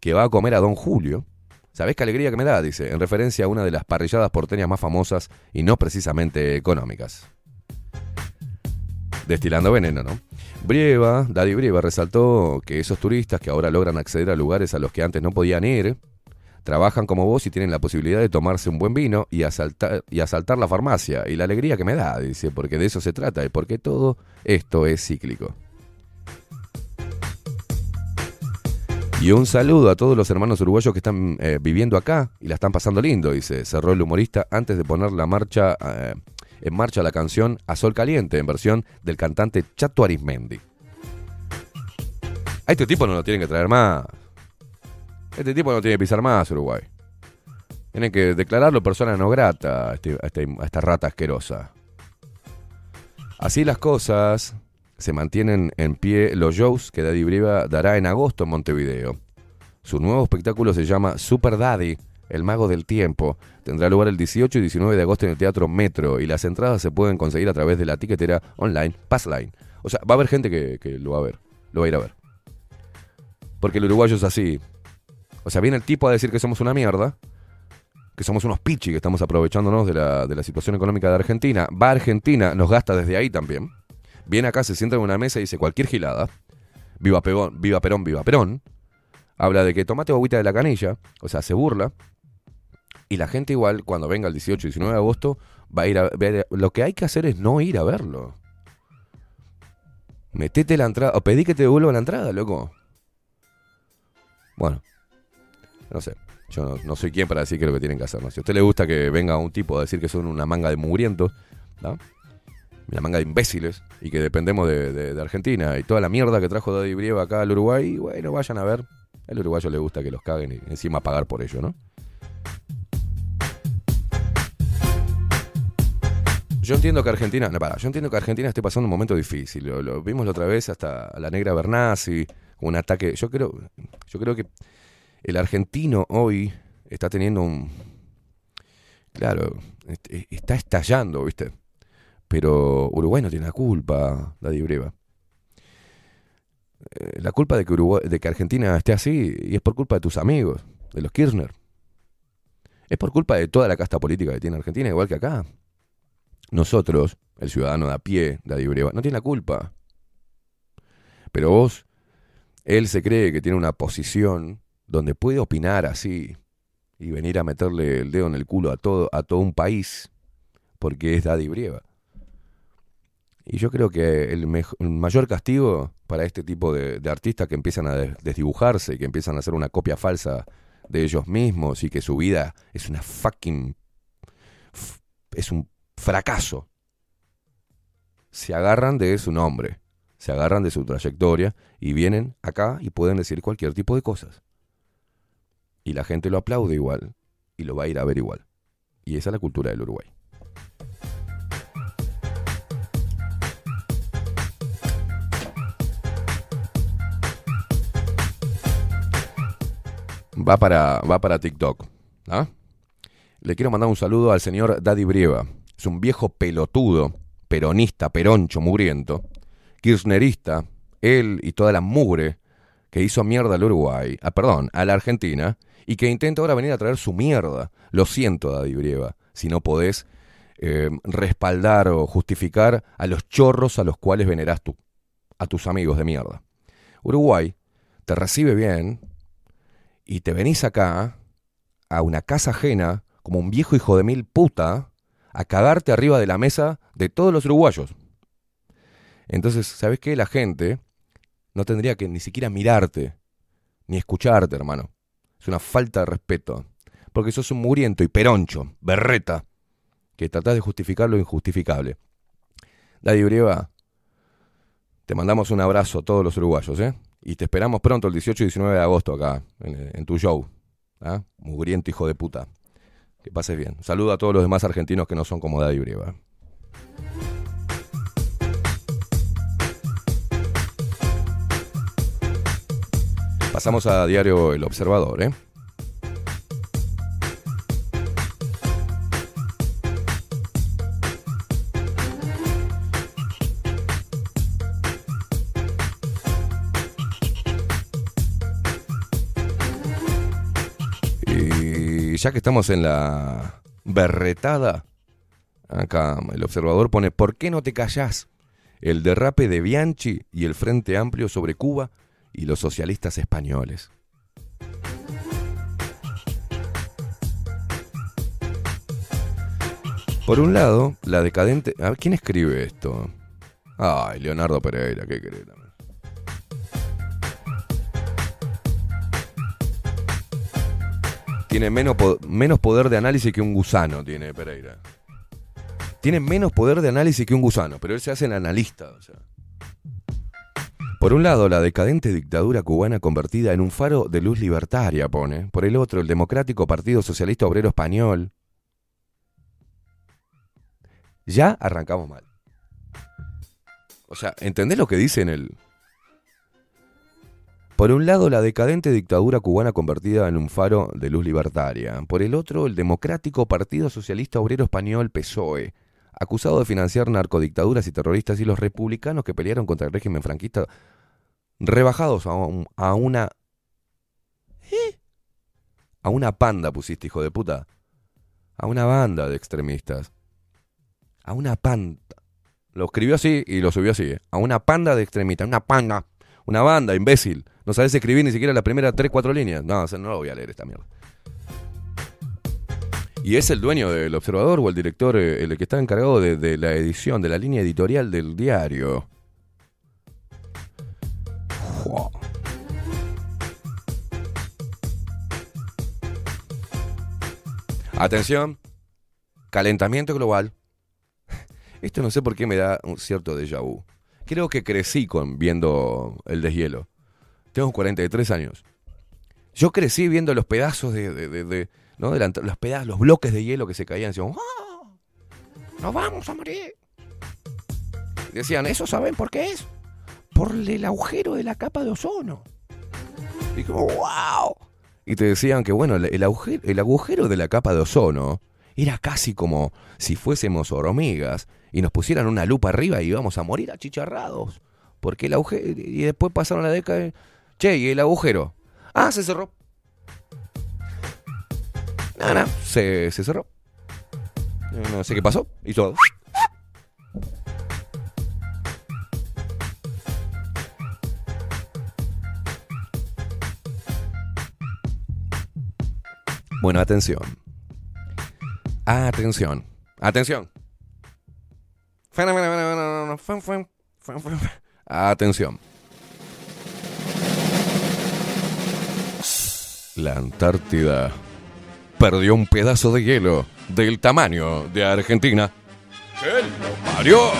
que va a comer a Don Julio. ¿Sabés qué alegría que me da? Dice, en referencia a una de las parrilladas porteñas más famosas y no precisamente económicas. destilando veneno, ¿no? Brieva, Daddy Brieva resaltó que esos turistas que ahora logran acceder a lugares a los que antes no podían ir, trabajan como vos y tienen la posibilidad de tomarse un buen vino y asaltar, y asaltar la farmacia. Y la alegría que me da, dice, porque de eso se trata y porque todo esto es cíclico. Y un saludo a todos los hermanos uruguayos que están eh, viviendo acá y la están pasando lindo, dice, cerró el humorista antes de poner la marcha, eh, en marcha la canción A Sol Caliente, en versión del cantante Chato Arismendi. A este tipo no lo tienen que traer más. Este tipo no tiene que pisar más Uruguay. Tienen que declararlo persona no grata a, este- este- a esta rata asquerosa. Así las cosas, se mantienen en pie los shows que Daddy Brieva dará en agosto en Montevideo. Su nuevo espectáculo se llama Super Daddy, el mago del tiempo. Tendrá lugar el 18 y 19 de agosto en el Teatro Metro y las entradas se pueden conseguir a través de la tiquetera online Passline. O sea, va a haber gente que, que lo va a ver, lo va a ir a ver. Porque el uruguayo es así. O sea, viene el tipo a decir que somos una mierda, que somos unos pichi, que estamos aprovechándonos de la, de la situación económica de Argentina. Va a Argentina, nos gasta desde ahí también. Viene acá, se sienta en una mesa y dice cualquier gilada. Viva Perón, viva Perón, viva Perón. Habla de que tomate agüita de la canilla, o sea, se burla. Y la gente igual, cuando venga el 18 y 19 de agosto, va a ir a ver. Lo que hay que hacer es no ir a verlo. Metete la entrada, o pedí que te devuelva la entrada, loco. Bueno, no sé. Yo no, soy quien para decir qué es lo que tienen que hacer. ¿no? Si a usted le gusta que venga un tipo a decir que son una manga de mugrientos, ¿no? una manga de imbéciles, y que dependemos de, de- de Argentina, y toda la mierda que trajo Daddy Brieva acá al Uruguay, bueno, vayan a ver. Al uruguayo le gusta que los caguen y encima pagar por ello, ¿no? Yo entiendo que Argentina, no, para, yo entiendo que Argentina esté pasando un momento difícil. Lo, vimos la otra vez hasta la negra Bernasi, un ataque. Yo creo, yo creo que el argentino hoy está teniendo un. Claro, est- está estallando, ¿viste? Pero Uruguay no tiene la culpa, Daddy Breva. Eh, La culpa de que, Uruguay, de que Argentina esté así y es por culpa de tus amigos, de los Kirchner. Es por culpa de toda la casta política que tiene Argentina, igual que acá. Nosotros, el ciudadano de a pie, Daddy Breva, no tiene la culpa. Pero vos, él se cree que tiene una posición donde puede opinar así y venir a meterle el dedo en el culo a todo, a todo un país porque es Daddy Brieva. Y yo creo que el, mej- el mayor castigo para este tipo de, de artistas que empiezan a des- desdibujarse, que empiezan a hacer una copia falsa de ellos mismos y que su vida es una fucking... es un fracaso. Se agarran de su nombre, se agarran de su trayectoria y vienen acá y pueden decir cualquier tipo de cosas. Y la gente lo aplaude igual y lo va a ir a ver igual. Y esa es la cultura del Uruguay. Va para, va para TikTok. ¿ah? Le quiero mandar un saludo al señor Daddy Brieva. Es un viejo pelotudo, peronista, peroncho, mugriento, kirchnerista, él y toda la mugre que hizo mierda al Uruguay, ah, perdón, a la Argentina, y que intenta ahora venir a traer su mierda. Lo siento, Daddy Brieva, si no podés eh, respaldar o justificar a los chorros a los cuales venerás tú, a tus amigos de mierda. Uruguay te recibe bien y te venís acá a una casa ajena como un viejo hijo de mil puta a cagarte arriba de la mesa de todos los uruguayos. Entonces, ¿sabes qué? La gente no tendría que ni siquiera mirarte, ni escucharte, hermano. Es una falta de respeto. Porque sos un muriento y peroncho, berreta, que tratás de justificar lo injustificable. Daddy Brieva, te mandamos un abrazo a todos los uruguayos, ¿eh? Y te esperamos pronto el 18 y 19 de agosto acá, en, tu show. ¿ah? Mugriento hijo de puta. Que pases bien. Saludo a todos los demás argentinos que no son como Daddy Brieva. Pasamos a diario El Observador, ¿eh? Ya que estamos en la berretada, acá el observador pone, ¿por qué no te callás? el derrape de Bianchi y el Frente Amplio sobre Cuba y los socialistas españoles. Por un lado, la decadente... A ver, ¿quién escribe esto? Ay, Leonardo Pereira, ¿qué querés? Tiene menos, menos poder de análisis que un gusano, tiene Pereira. Tiene menos poder de análisis que un gusano, pero él se hace el analista. Por un lado, la decadente dictadura cubana convertida en un faro de luz libertaria, pone. Por el otro, el democrático Partido Socialista Obrero Español. Ya arrancamos mal. O sea, ¿entendés lo que dice en el... Por un lado, la decadente dictadura cubana convertida en un faro de luz libertaria. Por el otro, el democrático Partido Socialista Obrero Español PSOE, acusado de financiar narcodictaduras y terroristas, y los republicanos que pelearon contra el régimen franquista, rebajados a una... ¿Eh? A una panda pusiste, hijo de puta. A una banda de extremistas. A una panda. Lo escribió así y lo subió así. ¿eh? A una panda de extremistas. Una panda. Una banda, imbécil. No sabes escribir ni siquiera las primeras 3, 4 líneas. No, no lo voy a leer esta mierda. Y es el dueño del observador o el director, eh, el que está encargado de, la edición, de la línea editorial del diario. Atención, calentamiento global. (laughs) Esto no sé por qué me da un cierto déjà vu. Creo que crecí con viendo el deshielo. Tengo 43 años. Yo crecí viendo los pedazos de, ¿no? De los los bloques de hielo que se caían. Decían, ¡Ah! ¡Nos vamos a morir! Decían, ¿eso saben por qué es? Por el agujero de la capa de ozono. Y como, ¡wow! Y te decían que, bueno, el agujero, el agujero de la capa de ozono era casi como si fuésemos hormigas y nos pusieran una lupa arriba y íbamos a morir achicharrados. Porque el agujero. Y después pasaron la década. y, Che, ¿y el agujero? Ah, se cerró. Nada, se, se cerró. No, sé qué pasó. Hizo. Bueno, atención. Atención. Atención. Atención. La Antártida perdió un pedazo de hielo del tamaño de Argentina. ¿Qué lo parió?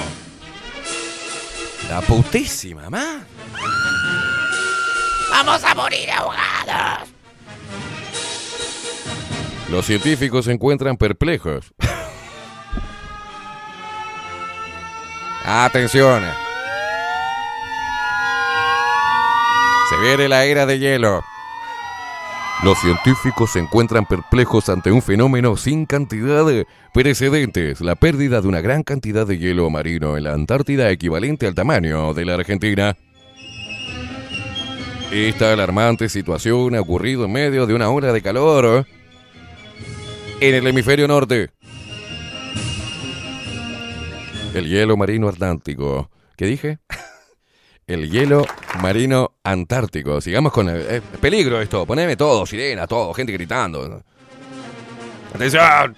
La putísima, mamá. ¡Vamos a morir ahogados! Los científicos se encuentran perplejos. Atención. Se viene la era de hielo. Los científicos se encuentran perplejos ante un fenómeno sin cantidad de precedentes, la pérdida de una gran cantidad de hielo marino en la Antártida equivalente al tamaño de la Argentina. Esta alarmante situación ha ocurrido en medio de una ola de calor en el hemisferio norte. El hielo marino atlántico. ¿Qué dije? (laughs) El hielo marino antártico. Sigamos con el eh, peligro esto. Poneme todo, sirena, todo, gente gritando. ¡Atención!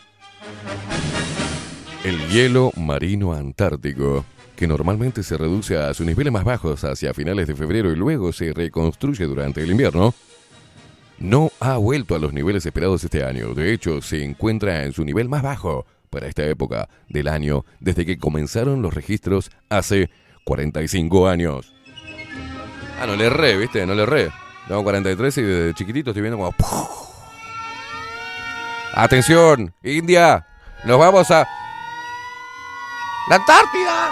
El hielo marino antártico, que normalmente se reduce a sus niveles más bajos hacia finales de febrero y luego se reconstruye durante el invierno, no ha vuelto a los niveles esperados este año. De hecho, se encuentra en su nivel más bajo para esta época del año desde que comenzaron los registros hace 45 años. Ah, no le erré, ¿viste? No le erré. Tengo 43 y desde chiquitito estoy viendo como... ¡Atención! ¡India! ¡Nos vamos a... ¡La Antártida!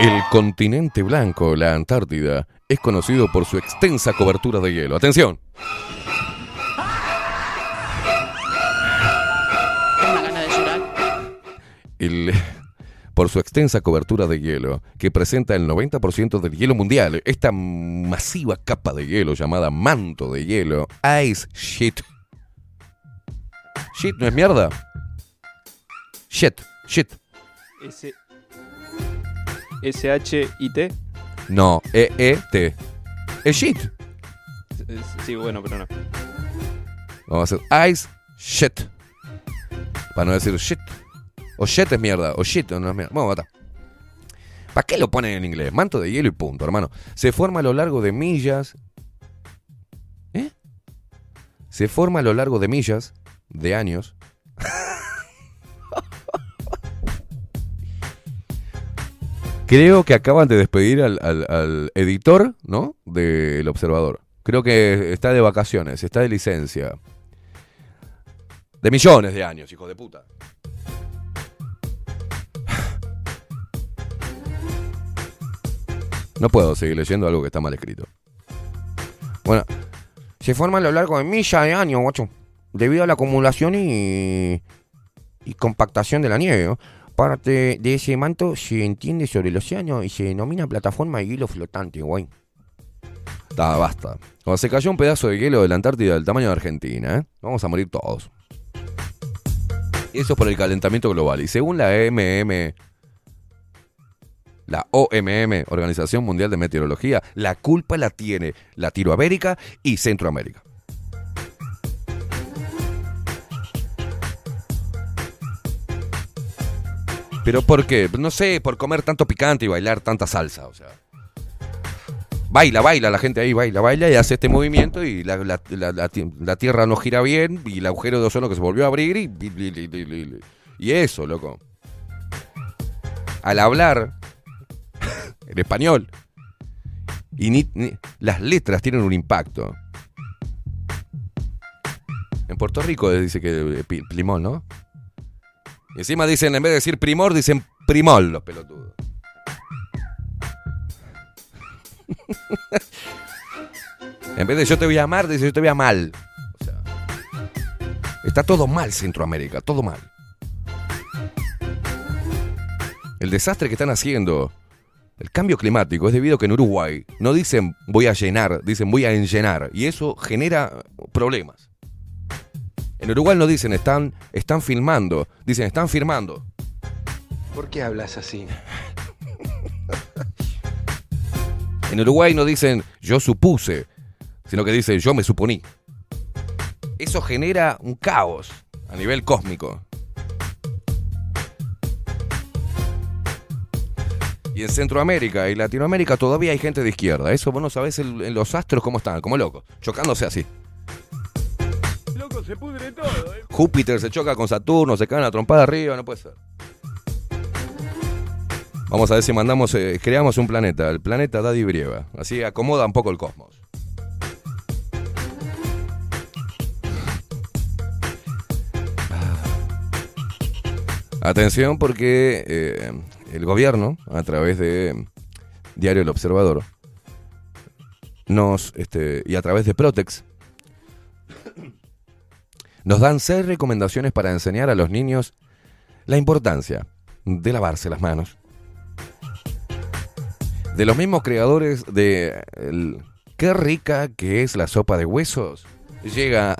El continente blanco, la Antártida, es conocido por su extensa cobertura de hielo. ¡Atención! El- por su extensa cobertura de hielo, que presenta el 90% del hielo mundial, esta masiva capa de hielo llamada manto de hielo, ice shit. Shit no es mierda. Shit, shit. S-H-I-T. No, E-E-T. Es shit. Sí, bueno, pero no. Vamos a hacer ice shit. Para no decir shit. O shit es mierda. O shit no es mierda. Bueno, basta. ¿Para qué lo ponen en inglés? Manto de hielo y punto, hermano. Se forma a lo largo de millas. ¿Eh? Se forma a lo largo de millas, de años. (laughs) Creo que acaban de despedir al, al- al editor, ¿no? Del Observador. Creo que está de vacaciones, está de licencia. De millones de años, hijo de puta. No puedo seguir leyendo algo que está mal escrito. Bueno, se forma a lo largo de millas de años, guacho. Debido a la acumulación y, y compactación de la nieve. ¿no? Parte de ese manto se entiende sobre el océano y se denomina plataforma de hielo flotante, güey. Está, basta. Cuando se cayó un pedazo de hielo de la Antártida del tamaño de Argentina, ¿eh? vamos a morir todos. Eso es por el calentamiento global. Y según la MM, la OMM, Organización Mundial de Meteorología, la culpa la tiene Latinoamérica y Centroamérica. ¿Pero por qué? No sé, por comer tanto picante y bailar tanta salsa, o sea. Baila, baila, la gente ahí baila, baila y hace este movimiento y la, la- la- la ti- la Tierra no gira bien y el agujero de ozono que se volvió a abrir y- y eso, loco. Al hablar (laughs) en español y ni- las letras tienen un impacto. En Puerto Rico dice que eh, Plimol, ¿no? Encima dicen, en vez de decir primor, dicen primol los pelotudos. (laughs) en vez de yo te voy a amar, dice yo te voy a mal. O sea, está todo mal Centroamérica, todo mal. El desastre que están haciendo, el cambio climático, es debido a que en Uruguay no dicen voy a llenar, dicen voy a enllenar. Y eso genera problemas. En Uruguay no dicen están, están filmando, dicen están firmando. ¿Por qué hablas así? (laughs) En Uruguay no dicen yo supuse, sino que dicen yo me suponí. Eso genera un caos a nivel cósmico. Y en Centroamérica y Latinoamérica todavía hay gente de izquierda. Eso vos no sabés el- en los astros cómo están, como locos, chocándose así. Loco, se pudre todo, ¿eh? Júpiter se choca con Saturno, se cae una trompada arriba, no puede ser. Vamos a ver si mandamos, eh, creamos un planeta, el planeta Daddy Brieva. Así acomoda un poco el cosmos. Ah. Atención porque eh, el gobierno, a través de Diario El Observador, nos, este, y a través de Protex, nos dan seis recomendaciones para enseñar a los niños la importancia de lavarse las manos. De los mismos creadores de Qué rica que es la sopa de huesos, llega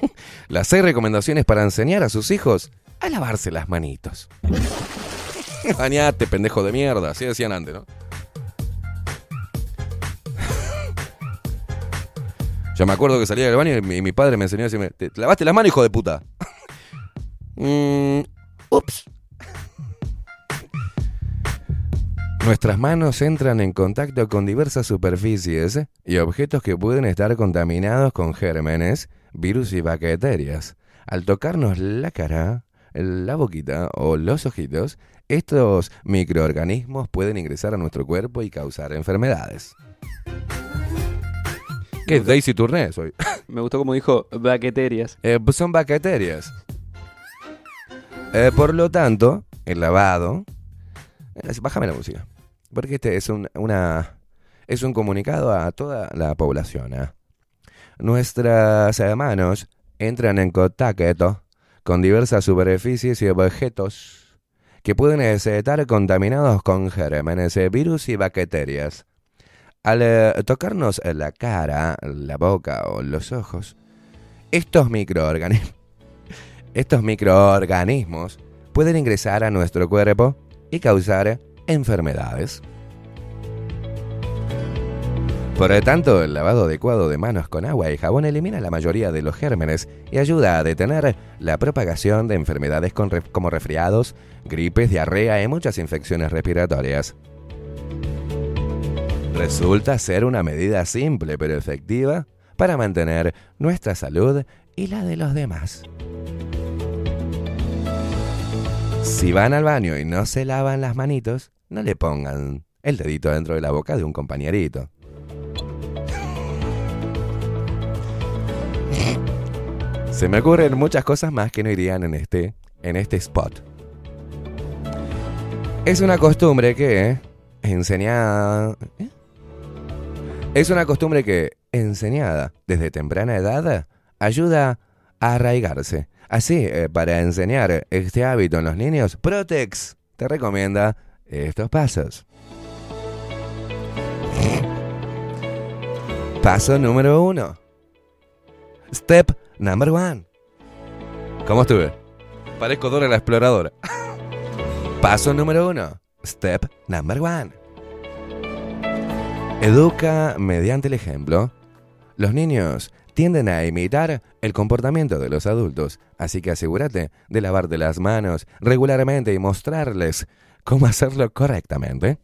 (laughs) las seis recomendaciones para enseñar a sus hijos a lavarse las manitos. Bañate, pendejo de mierda, así decían antes, ¿no? Yo me acuerdo que salía del baño y mi, padre me enseñó a decirme, ¿te te lavaste las manos, hijo de puta? (laughs) Mm, ups. Nuestras manos entran en contacto con diversas superficies y objetos que pueden estar contaminados con gérmenes, virus y bacterias. Al tocarnos la cara, la boquita o los ojitos, estos microorganismos pueden ingresar a nuestro cuerpo y causar enfermedades. ¿Qué es Daisy Tourné hoy? (laughs) Me gustó como dijo bacterias. Eh, son bacterias. Eh, por lo tanto, el lavado. eh, Bájame la música. Porque este es un, una, es un comunicado a toda la población. ¿ah? Nuestras eh, manos entran en contacto con diversas superficies y objetos que pueden estar contaminados con gérmenes, virus y bacterias. Al eh, tocarnos la cara, la boca o los ojos, estos microorganismos, (laughs) estos microorganismos pueden ingresar a nuestro cuerpo y causar enfermedades. Por lo tanto, el lavado adecuado de manos con agua y jabón elimina la mayoría de los gérmenes y ayuda a detener la propagación de enfermedades como resfriados, gripes, diarrea y muchas infecciones respiratorias. Resulta ser una medida simple pero efectiva para mantener nuestra salud y la de los demás. Si van al baño y no se lavan las manitos, no le pongan el dedito dentro de la boca de un compañerito. Se me ocurren muchas cosas más que no irían en este, en este spot. Es una costumbre que enseñada... ¿eh? Es una costumbre que, enseñada desde temprana edad, ayuda a arraigarse. Así, eh, para enseñar este hábito en los niños, Protex te recomienda estos pasos. Paso número uno. Step number one. ¿Cómo estuve? Parezco Dora la exploradora. (laughs) Paso número uno. Step number one. Educa mediante el ejemplo. Los niños tienden a imitar el comportamiento de los adultos, así que asegúrate de lavarte las manos regularmente y mostrarles cómo hacerlo correctamente.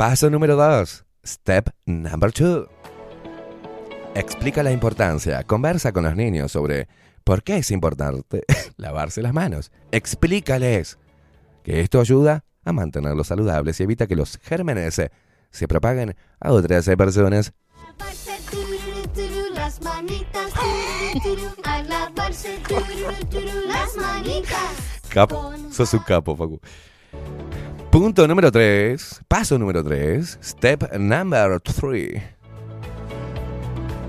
Paso número 2. Step number 2. Explica la importancia. Conversa con los niños sobre por qué es importante (laughs) lavarse las manos. Explícales que esto ayuda a mantenerlos saludables y evita que los gérmenes se, propaguen a otras personas. Las manitas, a lavarse, las manitas. Capo. Sos un capo, Facu. Punto número 3. Paso número 3. Step number 3.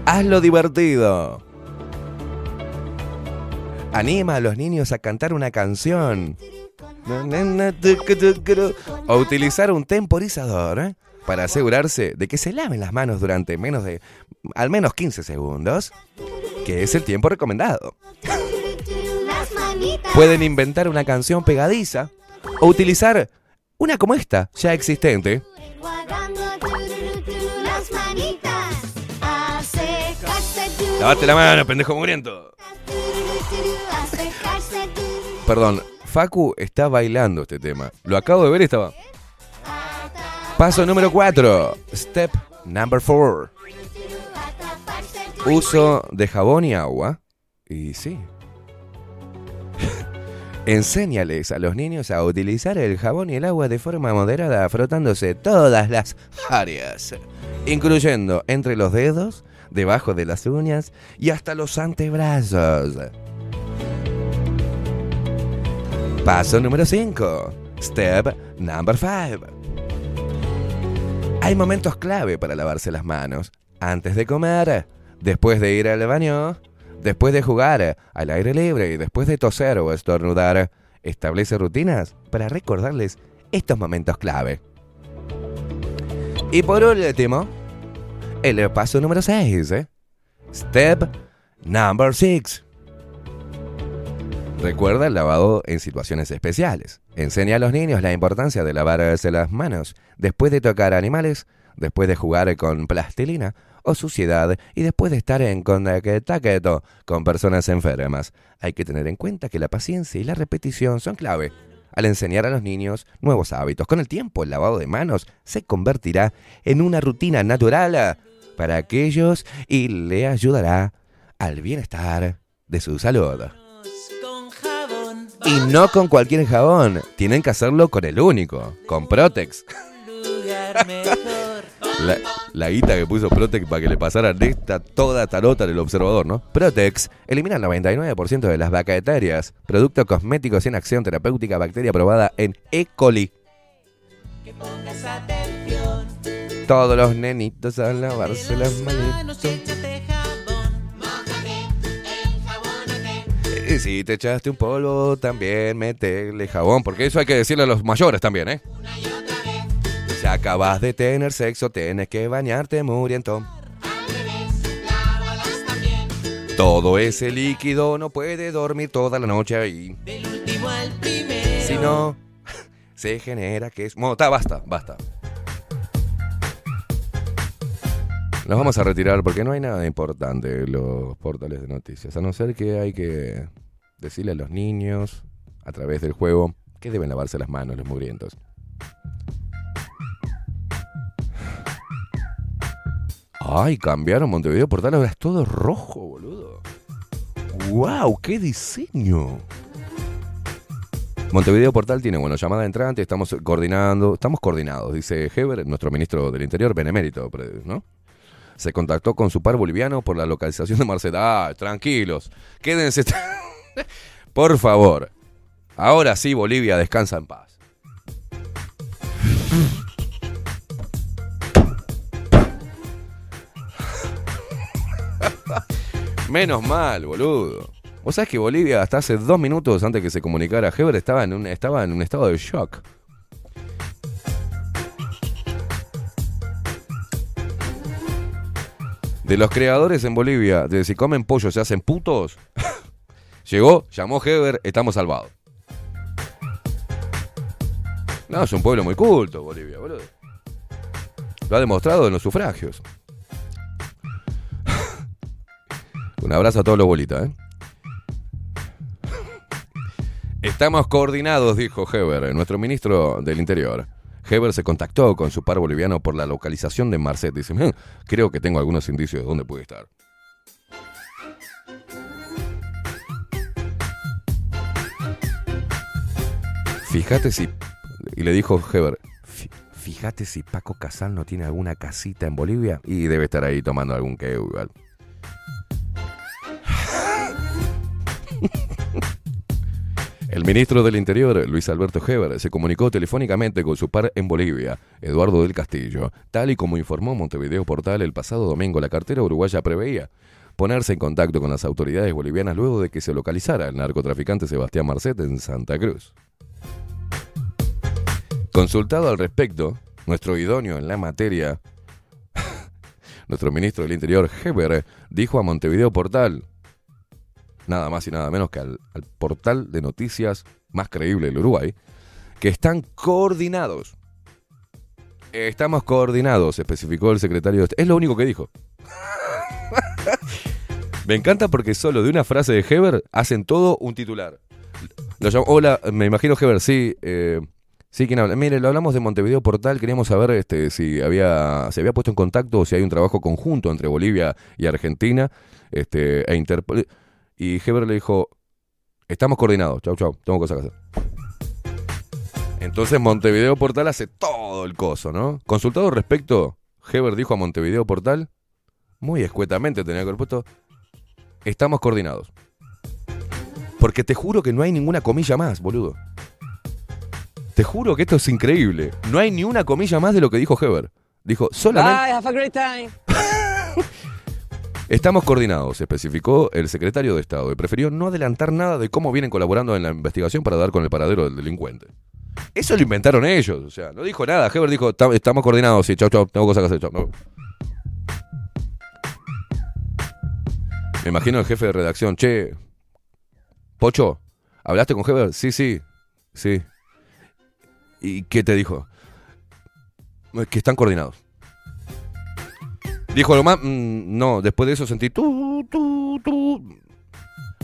Hazlo divertido. Anima a los niños a cantar una canción. O utilizar un temporizador ¿eh? para asegurarse de que se laven las manos durante menos de al menos 15 segundos, que es el tiempo recomendado. Pueden inventar una canción pegadiza o utilizar una como esta, ya existente. Lavate la mano, pendejo tururú. Perdón, Facu está bailando este tema. Lo acabo de ver y estaba. Paso número 4. Step number 4. Uso de jabón y agua. Y sí. Enséñales a los niños a utilizar el jabón y el agua de forma moderada, frotándose todas las áreas, incluyendo entre los dedos, debajo de las uñas y hasta los antebrazos. Paso número 5. Step number 5. Hay momentos clave para lavarse las manos. Antes de comer, después de ir al baño, después de jugar al aire libre y después de toser o estornudar. Establece rutinas para recordarles estos momentos clave. Y por último, el paso número 6. Step number 6. Recuerda el lavado en situaciones especiales. Enseña a los niños la importancia de lavarse las manos después de tocar animales, después de jugar con plastilina o suciedad y después de estar en contacto con personas enfermas. Hay que tener en cuenta que la paciencia y la repetición son clave. Al enseñar a los niños nuevos hábitos, con el tiempo el lavado de manos se convertirá en una rutina natural para aquellos y le ayudará al bienestar de su salud. Y no con cualquier jabón, tienen que hacerlo con el único, con Protex. La, la guita que puso Protex para que le pasaran esta toda tarota del observador, ¿no? Protex elimina el 99% de las bacterias, producto cosmético sin acción terapéutica, bacteria probada en E. coli. Todos los nenitos a lavarse las manitos. Y si te echaste un polvo, también metele jabón, porque eso hay que decirle a los mayores también, ¿eh? Si acabas de tener sexo, tienes que bañarte muriendo. Todo ese líquido no puede dormir toda la noche ahí. Si no, (laughs) se genera que es... Bueno, basta, basta. Nos vamos a retirar porque no hay nada importante en los portales de noticias, a no ser que hay que decirle a los niños a través del juego que deben lavarse las manos los mugrientos. Ay, cambiaron Montevideo Portal, ahora es todo rojo, boludo. ¡Wow! ¡Qué diseño! Montevideo Portal tiene, bueno, llamada entrante, estamos coordinando, estamos coordinados, dice Heber, nuestro ministro del Interior, benemérito, ¿no? Se contactó con su par boliviano por la localización de Marcela. Ah, tranquilos, quédense. (laughs) por favor. Ahora sí, Bolivia, descansa en paz. Menos mal, boludo. Vos sabés que Bolivia hasta hace dos minutos antes que se comunicara Heber estaba en un, estaba en un estado de shock. De los creadores en Bolivia, de si comen pollo se hacen putos. (laughs) Llegó, llamó Heber, estamos salvados. No, es un pueblo muy culto, Bolivia, boludo. Lo ha demostrado en los sufragios. Un abrazo a todos los bolitas, ¿eh? Estamos coordinados, dijo Heber, nuestro ministro del Interior. Heber se contactó con su par boliviano por la localización de Marcet. Dice, "Mm, creo que tengo algunos indicios de dónde puede estar. Fíjate si... Y le dijo Heber, "Fí- fíjate si Paco Casal no tiene alguna casita en Bolivia y debe estar ahí tomando algún que igual. (laughs) El ministro del Interior, Luis Alberto Heber, se comunicó telefónicamente con su par en Bolivia, Eduardo del Castillo. Tal y como informó Montevideo Portal el pasado domingo, la cartera uruguaya preveía ponerse en contacto con las autoridades bolivianas luego de que se localizara el narcotraficante Sebastián Marcet en Santa Cruz. Consultado al respecto, nuestro idóneo en la materia, (laughs) nuestro ministro del Interior, Heber, dijo a Montevideo Portal, nada más y nada menos que al, al portal de noticias más creíble del Uruguay, que están coordinados. Estamos coordinados, especificó el secretario. Es lo único que dijo. (laughs) Me encanta porque solo de una frase de Heber hacen todo un titular. Hola, me imagino Heber, sí. eh, sí, ¿quién habla? Mire, lo hablamos de Montevideo Portal, queríamos saber este, si había, se había puesto en contacto o si hay un trabajo conjunto entre Bolivia y Argentina este, e Interpol. Y Heber le dijo, estamos coordinados, chau, chau, tengo cosas que hacer. Entonces Montevideo Portal hace todo el coso, ¿no? Consultado al respecto, Heber dijo a Montevideo Portal, muy escuetamente tenía que haber puesto, estamos coordinados. Porque te juro que no hay ninguna comilla más, boludo. Te juro que esto es increíble. No hay ni una comilla más de lo que dijo Heber. Dijo, solamente... Bye, have a great time. (laughs) Estamos coordinados, especificó el secretario de Estado, y prefirió no adelantar nada de cómo vienen colaborando en la investigación para dar con el paradero del delincuente. Eso lo inventaron ellos, o sea, no dijo nada. Heber dijo, "Tam- estamos coordinados, sí, chau, chau, tengo cosas que hacer, chau. Me imagino el jefe de redacción, che, Pocho, ¿hablaste con Heber? Sí, sí, sí. ¿Y qué te dijo? Que están coordinados. Dijo algo más, Mm, no, después de eso sentí tu, tu, tu.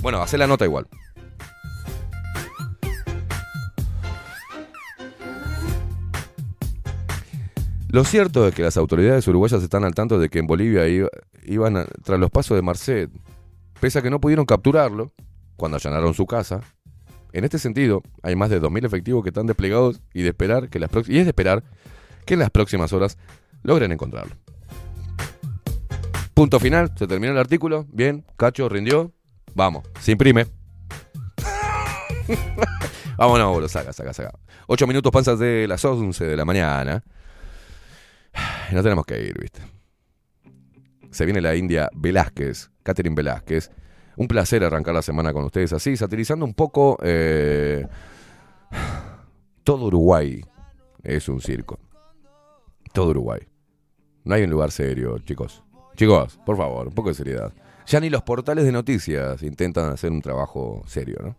Bueno, hace la nota igual. Lo cierto es que las autoridades uruguayas están al tanto de que en Bolivia iba- iban tras los pasos de Marcet, pese a que no pudieron capturarlo cuando allanaron su casa. En este sentido, hay más de 2.000 efectivos que están desplegados y, de esperar que las y es de esperar que en las próximas horas logren encontrarlo. Punto final, se terminó el artículo. Bien, Cacho rindió. Vamos, se imprime. (laughs) Vámonos, boludo, saca, saca, saca. Ocho minutos panzas de las 11 de la mañana. (sighs) No tenemos que ir, ¿viste? Se viene la India Velázquez, Catherine Velázquez. Un placer arrancar la semana con ustedes así, satirizando un poco. eh, (sighs) todo Uruguay es un circo. Todo Uruguay. No hay un lugar serio, chicos. Chicos, por favor, un poco de seriedad. Ya ni los portales de noticias intentan hacer un trabajo serio, ¿no?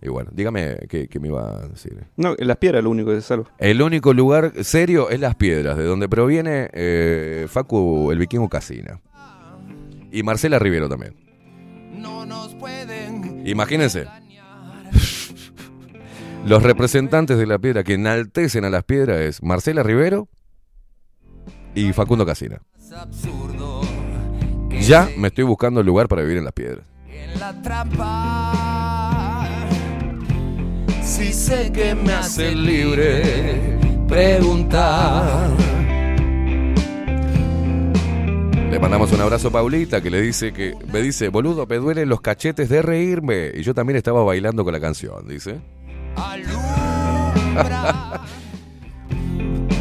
Y bueno, dígame qué, qué me iba a decir. No, las piedras es lo único que se salva. El único lugar serio es Las Piedras, de donde proviene eh, Facu, el vikingo Casina. Y Marcela Rivero también. Imagínense. (laughs) Los representantes de la piedra que enaltecen a las piedras es Marcela Rivero y Facundo Casina. Ya me estoy buscando el lugar para vivir en las piedras. la trampa. Si sé que me hace libre preguntar. Le mandamos un abrazo a Paulita que le dice que me dice, boludo, me duelen los cachetes de reírme. Y yo también estaba bailando con la canción, dice.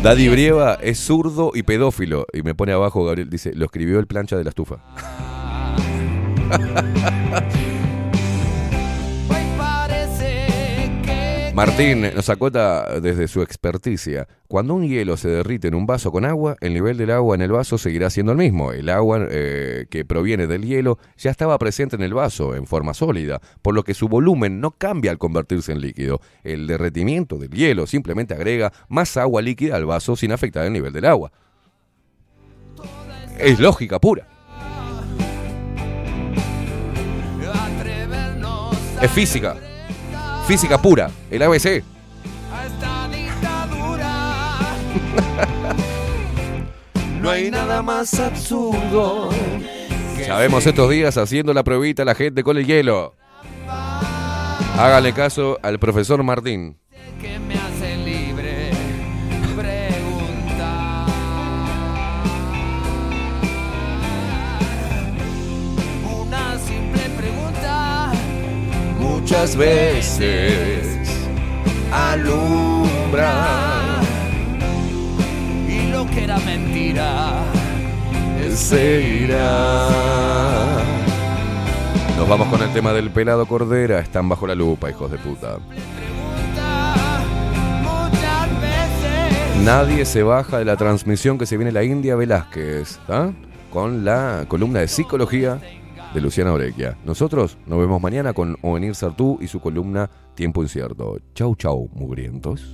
Daddy Brieva es zurdo y pedófilo. Y me pone abajo, Gabriel, dice, lo escribió el plancha de la estufa. (laughs) Martín nos acota desde su experticia. Cuando un hielo se derrite en un vaso con agua, el nivel del agua en el vaso seguirá siendo el mismo. El agua eh, que proviene del hielo ya estaba presente en el vaso en forma sólida, por lo que su volumen no cambia al convertirse en líquido. El derretimiento del hielo simplemente agrega más agua líquida al vaso sin afectar el nivel del agua. Es lógica pura. Es física. Física pura. El ABC. (laughs) No hay nada más absurdo. Sabemos estos días haciendo la pruebita a la gente con el hielo. Háganle caso al profesor Martín. Muchas veces alumbra y lo que era mentira Se irá. Nos vamos con el tema del pelado Cordera. Están bajo la lupa, hijos de puta. Nadie se baja de la transmisión que se viene la India Velázquez, ¿ah? con la columna de psicología de Luciana Orequia. Nosotros nos vemos mañana con Ovenir Sartú y su columna Tiempo Incierto. Chau, chau, mugrientos.